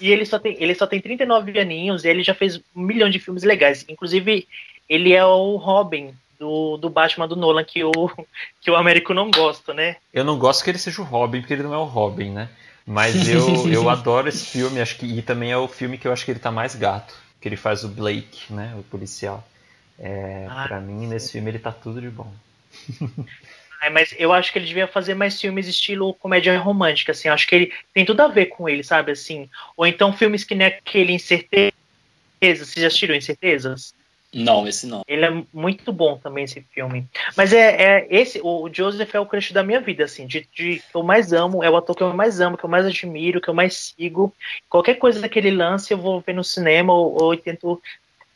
Speaker 5: E ele só, tem, ele só tem 39 aninhos e ele já fez um milhão de filmes legais. Inclusive, ele é o Robin do, do Batman do Nolan, que o, [laughs] que o Américo não gosta, né?
Speaker 4: Eu não gosto que ele seja o Robin, porque ele não é o Robin, né? Mas eu, [laughs] eu adoro esse filme, acho que e também é o filme que eu acho que ele tá mais gato, que ele faz o Blake, né, o policial. É,
Speaker 5: Ah,
Speaker 4: pra mim, nesse filme ele tá tudo de bom. [laughs]
Speaker 5: Mas eu acho que ele devia fazer mais filmes estilo comédia romântica, assim. Acho que ele tem tudo a ver com ele, sabe, assim. Ou então filmes que nem aquele Incerteza. Vocês já assistiram Incertezas?
Speaker 3: Não, esse não.
Speaker 5: Ele é muito bom também, esse filme. Mas é, é esse, o Joseph é o crush da minha vida, assim, de, de que eu mais amo, é o ator que eu mais amo, que eu mais admiro, que eu mais sigo. Qualquer coisa que ele lance, eu vou ver no cinema ou, ou eu tento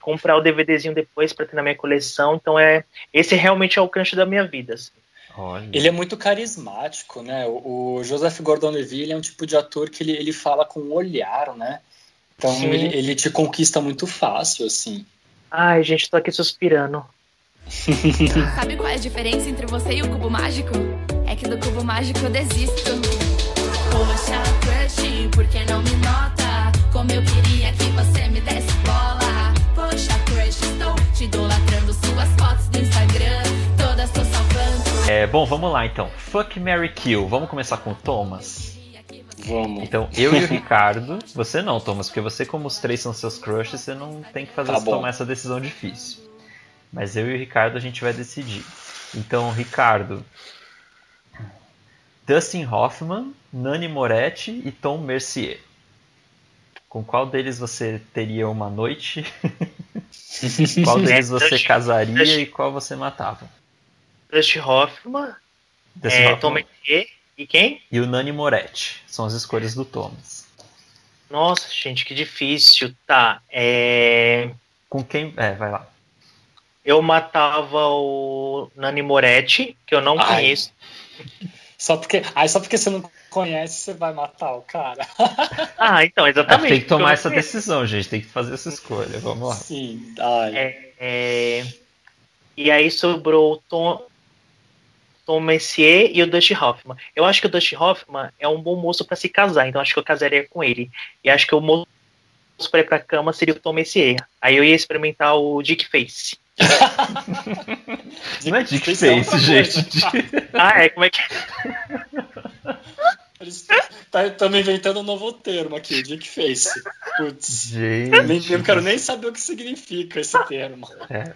Speaker 5: comprar o DVDzinho depois para ter na minha coleção. Então é, esse realmente é o crush da minha vida. assim.
Speaker 4: Olha.
Speaker 3: Ele é muito carismático, né? O, o Joseph Gordon-Levitt é um tipo de ator que ele, ele fala com o olhar, né? Então ele, ele te conquista muito fácil, assim.
Speaker 5: Ai, gente, tô aqui suspirando. [laughs]
Speaker 6: Sabe qual é a diferença entre você e o cubo mágico? É que do cubo mágico eu desisto. Poxa, crush, por que não me nota? Como eu queria que você me desse bola. Poxa, crush, estou te idolatrando suas fotos do Instagram. Todas tô salvando.
Speaker 4: É, bom, vamos lá então. Fuck Mary Kill. Vamos começar com o Thomas.
Speaker 3: Vamos.
Speaker 4: Então, [laughs] eu e o Ricardo. Você não, Thomas, porque você, como os três são seus crushes, você não tem que fazer
Speaker 3: Tá
Speaker 4: tomar essa decisão difícil. Mas eu e o Ricardo a gente vai decidir. Então, Ricardo. Dustin Hoffman, Nani Moretti e Tom Mercier. Com qual deles você teria uma noite? [laughs] qual deles você
Speaker 5: Dustin-
Speaker 4: casaria
Speaker 5: Dustin-
Speaker 4: e qual você matava?
Speaker 5: Dustin Hoffman,
Speaker 4: Dustin
Speaker 5: é,
Speaker 4: Hoffman
Speaker 5: Tom Metier e quem?
Speaker 4: e o Nani Moretti. São as escolhas do Thomas.
Speaker 5: Nossa, gente, que difícil. Tá, é...
Speaker 4: Com quem. É, vai lá.
Speaker 5: Eu matava o Nani Moretti, que eu não
Speaker 3: Ai.
Speaker 5: conheço.
Speaker 3: Só porque, aí só porque você não conhece, você vai matar o cara. [laughs]
Speaker 5: Ah, então,
Speaker 4: É,
Speaker 5: exatamente.
Speaker 4: tem que tomar essa decisão, gente. Tem que fazer essa escolha. Vamos lá.
Speaker 3: Sim. Ai.
Speaker 5: É, é, E aí sobrou o Tom, Tom Messier e o Dustin Hoffman. Eu acho que o Dustin Hoffman é um bom moço para se casar, então acho que eu casaria com ele. E acho que o moço para ir pra cama seria o Tom Messier. Aí eu ia experimentar o Dick Face. [laughs]
Speaker 4: Não é Dick
Speaker 3: Face é
Speaker 4: gente. [laughs]
Speaker 5: Ah, é? Como é que. [laughs]
Speaker 3: Eles estamos inventando um novo termo aqui, Dick Face. Putz.
Speaker 4: Gente.
Speaker 3: Nem, eu não quero nem saber o que significa esse termo.
Speaker 4: É.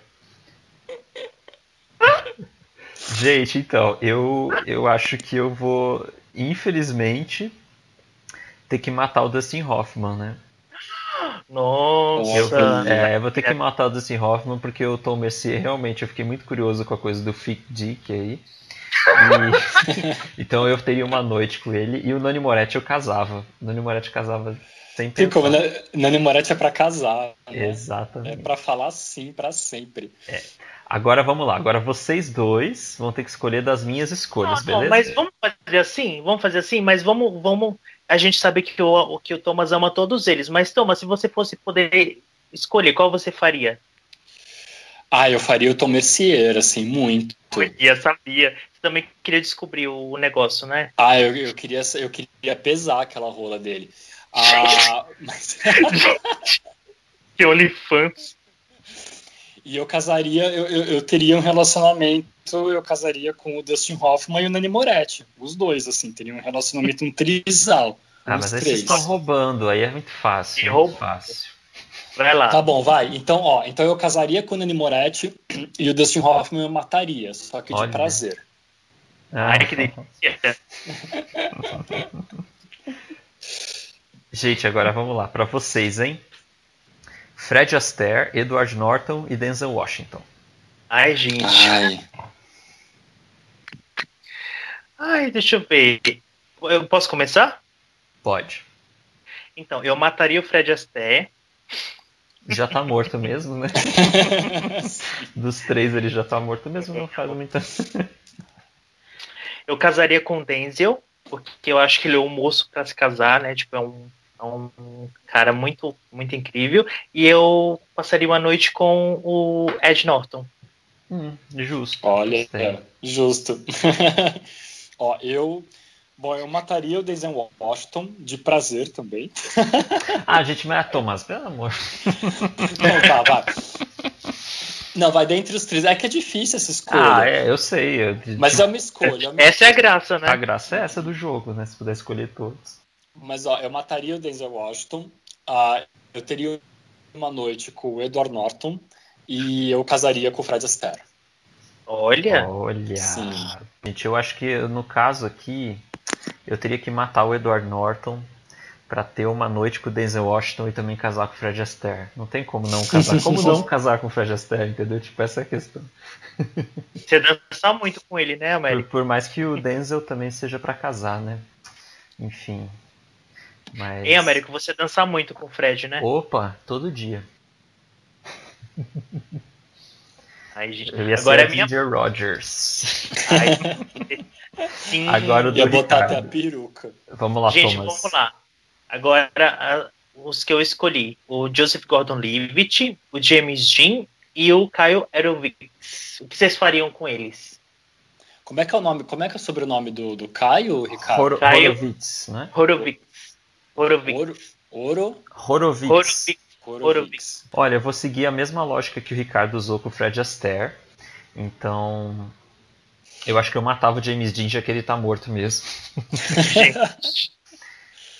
Speaker 4: Gente, então, eu, eu acho que eu vou, infelizmente, ter que matar o Dustin Hoffman, né? Eu,
Speaker 5: Nossa.
Speaker 4: é, eu vou ter que matar o Dustin Hoffman porque o Tom Mercier realmente eu fiquei muito curioso com a coisa do Fic Dick aí. E- [laughs] então eu teria uma noite com ele e o Nani Moretti eu casava. O Nani Moretti casava sem
Speaker 3: Tem
Speaker 4: pensar.
Speaker 3: como, né? Nani Moretti é pra casar. né? É
Speaker 4: Exatamente.
Speaker 3: pra falar sim pra sempre.
Speaker 4: Agora vamos lá. Agora vocês dois vão ter que escolher das minhas escolhas,
Speaker 5: Não, não,
Speaker 4: beleza?
Speaker 5: mas vamos fazer assim, vamos fazer assim, mas vamos, vamos. A gente sabe que o, que o Thomas ama todos eles, mas Thomas, se você fosse poder escolher, qual você faria?
Speaker 3: Ah, eu faria o Tom Mercier, assim, muito.
Speaker 5: Eu sabia. Você também queria descobrir o negócio, né?
Speaker 3: Ah, eu, eu, queria, eu queria pesar aquela rola dele. Ah, [laughs] mas-
Speaker 5: Que OnlyFans.
Speaker 3: E eu casaria, eu, eu, eu teria um relacionamento, eu casaria com o Dustin Hoffman e o Nani Moretti. Os dois, assim, teriam um relacionamento, um trisal.
Speaker 4: Ah,
Speaker 3: os
Speaker 4: mas aí
Speaker 3: três.
Speaker 4: vocês estão roubando, aí é muito fácil. É
Speaker 5: roubo?
Speaker 4: muito fácil.
Speaker 5: Vai lá.
Speaker 3: Tá bom, vai. Então, ó, então eu casaria com o Nani Moretti [clears throat] e o Dustin Hoffman eu mataria, só que de
Speaker 4: Olha.
Speaker 3: prazer.
Speaker 4: Ah,
Speaker 5: Ai, que delícia. [laughs]
Speaker 4: Gente, agora vamos lá, pra vocês, hein? Fred Astaire, Edward Norton e Denzel Washington.
Speaker 5: Ai, gente.
Speaker 3: Ai.
Speaker 5: Ai, deixa eu ver. Eu posso começar?
Speaker 4: Pode.
Speaker 5: Então, eu mataria o Fred Astaire.
Speaker 4: Já tá morto mesmo, né? [laughs] Dos três ele já tá morto mesmo, não faz muita.
Speaker 5: Eu casaria com o Denzel, porque eu acho que ele é um moço pra se casar, né? Tipo, é um, um cara muito, muito incrível. E eu passaria uma noite com o Ed Norton.
Speaker 4: Hum, justo.
Speaker 3: Olha,
Speaker 4: Gostei.
Speaker 3: justo. [laughs] Ó, eu. Bom, eu mataria o Denzel Washington de prazer também. [laughs]
Speaker 4: Ah, gente, mas Thomas, pelo amor.
Speaker 3: Não, tá, vai. Não, vai dentre os três. É que é difícil essa escolha.
Speaker 4: Ah, é, eu sei. eu-
Speaker 3: Mas é uma escolha. é uma
Speaker 5: Essa é a graça, né?
Speaker 4: A graça é essa do jogo, né? Se puder escolher todos.
Speaker 3: Mas ó, eu mataria o Denzel Washington. ah, eu teria uma noite com o Edward Norton e eu casaria com o Fred Astaire.
Speaker 5: Olha.
Speaker 4: Olha.
Speaker 3: Sim.
Speaker 4: Gente, eu acho que no caso aqui, eu teria que matar o Edward Norton pra ter uma noite com o Denzel Washington e também casar com o Fred Astaire. Não tem como não casar. Como [laughs] não casar com o Fred Astaire, entendeu? Tipo, essa é a questão.
Speaker 5: Você dançar muito com ele, né,
Speaker 4: Por,
Speaker 5: América?
Speaker 4: por mais que o Denzel também seja pra casar, né? Enfim. Mas...
Speaker 5: Hein, Américo, você dançar muito com o Fred, né?
Speaker 4: Opa, todo dia. [laughs]
Speaker 5: Ai, gente.
Speaker 4: Eu ia
Speaker 5: Agora
Speaker 4: ser
Speaker 5: é minha.
Speaker 4: Ginger Rogers.
Speaker 5: Ai, [laughs] Sim.
Speaker 4: Agora o do
Speaker 3: Ia botar
Speaker 4: Ricardo.
Speaker 3: até a peruca.
Speaker 4: Vamos lá,
Speaker 5: Gente,
Speaker 4: Thomas.
Speaker 5: vamos lá. Agora, a- os que eu escolhi: o Joseph Gordon-Levitt, o James Dean e o Kyle Aerovics. O que vocês fariam com eles?
Speaker 3: Como é que é o nome? Como é que é o sobrenome do, do Caio, Ricardo?
Speaker 4: Hor
Speaker 5: Caio-
Speaker 4: Horowitz, né?
Speaker 5: Horowitz. Horowitz.
Speaker 3: Ouro. Ouro.
Speaker 4: Horowitz.
Speaker 5: Horowitz.
Speaker 3: Horowitz.
Speaker 4: Olha, eu vou seguir a mesma lógica que o Ricardo usou com o Fred Astaire. Então, eu acho que eu matava o James Dean já que ele tá morto mesmo.
Speaker 5: Gente, [laughs]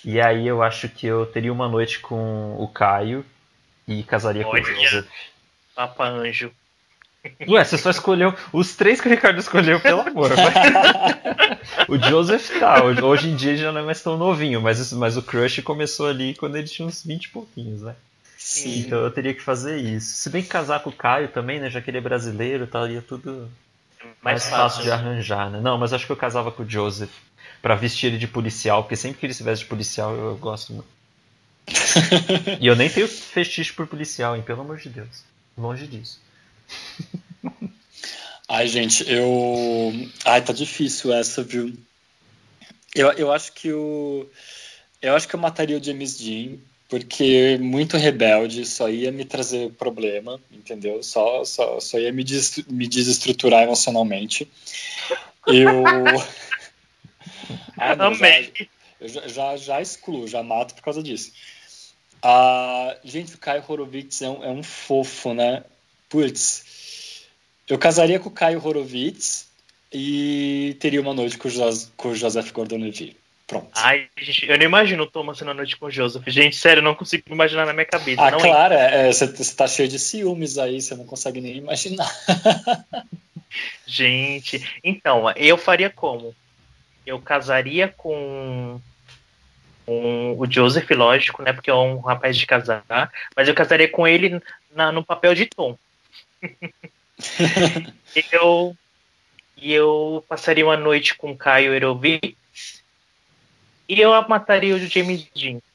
Speaker 4: E aí eu acho que eu teria uma noite com o Caio e casaria com o
Speaker 5: Olha.
Speaker 4: Joseph.
Speaker 5: Papa Anjo.
Speaker 4: Ué, você só escolheu os três que o Ricardo escolheu, pelo amor. [laughs] vai. [laughs] o Joseph tá, hoje, em dia ele já não é mais tão novinho, mas, mas o crush começou ali quando ele tinha uns 20 e pouquinhos, né?
Speaker 3: Sim.
Speaker 4: Então eu teria que fazer isso. Se bem que casar com o Caio também, né? Já que ele é brasileiro, estaria tudo mais,
Speaker 5: Mais
Speaker 4: fácil de arranjar, né? Não, mas acho que eu casava com o Joseph pra vestir ele de policial, porque sempre que ele se veste de policial eu, eu gosto muito. [laughs] e eu nem tenho fetiche por policial, hein? Pelo amor de Deus. Longe disso. [laughs]
Speaker 3: Ai, gente, eu. Ai, tá difícil essa, viu? Eu, eu acho que o. Eu acho que eu mataria o James Dean, porque muito rebelde, só ia me trazer problema, entendeu? Só, só, só ia me, des, me desestruturar emocionalmente. Eu. [laughs] Ah, não, já-
Speaker 5: Amei.
Speaker 3: eu já, já, já excluo, já mato por causa disso. Ah, gente, o Caio Horowitz é um, é um fofo, né? Putz. Eu casaria com o Caio Horowitz e teria uma noite com o, Jos com o Joseph Gordon-Levitt. Pronto.
Speaker 5: Ai, gente, eu não imagino o Thomas na noite com o Joseph. Gente, sério, eu não consigo imaginar na minha cabeça.
Speaker 3: Ah, claro, é, você tá cheio de ciúmes aí, você não consegue nem imaginar. [laughs]
Speaker 5: Gente, então, eu faria como? Eu casaria com, com o Joseph, lógico, né? Porque é um rapaz de casar, mas eu casaria com ele na, no papel de Tom. [laughs] eu, e eu passaria uma noite com o Caio Erovi e eu mataria o James Dean. [laughs]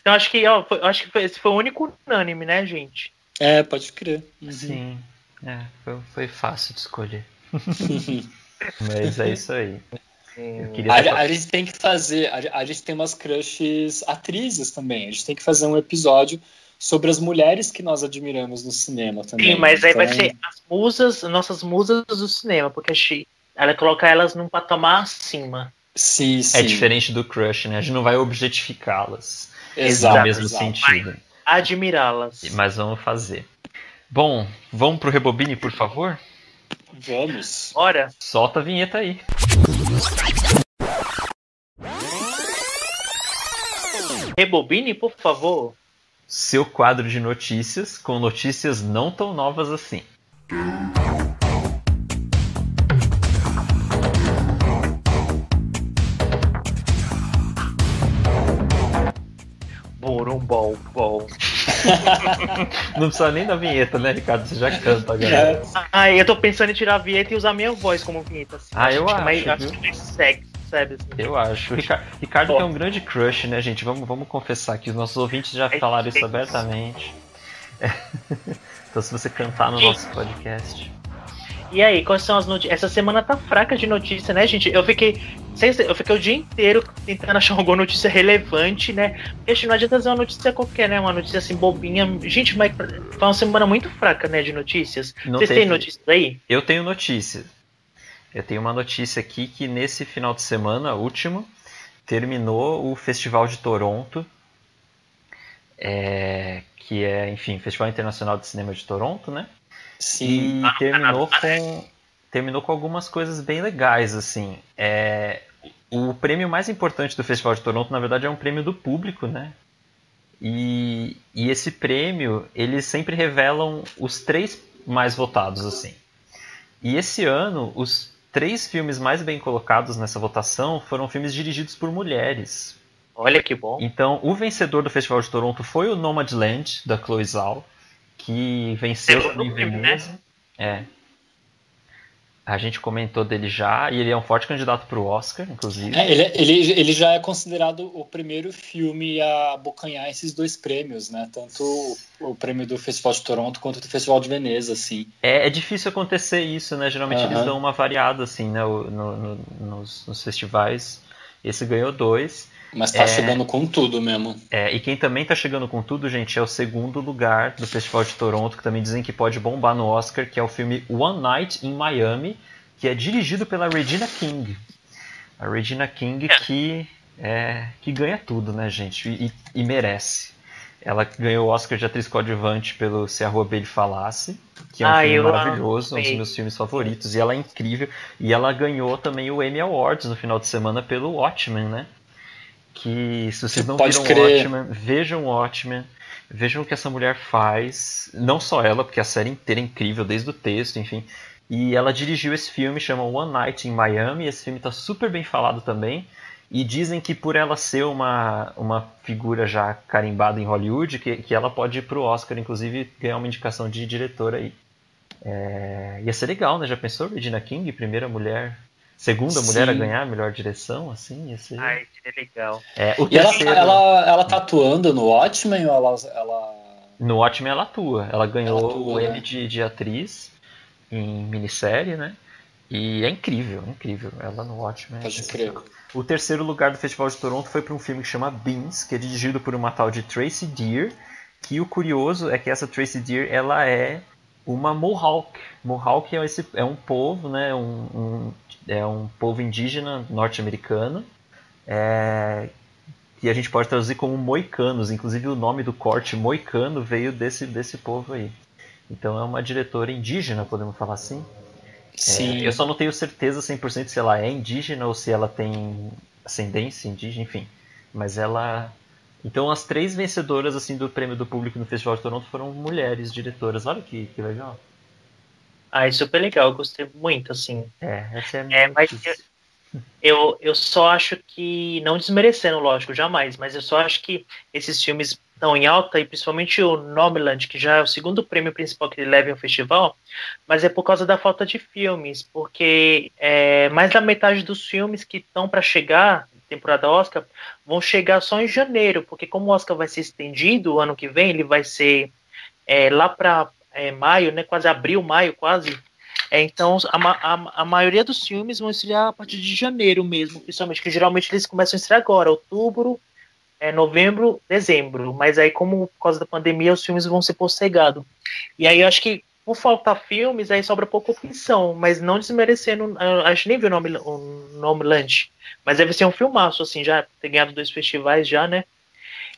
Speaker 5: Então acho que, ó, foi, acho que foi, esse foi o único unânime, né, gente?
Speaker 3: É, pode crer. Uhum.
Speaker 4: Sim. É, foi, foi fácil de escolher. [laughs] Mas é isso aí.
Speaker 3: A, a gente tem que fazer. A, a gente tem umas crushes atrizes também. A gente tem que fazer um episódio sobre as mulheres que nós admiramos no cinema também.
Speaker 5: Sim, mas aí vai
Speaker 3: Então,
Speaker 5: ser as musas, nossas musas do cinema, porque a gente- ela coloca elas num patamar acima.
Speaker 3: Sim, sim.
Speaker 4: É diferente do crush, né? A gente não vai objetificá-las
Speaker 3: Exato,
Speaker 4: no mesmo
Speaker 3: exato.
Speaker 4: sentido.
Speaker 5: Admirá-las.
Speaker 4: Mas vamos fazer. Bom, vamos pro Rebobine, por favor?
Speaker 3: Vamos.
Speaker 5: Ora,
Speaker 4: Solta a vinheta aí.
Speaker 5: rebobine, por favor.
Speaker 4: Seu quadro de notícias com notícias não tão novas assim.
Speaker 5: Bol, bol. [laughs]
Speaker 4: Não precisa nem da vinheta, né, Ricardo? Você já canta agora.
Speaker 3: É,
Speaker 5: Ai, eu tô pensando em tirar a vinheta e usar minha voz como vinheta. Assim.
Speaker 4: Ah, eu acho, viu?
Speaker 5: acho que mais sexy, Assim.
Speaker 4: Eu acho. O Ricardo, Ricardo é um grande crush, né, gente? Vamos, vamos confessar que os nossos ouvintes já
Speaker 5: É
Speaker 4: falaram isso abertamente. [laughs] Então, se você cantar no nosso podcast.
Speaker 5: E aí, quais são as notícias? Essa semana tá fraca de notícia, né, gente? Eu fiquei. Eu fiquei o dia inteiro tentando achar alguma notícia relevante, né? Porque gente, não adianta fazer uma notícia qualquer, né? Uma notícia assim bobinha. Gente, mas foi uma semana muito fraca, né, de notícias.
Speaker 4: Não
Speaker 5: Vocês têm notícias aí?
Speaker 4: Eu tenho notícia. Eu tenho uma notícia aqui que nesse final de semana último terminou o Festival de Toronto, é, que é, enfim, Festival Internacional de Cinema de Toronto, né?
Speaker 3: sim.
Speaker 4: E terminou com, terminou com algumas coisas bem legais, assim. É, o prêmio mais importante do Festival de Toronto, na verdade, é um prêmio do público, né? E, e esse prêmio, eles sempre revelam os três mais votados, assim. E esse ano, os três filmes mais bem colocados nessa votação foram filmes dirigidos por mulheres.
Speaker 5: Olha que bom.
Speaker 4: Então, o vencedor do Festival de Toronto foi o Nomadland, da Chloe Zhao, que venceu
Speaker 5: Segundo
Speaker 4: também
Speaker 5: filme,
Speaker 4: Veneza. É. A gente comentou dele já, e ele é um forte candidato para o Oscar, inclusive.
Speaker 3: É, ele, ele, ele já é considerado o primeiro filme a abocanhar esses dois prêmios, né? Tanto o, o prêmio do Festival de Toronto quanto do Festival de Veneza, assim.
Speaker 4: É, é difícil acontecer isso, né? Geralmente eles
Speaker 3: Aham.
Speaker 4: dão uma variada, assim, né? no- no- nos, nos festivais. Esse ganhou dois.
Speaker 3: Mas tá
Speaker 4: É.
Speaker 3: chegando com tudo mesmo.
Speaker 4: É, e quem também tá chegando com tudo, gente, é o segundo lugar do Festival de Toronto, que também dizem que pode bombar no Oscar, que é o filme One Night in Miami, que é dirigido pela Regina King. A Regina King que, é, que ganha tudo, né, gente? E, e- merece. Ela ganhou o Oscar de atriz coadjuvante pelo Se a Rua Bailey Falasse, que é um
Speaker 5: Ah,
Speaker 4: filme maravilhoso, um dos
Speaker 5: amei.
Speaker 4: meus filmes favoritos, e ela é incrível. E ela ganhou também o Emmy Awards no final de semana pelo Watchmen, né? Que se vocês não
Speaker 3: Pode
Speaker 4: viram
Speaker 3: crer.
Speaker 4: Watchmen, vejam Watchmen, vejam o que essa mulher faz. Não só ela, porque a série inteira é incrível, desde o texto, enfim. E ela dirigiu esse filme, chama One Night in Miami. Esse filme está super bem falado também. E dizem que por ela ser uma, uma figura já carimbada em Hollywood, que, que ela pode ir pro Oscar, inclusive ganhar uma indicação de diretora aí. É, ia ser legal, né? Já pensou Regina King, primeira mulher, segunda mulher a
Speaker 3: Sim.
Speaker 4: ganhar a melhor direção, assim? Ser...
Speaker 5: Ai, que legal.
Speaker 4: É, o
Speaker 3: E ela,
Speaker 4: terceiro,
Speaker 3: ela, ela tá atuando no Watchmen ou ela. ela...
Speaker 4: no Watchmen ela atua. Ela ganhou
Speaker 3: Ela atua,
Speaker 4: o
Speaker 3: né?
Speaker 4: Emmy de, de atriz em minissérie, né? E é incrível, incrível. Ela no Watchmen. é
Speaker 3: Pode
Speaker 4: sensacional.
Speaker 3: crer.
Speaker 4: O terceiro lugar do Festival de Toronto foi para um filme que chama Beans, que é dirigido por uma tal de Tracy Deer. Que o curioso é que essa Tracy Deer ela é uma Mohawk. Mohawk é, esse, é um povo, né? Um, um- é um povo indígena norte-americano. É, que a gente pode traduzir como moicanos. Inclusive o nome do corte moicano veio desse, desse povo aí. Então é uma diretora indígena, podemos falar assim.
Speaker 3: Sim.
Speaker 4: É, eu só não tenho certeza 100% se ela é indígena ou se ela tem ascendência indígena, enfim. Mas ela. Então as três vencedoras assim do prêmio do público no Festival de Toronto foram mulheres diretoras. Olha que, que legal.
Speaker 5: Ah, é super legal, eu gostei muito, assim.
Speaker 4: É, essa é
Speaker 5: É, mas eu, eu só acho que, não desmerecendo, lógico, jamais, mas eu só acho que esses filmes estão em alta, e principalmente o Nomeland, que já é o segundo prêmio principal que ele leva em um festival, mas é por causa da falta de filmes, porque é, mais da metade dos filmes que estão para chegar, temporada Oscar, vão chegar só em janeiro, porque como o Oscar vai ser estendido o ano que vem, ele vai ser é, lá para maio, né, quase abril, maio, quase. É, então, a, a, a maioria dos filmes vão estrear a partir de janeiro mesmo, principalmente, que geralmente eles começam a estrear agora, outubro, é, novembro, dezembro. Mas aí, como por causa da pandemia, os filmes vão ser postergados. E aí, eu acho que por faltar filmes, aí sobra pouca opção, mas não desmerecendo, eu acho que nem vi o nome, o nome Lunch, mas deve ser um filmaço, assim, já ter ganhado dois festivais já, né?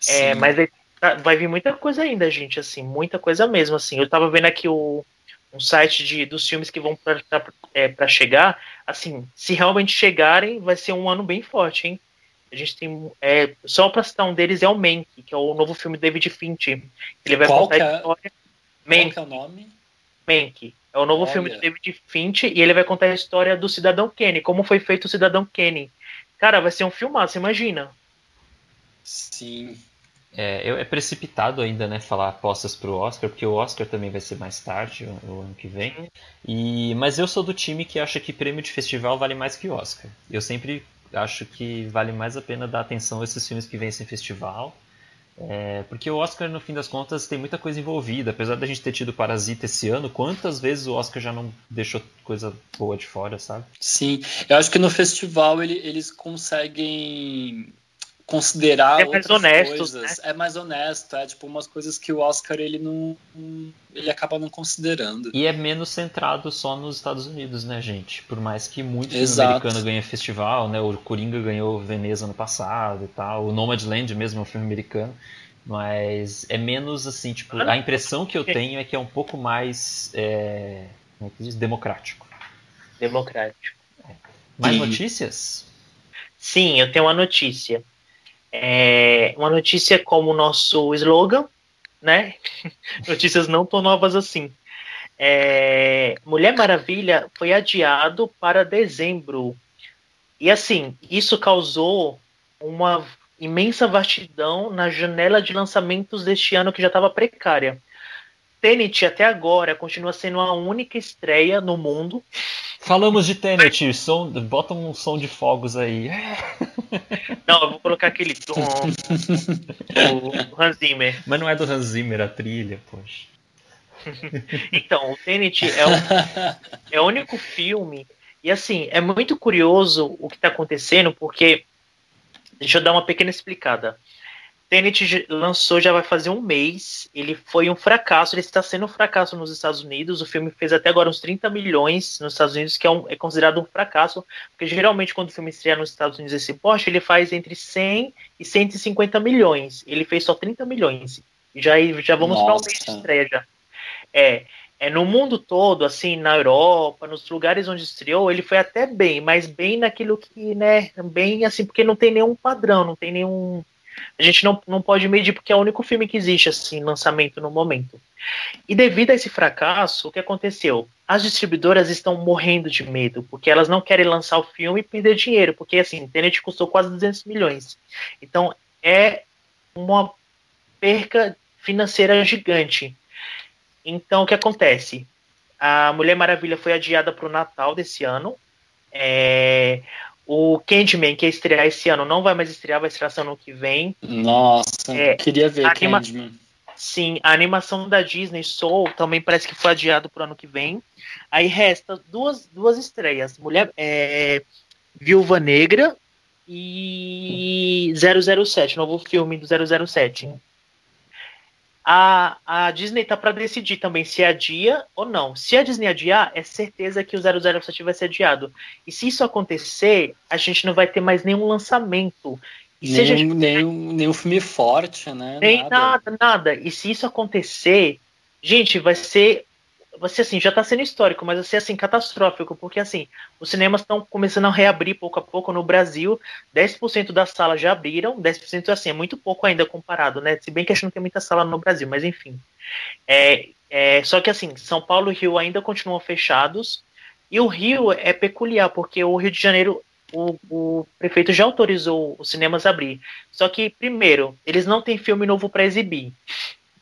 Speaker 5: É,
Speaker 3: Sim.
Speaker 5: mas aí vai vir muita coisa ainda, gente, assim, muita coisa mesmo, assim. Eu tava vendo aqui o um site de, dos filmes que vão para é, pra chegar, assim, se realmente chegarem, vai ser um ano bem forte, hein? A gente tem, é, só pra citar um deles é o Mank, que é o novo filme do David Fincher. Ele vai
Speaker 3: Qual
Speaker 5: contar a
Speaker 3: é?
Speaker 5: história...
Speaker 3: Qual
Speaker 5: Mank,
Speaker 3: que é o nome?
Speaker 5: Mank. É o novo
Speaker 3: Olha.
Speaker 5: filme do David Fincher e ele vai contar a história do Cidadão Kenny, como foi feito o Cidadão Kenny. Cara, vai ser um filmaço, imagina.
Speaker 3: Sim.
Speaker 4: É, é precipitado ainda, né, falar apostas pro Oscar, porque o Oscar também vai ser mais tarde, o, o ano que vem. E, mas eu sou do time que acha que prêmio de festival vale mais que Oscar. Eu sempre acho que vale mais a pena dar atenção a esses filmes que vencem festival. É, porque o Oscar, no fim das contas, tem muita coisa envolvida. Apesar da gente ter tido Parasita esse ano, quantas vezes o Oscar já não deixou coisa boa de fora, sabe?
Speaker 3: Sim, eu acho que no festival ele- eles conseguem considerar
Speaker 5: É mais
Speaker 3: outras
Speaker 5: honestos,
Speaker 3: coisas. É mais honesto, é tipo umas coisas que o Oscar ele não ele acaba não considerando.
Speaker 4: E é menos centrado só nos Estados Unidos, né, gente? Por mais que muito filme
Speaker 3: Exato.
Speaker 4: americano ganhe festival, né? O Coringa ganhou Veneza ano passado e tal. O Nomadland mesmo é um filme americano. Mas é menos assim, tipo, a impressão que eu tenho é que é um pouco mais é, como é que diz? democrático.
Speaker 5: Democrático.
Speaker 4: Mais
Speaker 3: E-
Speaker 4: notícias?
Speaker 5: Sim, eu tenho uma notícia. É, uma notícia como o nosso slogan, né? [laughs] Notícias não tão novas assim. É, Mulher Maravilha foi adiado para dezembro. E assim, isso causou uma imensa vastidão na janela de lançamentos deste ano que já estava precária. Tenet até agora continua sendo a única estreia no mundo
Speaker 4: Falamos de Tenet, som, bota um som de fogos aí. [laughs]
Speaker 5: Não, eu vou colocar aquele tom do Hans Zimmer.
Speaker 4: Mas não é do Hans Zimmer a trilha, poxa. [laughs]
Speaker 5: Então, o Tenet é o, é o único filme. E assim, é muito curioso o que está acontecendo, porque. Deixa eu dar uma pequena explicada. Tenet lançou já vai fazer um mês. Ele foi um fracasso. Ele está sendo um fracasso nos Estados Unidos. O filme fez até agora uns 30 milhões nos Estados Unidos, que é, um- é considerado um fracasso. Porque geralmente, quando o filme estreia nos Estados Unidos esse porte, ele faz entre 100 e 150 milhões. Ele fez só 30 milhões. Já, já vamos para um mês de estreia já. É, é, no mundo todo, assim, na Europa, nos lugares onde estreou, ele foi até bem, mas bem naquilo que, né, bem assim, porque não tem nenhum padrão, não tem nenhum. A gente não, não pode medir, porque é o único filme que existe, assim, lançamento no momento. E devido a esse fracasso, o que aconteceu? As distribuidoras estão morrendo de medo, porque elas não querem lançar o filme e perder dinheiro, porque, assim, Tenet custou quase 200 milhões. Então, é uma perca financeira gigante. Então, o que acontece? A Mulher Maravilha foi adiada para o Natal desse ano. É, o Candyman, que ia estrear esse ano, não vai mais estrear, vai estrear ano que vem.
Speaker 3: Nossa,
Speaker 5: É,
Speaker 3: queria ver
Speaker 5: anima-
Speaker 3: Candyman.
Speaker 5: Sim, a animação da Disney Soul também parece que foi adiado para o ano que vem. Aí resta duas, duas estreias: Mulher é, Viúva Negra e 007, novo filme do 007. A, a Disney tá para decidir também se adia ou não. Se a Disney adiar, é certeza que o 007 vai ser adiado. E se isso acontecer, a gente não vai ter mais nenhum lançamento. E a gente
Speaker 3: Nenhum, nenhum, filme forte, né?
Speaker 5: nem nada, nada. E se isso acontecer, gente, vai ser ser assim, já está sendo histórico, mas vai ser assim, catastrófico, porque assim, os cinemas estão começando a reabrir pouco a pouco no Brasil, 10% das salas já abriram, 10% assim, é muito pouco ainda comparado, né? Se bem que a gente não tem muita sala no Brasil, mas enfim. É, é, só que assim, São Paulo e Rio ainda continuam fechados, e o Rio é peculiar, porque o Rio de Janeiro, o, o prefeito já autorizou os cinemas a abrir. Só que, primeiro, eles não têm filme novo para exibir.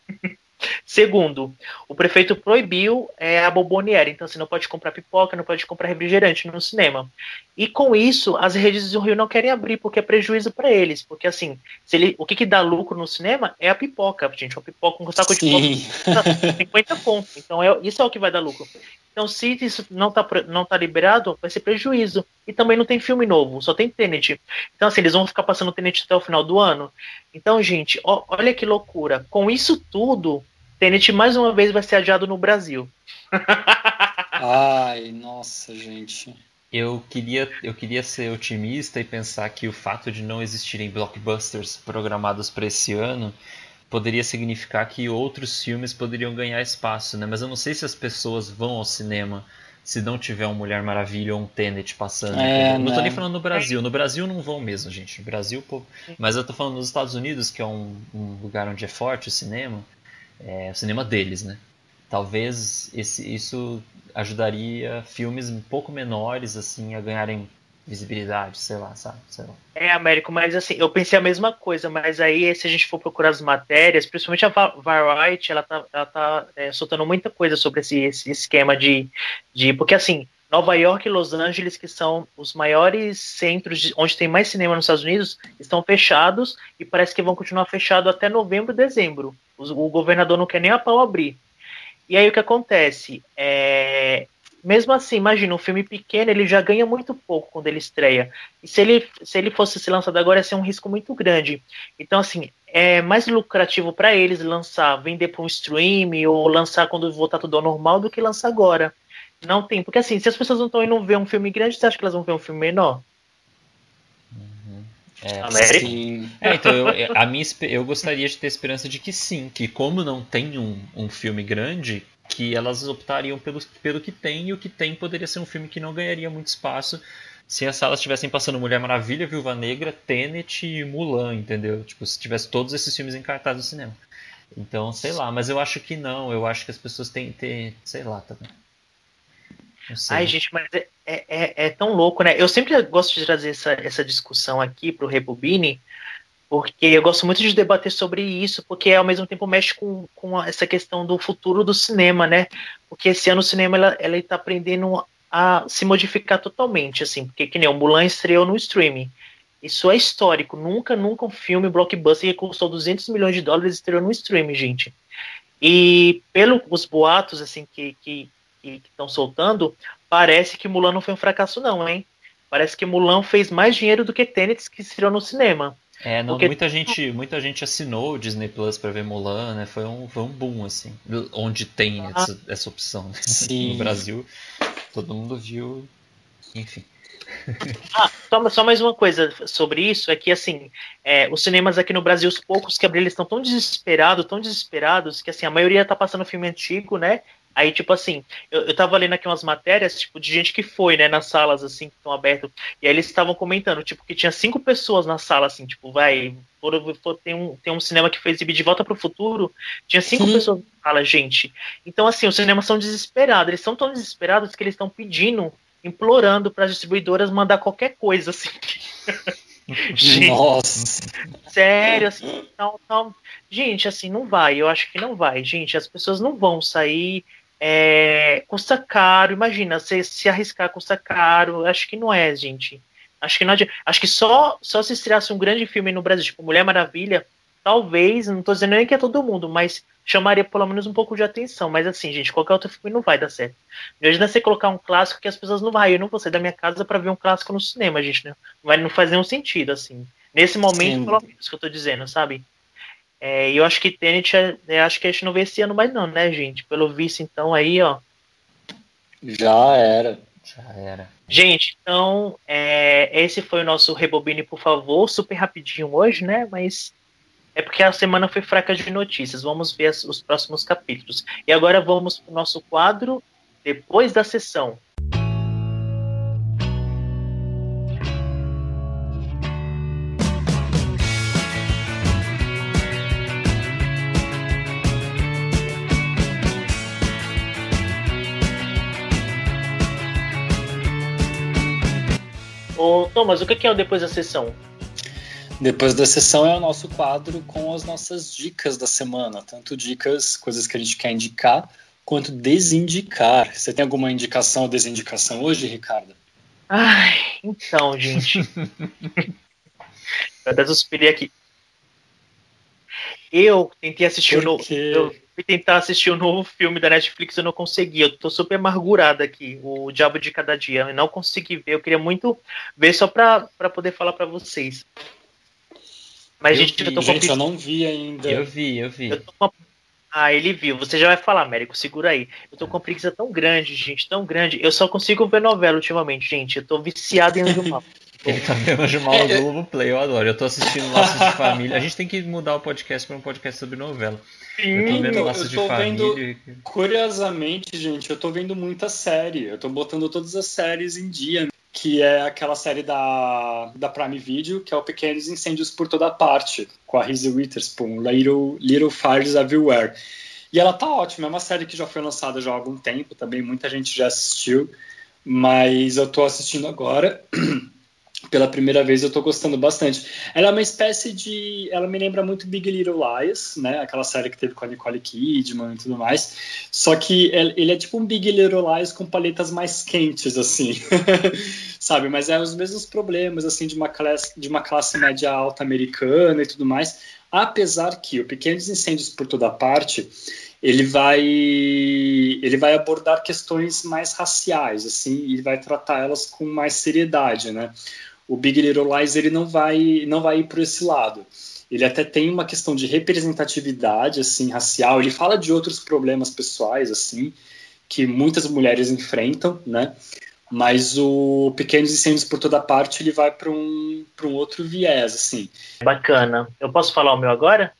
Speaker 5: [laughs] Segundo, o prefeito proibiu é, a bomboniera, então você não pode comprar pipoca, não pode comprar refrigerante no cinema. E com isso, as redes do Rio não querem abrir, porque é prejuízo para eles. Porque assim, se ele, o que, que dá lucro no cinema é a pipoca, gente. Uma pipoca, um saco de pipoca, 50 pontos. Então é, isso é o que vai dar lucro. Então, se isso não está não tá liberado, vai ser prejuízo. E também não tem filme novo, só tem Tenet. Então, assim, eles vão ficar passando Tenet até o final do ano. Então, gente, ó, olha que loucura. Com isso tudo, Tenet mais uma vez vai ser adiado no Brasil. [laughs]
Speaker 3: Ai, nossa, gente.
Speaker 4: Eu queria, eu queria ser otimista e pensar que o fato de não existirem blockbusters programados para esse ano poderia significar que outros filmes poderiam ganhar espaço, né? Mas eu não sei se as pessoas vão ao cinema se não tiver um Mulher Maravilha ou um Tenet passando. É, não tô nem né? falando no Brasil. No Brasil não vão mesmo, gente. No Brasil, pô... mas eu tô falando nos Estados Unidos, que é um, um lugar onde é forte o cinema é, o cinema deles, né? Talvez esse, isso ajudaria filmes um pouco menores assim a ganharem visibilidade, sei lá, sabe? Sei lá.
Speaker 5: É, Américo, mas assim, eu pensei a mesma coisa, mas aí se a gente for procurar as matérias, principalmente a Variety, ela tá, ela tá é, soltando muita coisa sobre esse, esse esquema de, de. Porque assim, Nova York e Los Angeles, que são os maiores centros de, onde tem mais cinema nos Estados Unidos, estão fechados e parece que vão continuar fechados até novembro, dezembro. O, governador não quer nem a pau abrir. E aí o que acontece? É, mesmo assim, imagina, um filme pequeno, ele já ganha muito pouco quando ele estreia. E se ele, se ele fosse ser lançado agora, ia ser um risco muito grande. Então, assim, é mais lucrativo para eles lançar, vender para um stream ou lançar quando voltar tudo ao normal do que lançar agora. Não tem, porque assim, se as pessoas não estão indo ver um filme grande, você acha que elas vão ver um filme menor?
Speaker 4: É, América? É, então eu, a minha, eu gostaria de ter esperança de que sim, que como não tem um, um filme grande, que elas optariam pelo, pelo que tem, e o que tem poderia ser um filme que não ganharia muito espaço se as salas estivessem passando Mulher Maravilha, Viúva Negra, Tenet e Mulan, entendeu? Tipo, se tivesse todos esses filmes em cartaz no cinema. Então, sei lá, mas eu acho que não, eu acho que as pessoas têm que ter, sei lá, também. Tá
Speaker 5: Ai, gente, mas é, é, é, é, tão louco, né? Eu sempre gosto de trazer essa, essa discussão aqui pro Rebobine, porque eu gosto muito de debater sobre isso, porque ao mesmo tempo mexe com, com essa questão do futuro do cinema, né? Porque esse ano o cinema ela, ela está aprendendo a se modificar totalmente, assim, porque que nem o Mulan estreou no streaming. Isso é histórico. Nunca, nunca um filme blockbuster que custou 200 milhões de dólares estreou no streaming, gente. E pelos boatos assim que, que que estão soltando, parece que Mulan não foi um fracasso, não, hein? Parece que Mulan fez mais dinheiro do que Tenet que estreou no cinema.
Speaker 4: É, não, Porque... muita, gente, muita gente assinou o Disney Plus para ver Mulan, né? Foi um, foi um boom, assim. Onde tem ah. essa, essa, opção. Né? [laughs] No Brasil, todo mundo viu. Enfim. [laughs]
Speaker 5: Ah, só, só, mais uma coisa sobre isso, é que assim, é, os cinemas aqui no Brasil, os poucos que abriram, eles estão tão desesperados, tão desesperados, que assim, a maioria tá passando filme antigo, né? Aí, tipo assim, eu, eu tava lendo aqui umas matérias, tipo, de gente que foi, né, nas salas, assim, que estão abertas, e aí eles estavam comentando, tipo, que tinha cinco pessoas na sala, assim, tipo, vai, for, for, tem, um, tem um cinema que foi exibido de volta pro futuro, tinha cinco Sim. pessoas na sala, gente. Então, assim, os cinemas são desesperados, eles são tão desesperados que eles estão pedindo, implorando para as distribuidoras mandar qualquer coisa, assim. [laughs]
Speaker 3: gente, Nossa!
Speaker 5: Sério, assim, então, então, gente, assim, não vai, eu acho que não vai, gente, as pessoas não vão sair é, custa caro, imagina, você se arriscar custa caro, acho que não é, gente. Acho que não adianta. Acho que só, só se estreasse um grande filme no Brasil, tipo Mulher Maravilha, talvez, não tô dizendo nem que é todo mundo, mas chamaria pelo menos um pouco de atenção. Mas assim, gente, qualquer outro filme não vai dar certo. Imagina você colocar um clássico que as pessoas não vão. Eu não vou sair da minha casa para ver um clássico no cinema, gente. Né? Não vai não faz nenhum sentido, assim. Nesse momento, Sim. pelo menos que eu tô dizendo, sabe? É, e eu acho que Tenet, é, é, acho que a gente não vê esse ano mais não, né, gente? Pelo visto, então, aí, ó.
Speaker 3: Já era.
Speaker 4: Já era.
Speaker 5: Gente, então, é, esse foi o nosso Rebobine, por favor. Super rapidinho hoje, né? Mas É porque a semana foi fraca de notícias. Vamos ver as, os próximos capítulos. E agora vamos para o nosso quadro depois da sessão. Ô, Thomas, o que é o depois da sessão?
Speaker 3: Depois da sessão é o nosso quadro com as nossas dicas da semana, tanto dicas, coisas que a gente quer indicar, quanto desindicar. Você tem alguma indicação ou desindicação hoje, Ricardo?
Speaker 5: Ai, então, gente. [laughs] eu até suspirei aqui. Eu tentei assistir o novo. Eu fui tentar assistir o novo filme da Netflix, eu não consegui. Eu tô super amargurada aqui, o Diabo de Cada Dia. Eu não consegui ver. Eu queria muito ver só pra, pra poder falar pra vocês.
Speaker 3: Mas, eu gente, vi, eu tô com gente, eu não vi ainda.
Speaker 4: Eu vi, eu vi. Eu
Speaker 5: uma... Ah, ele viu. Você já vai falar, Américo, segura aí. Eu tô com uma preguiça tão grande, gente, tão grande. Eu só consigo ver novela ultimamente, gente. Eu tô viciado em Anjo Mal. [laughs]
Speaker 4: Ele tá vendo Anjo Mal do Globo Play, eu adoro. Eu tô assistindo Laços de Família. A gente tem que mudar o podcast para um podcast sobre novela.
Speaker 3: Sim, eu tô vendo Laços de Família. Vendo, curiosamente, gente, eu tô vendo muita série. Eu tô botando todas as séries em dia que é aquela série da, da Prime Video, que é o Pequenos Incêndios por Toda Parte, com a Reese Witherspoon, Little, Little Fires Everywhere. E ela tá ótima, é uma série que já foi lançada já há algum tempo, também muita gente já assistiu, mas eu tô assistindo agora. [clears throat] pela primeira vez eu tô gostando bastante. Ela é uma espécie de. Ela me lembra muito Big Little Lies, né? Aquela série que teve com a Nicole Kidman e tudo mais. Só que ele é tipo um Big Little Lies com paletas mais quentes, assim. [laughs] Sabe? Mas é os mesmos problemas, assim, de uma classe, de uma classe média alta americana e tudo mais. Apesar que o Pequenos Incêndios por Toda Parte ele vai ele vai abordar questões mais raciais assim e vai tratar elas com mais seriedade né o Big Little Lies ele não vai não vai ir por esse lado. Ele até tem uma questão de representatividade assim racial. Ele fala de outros problemas pessoais assim que muitas mulheres enfrentam, né? Mas o Pequenos Incêndios por toda parte ele vai para um para um outro viés assim.
Speaker 5: Bacana. Eu posso falar o meu agora?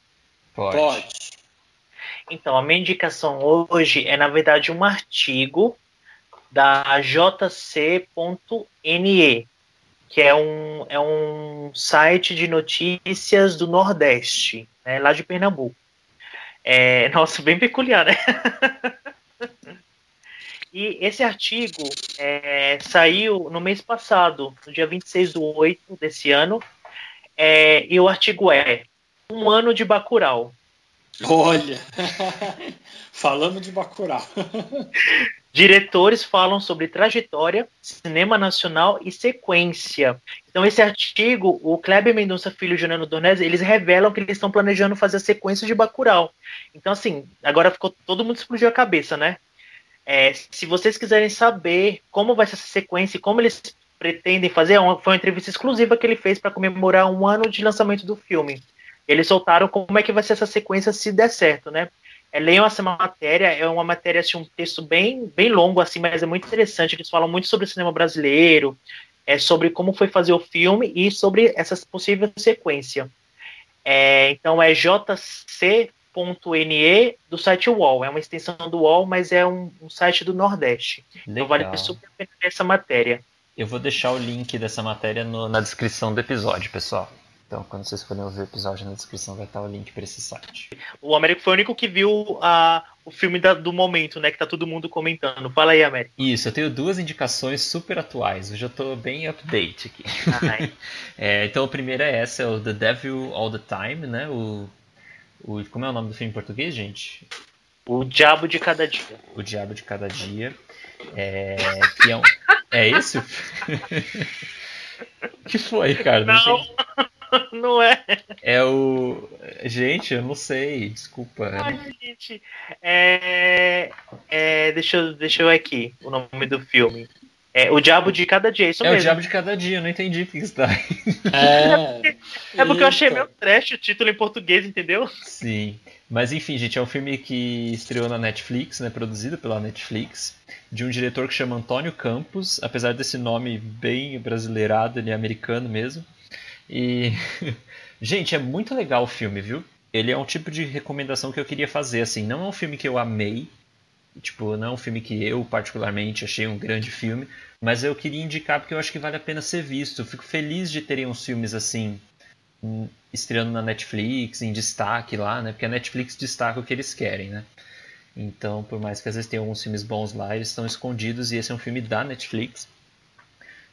Speaker 3: Pode. Pode.
Speaker 5: Então, a minha indicação hoje é, na verdade, um artigo da jc.ne, que é um, é um site de notícias do Nordeste, né, lá de Pernambuco. É, [laughs] nossa, bem peculiar, né? [laughs] e esse artigo é, saiu no mês passado, no dia 26 do 8 desse ano, é, e o artigo é Um ano de Bacurau.
Speaker 3: Olha, [laughs] falando de Bacurau.
Speaker 5: Diretores falam sobre trajetória, cinema nacional e sequência. Então, esse artigo, o Kleber Mendonça Filho e Juliano Dornese, eles revelam que eles estão planejando fazer a sequência de Bacurau. Então, assim, agora ficou todo mundo explodiu a cabeça, né? É, se vocês quiserem saber como vai ser essa sequência e como eles pretendem fazer, é foi uma entrevista exclusiva que ele fez para comemorar um ano de lançamento do filme. Eles soltaram como é que vai ser essa sequência se der certo, né? É, leiam essa matéria, é uma matéria, assim, um texto bem, bem longo, assim, mas é muito interessante, eles falam muito sobre o cinema brasileiro, é, sobre como foi fazer o filme e sobre essa possível sequência. É, então é jc.ne do site UOL, é uma extensão do UOL, mas é um, um site do Nordeste. Legal. Então vale super a pena essa matéria.
Speaker 4: Eu vou deixar o link dessa matéria no, na descrição do episódio, pessoal. Então, quando vocês forem ouvir o episódio, na descrição vai estar o link para esse site.
Speaker 5: O Américo foi o único que viu a, o filme da, do momento, né? Que tá todo mundo comentando. Fala aí, Américo.
Speaker 4: Isso, eu tenho duas indicações super atuais. Hoje eu tô bem update aqui. [laughs] é, então, a primeira é essa, é o The Devil All the Time, né? O, o, como é o nome do filme em português, gente?
Speaker 5: O Diabo de Cada Dia.
Speaker 4: O Diabo de Cada Dia. É, que é, um, é isso? [laughs] que foi, cara?
Speaker 5: Não. Não [laughs] não é.
Speaker 4: É o. Gente, eu não sei, desculpa.
Speaker 5: Ai, gente. É... é... Deixa, eu, deixa eu ver aqui o nome do filme. É O Diabo de Cada Dia, isso
Speaker 4: é
Speaker 5: mesmo.
Speaker 4: É o Diabo de Cada Dia, eu não entendi o que está aí. [laughs]
Speaker 5: É, [laughs] é porque eu achei meio trash o título em português, entendeu?
Speaker 4: Sim. Mas enfim, gente, é um filme que estreou na Netflix, né, produzido pela Netflix, de um diretor que chama Antônio Campos, apesar desse nome bem brasileirado, ele é americano mesmo. E [laughs] Gente, é muito legal o filme, viu? Ele é um tipo de recomendação que eu queria fazer, assim. Não é um filme que eu amei, tipo, não é um filme que eu particularmente achei um grande filme, mas eu queria indicar porque eu acho que vale a pena ser visto. fico feliz de terem uns filmes assim hum, estreando na Netflix, em destaque lá, né? Porque a Netflix destaca o que eles querem, né? Então, por mais que às vezes tenham alguns filmes bons lá, eles estão escondidos e esse é um filme da Netflix.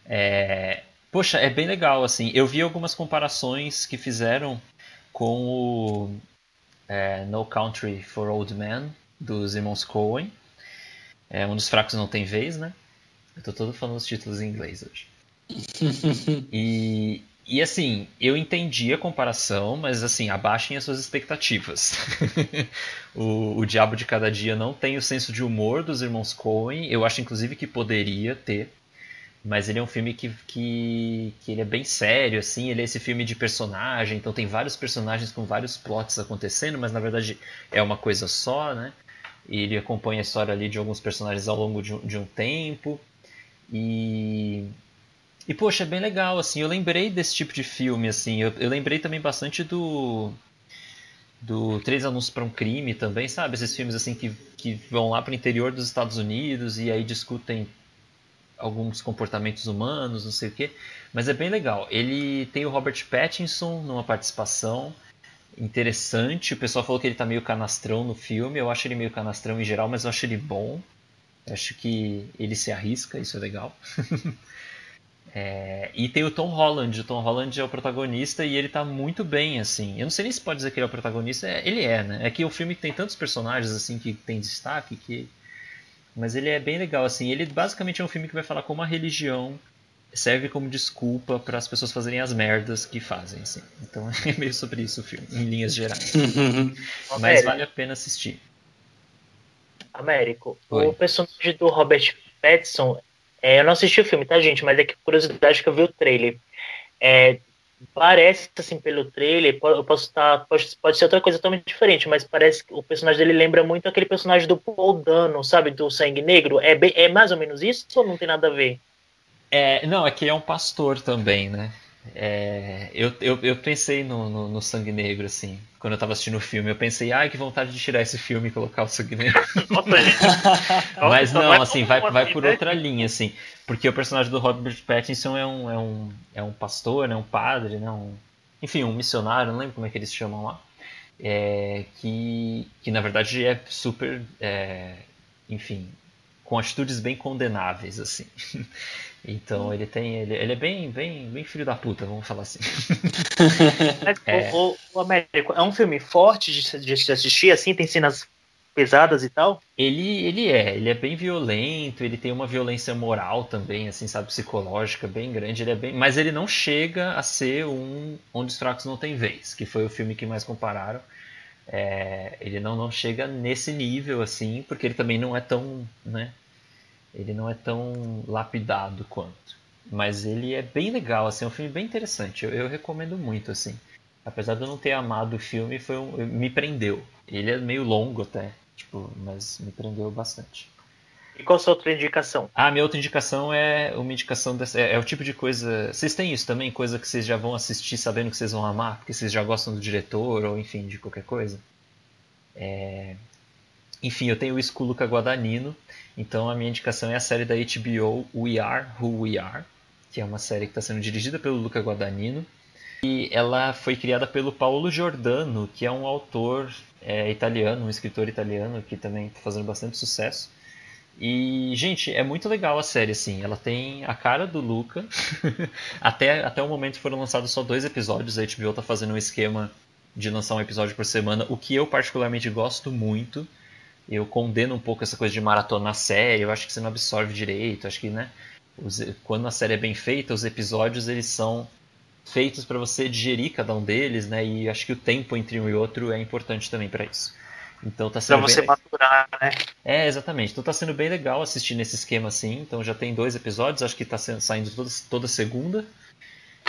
Speaker 4: É... Poxa, é bem legal, assim. Eu vi algumas comparações que fizeram com o é, No Country for Old Men, dos irmãos Coen. É, um dos fracos não tem vez, né? Eu tô todo falando os títulos em inglês hoje. [laughs] e, e assim, eu entendi a comparação, mas assim, abaixem as suas expectativas. [laughs] o, o Diabo de Cada Dia não tem o senso de humor dos irmãos Coen. Eu acho inclusive que poderia ter. Mas ele é um filme que, que, que ele é bem sério, assim, ele é esse filme de personagem, então tem vários personagens com vários plots acontecendo, mas na verdade é uma coisa só, né? E ele acompanha a história ali de alguns personagens ao longo de um, de um tempo. E, e poxa, é bem legal, assim, eu lembrei desse tipo de filme, assim, eu, eu lembrei também bastante do do Três Anúncios para um Crime também, sabe? Esses filmes assim que, que vão lá para o interior dos Estados Unidos e aí discutem alguns comportamentos humanos, não sei o que, mas é bem legal. Ele tem o Robert Pattinson numa participação interessante. O pessoal falou que ele tá meio canastrão no filme. Eu acho ele meio canastrão em geral, mas eu acho ele bom. Eu acho que ele se arrisca, isso é legal. [laughs] é, e tem o Tom Holland. O Tom Holland é o protagonista e ele tá muito bem, assim. Eu não sei nem se pode dizer que ele é o protagonista. É, ele é, né? É que o filme tem tantos personagens assim que tem destaque que mas ele é bem legal, assim. Ele basicamente é um filme que vai falar como a religião serve como desculpa para as pessoas fazerem as merdas que fazem, assim. Então [laughs] é meio sobre isso o filme, em linhas gerais. [laughs] Mas vale a pena assistir.
Speaker 5: Américo, Oi. o personagem do Robert Pattinson, é, eu não assisti o filme, tá, gente? Mas é que curiosidade que eu vi o trailer. É, parece, assim, pelo trailer, eu posso estar. Pode, pode ser outra coisa totalmente diferente, mas parece que o personagem dele lembra muito aquele personagem do Paul Dano, sabe? Do Sangue Negro. É, bem, é mais ou menos isso ou não tem nada a ver?
Speaker 4: É, não, é que é um pastor também, né? É, eu, eu, eu pensei no, no, no, Sangue Negro, assim, quando eu tava assistindo o filme. Eu pensei, ai, que vontade de tirar esse filme e colocar o Sangue Negro. [laughs] [laughs] Mas não, assim, vai, vai por outra linha, assim. Porque o personagem do Robert Pattinson é um, é um, é um pastor, né, um padre, né, um, enfim, um missionário, não lembro como é que eles chamam lá. É, que, que na verdade é super, é, enfim, com atitudes bem condenáveis, assim. [laughs] Então ele tem. Ele, ele é bem, bem, bem filho da puta, vamos falar assim. [laughs]
Speaker 5: é. O, o, Américo é um filme forte de, de se assistir, assim, tem cenas pesadas e tal?
Speaker 4: Ele, ele é, ele é bem violento, ele tem uma violência moral também, assim, sabe, psicológica bem grande, ele é bem, mas ele não chega a ser um Onde os Fracos Não Tem Vez, que foi o filme que mais compararam. É, ele não, não chega nesse nível, assim, porque ele também não é tão, né, ele não é tão lapidado quanto. Mas ele é bem legal, assim, é um filme bem interessante. Eu, eu recomendo muito, assim. Apesar de eu não ter amado o filme, foi um, me prendeu. Ele é meio longo até, tipo, mas me prendeu bastante.
Speaker 5: E qual a sua outra indicação?
Speaker 4: Ah, minha outra indicação é uma indicação dessa, é, é, o tipo de coisa. Vocês têm isso também? Coisa que vocês já vão assistir sabendo que vocês vão amar, porque vocês já gostam do diretor, ou enfim, de qualquer coisa? É... Enfim, eu tenho isso com o Luca Guadagnino, então a minha indicação é a série da HBO We Are Who We Are, que é uma série que está sendo dirigida pelo Luca Guadagnino. E ela foi criada pelo Paulo Giordano, que é um autor é, italiano, um escritor italiano que também está fazendo bastante sucesso. E, gente, é muito legal a série, assim. Ela tem a cara do Luca. [laughs] até, até o momento foram lançados só dois episódios. A HBO está fazendo um esquema de lançar um episódio por semana, o que eu particularmente gosto muito eu condeno um pouco essa coisa de maratona série, eu acho que você não absorve direito, acho que, né, os, quando a série é bem feita, os episódios eles são feitos para você digerir cada um deles, né, e acho que o tempo entre um e outro é importante também para isso. Então tá sendo
Speaker 5: pra você bem... maturar, né?
Speaker 4: É, exatamente. Então tá sendo bem legal assistir nesse esquema assim. Então já tem dois episódios, acho que tá saindo toda, toda segunda.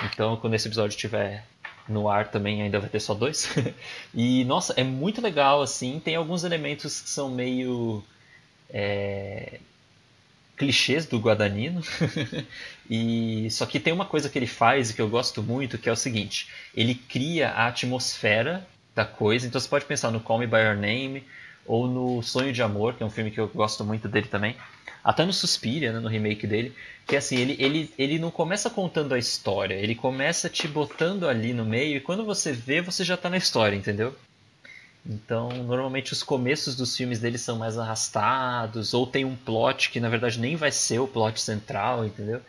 Speaker 4: Então quando esse episódio estiver no ar também ainda vai ter só dois. [laughs] e nossa, é muito legal assim. Tem alguns elementos que são meio é, clichês do Guadagnino. [laughs] e só que tem uma coisa que ele faz e que eu gosto muito, que é o seguinte: ele cria a atmosfera da coisa. Então você pode pensar no Call Me by Your Name ou no Sonho de Amor, que é um filme que eu gosto muito dele também. Até no Suspiria, né, no remake dele, que assim, ele, ele, ele não começa contando a história, ele começa te botando ali no meio e quando você vê, você já está na história, entendeu? Então, normalmente os começos dos filmes dele são mais arrastados, ou tem um plot que na verdade nem vai ser o plot central, entendeu?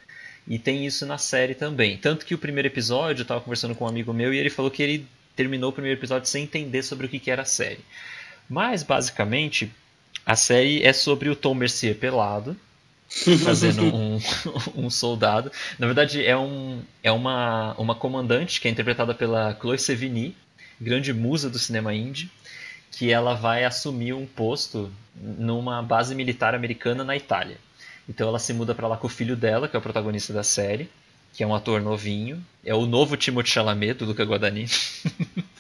Speaker 4: E tem isso na série também. Tanto que o primeiro episódio, eu estava conversando com um amigo meu e ele falou que ele terminou o primeiro episódio sem entender sobre o que, que era a série. Mas, basicamente, a série é sobre o Tom Mercier pelado, [laughs] fazendo um, [laughs] um, soldado. Na verdade, é, um, é uma, uma comandante que é interpretada pela Chloe Sevigny, grande musa do cinema indie que ela vai assumir um posto numa base militar americana na Itália. Então ela se muda para lá com o filho dela, que é o protagonista da série, que é um ator novinho, é o novo Timothée Chalamet do Luca Guadagnini. [laughs]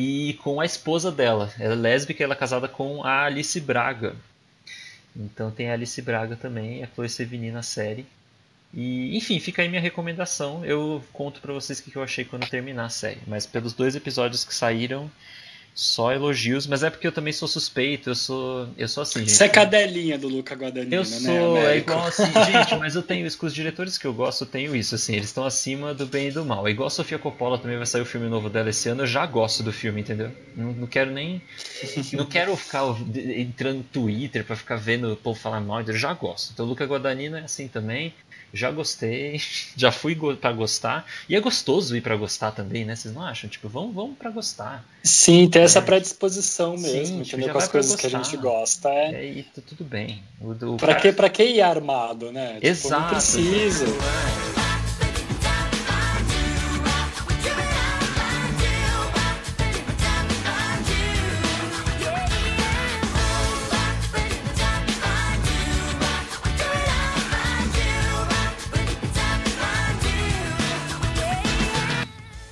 Speaker 4: e com a esposa dela, ela é lésbica, ela é casada com a Alice Braga. Então tem a Alice Braga também, a Chloe Sevigny na série. E, enfim, fica aí minha recomendação. Eu conto para vocês o que eu achei quando terminar a série. Mas pelos dois episódios que saíram, só elogios, mas é porque eu também sou suspeito, eu sou, eu sou assim, gente.
Speaker 3: Você é cadelinha do Luca Guadagnino,
Speaker 4: eu
Speaker 3: né?
Speaker 4: Sou, é igual assim, gente, mas eu tenho isso com os diretores que eu gosto, eu tenho isso, assim, eles estão acima do bem e do mal. É igual a Sofia Coppola também vai sair o filme novo dela esse ano, eu já gosto do filme, entendeu? Não, não quero nem, não quero ficar entrando no Twitter para ficar vendo o povo falar mal, eu já gosto. Então o Luca Guadagnino é assim também, já gostei, [laughs] já fui go para gostar. E é gostoso ir para gostar também, né? Vocês não acham? Tipo, vamos, vamos para gostar.
Speaker 3: Sim, tem essa é. predisposição mesmo, Sim, tipo, com as coisas que a gente gosta. É,
Speaker 4: é e tudo bem. O,
Speaker 3: o pra, que, pra que ir armado, né?
Speaker 4: Exato. Tipo,
Speaker 3: não precisa. É.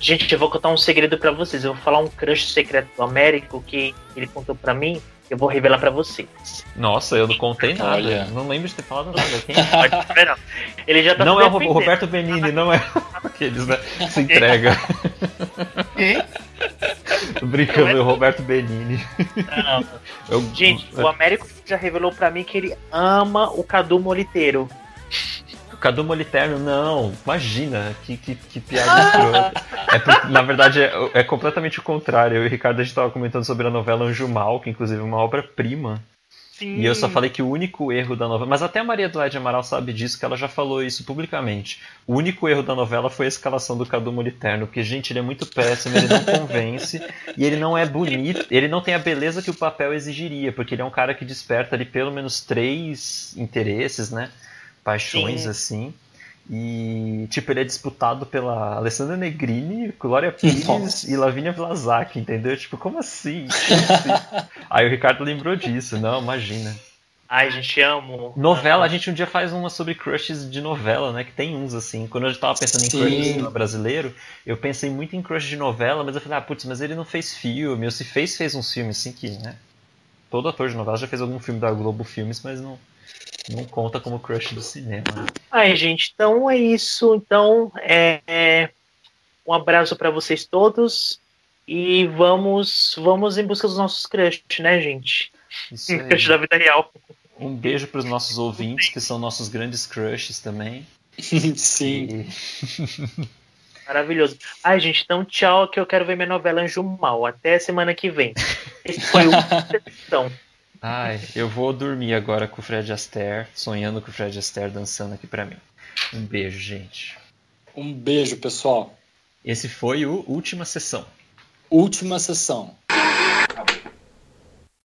Speaker 5: Gente, eu vou contar um segredo para vocês. Eu vou falar um crush secreto do Américo que ele contou para mim. Eu vou revelar para vocês.
Speaker 4: Nossa, eu não contei nada. Olha. Não lembro de ter falado nada. Quem? [laughs]
Speaker 5: Ele já tá
Speaker 4: Não é o Roberto Benini, não é [laughs] aqueles, né? Se entrega. [laughs] Brincando, é o Roberto Benini.
Speaker 5: Não. Eu... Gente, o Américo já revelou para mim que ele ama o Cadu Moliteiro.
Speaker 4: Cadu Moliterno, não, imagina, que, que, que piada escrota. [laughs] É na verdade, é, é, completamente o contrário. Eu e o Ricardo a gente estava comentando sobre a novela Anjo Mal, que inclusive é uma obra-prima. E eu só falei que o único erro da novela. Mas até a Maria Eduardo Amaral sabe disso, que ela já falou isso publicamente. O único erro da novela foi a escalação do Cadu Moliterno, porque, gente, ele é muito péssimo, ele não convence, e ele não é bonito, ele não tem a beleza que o papel exigiria, porque ele é um cara que desperta ali pelo menos três interesses, né? Paixões, Sim. assim. E, tipo, ele é disputado pela Alessandra Negrini, Glória [laughs] Pires Nossa. e Lavínia Vlasak, entendeu? Tipo, como assim? Como assim? [laughs] Aí o Ricardo lembrou disso, não, imagina.
Speaker 5: Ai, gente, amo.
Speaker 4: Novela, a gente um dia faz uma sobre crushes de novela, né? Que tem uns assim. Quando eu tava pensando em Sim. crush brasileiro, eu pensei muito em crush de novela, mas eu falei, ah, putz, mas ele não fez filme, ou se fez, fez uns filmes assim que, né? Todo ator de novela já fez algum filme da Globo Filmes, mas não, não conta como crush do cinema.
Speaker 5: Ai, gente, então é isso. Então, é, é um abraço para vocês todos e vamos vamos em busca dos nossos crushes, né, gente?
Speaker 4: Isso [laughs] aí.
Speaker 5: Crush da vida real.
Speaker 4: Um beijo para os nossos ouvintes, que são nossos grandes crushes também. [laughs]
Speaker 3: Sim.
Speaker 5: E... [laughs] Maravilhoso. Ai, gente, então tchau, que eu quero ver minha novela Anjo Mal. Até semana que vem. Esse foi o.
Speaker 4: Ai, eu vou dormir agora com o Fred Astaire, sonhando com o Fred Astaire dançando aqui para mim. Um beijo, gente.
Speaker 3: Um beijo, pessoal.
Speaker 4: Esse foi o Última Sessão.
Speaker 3: Última Sessão.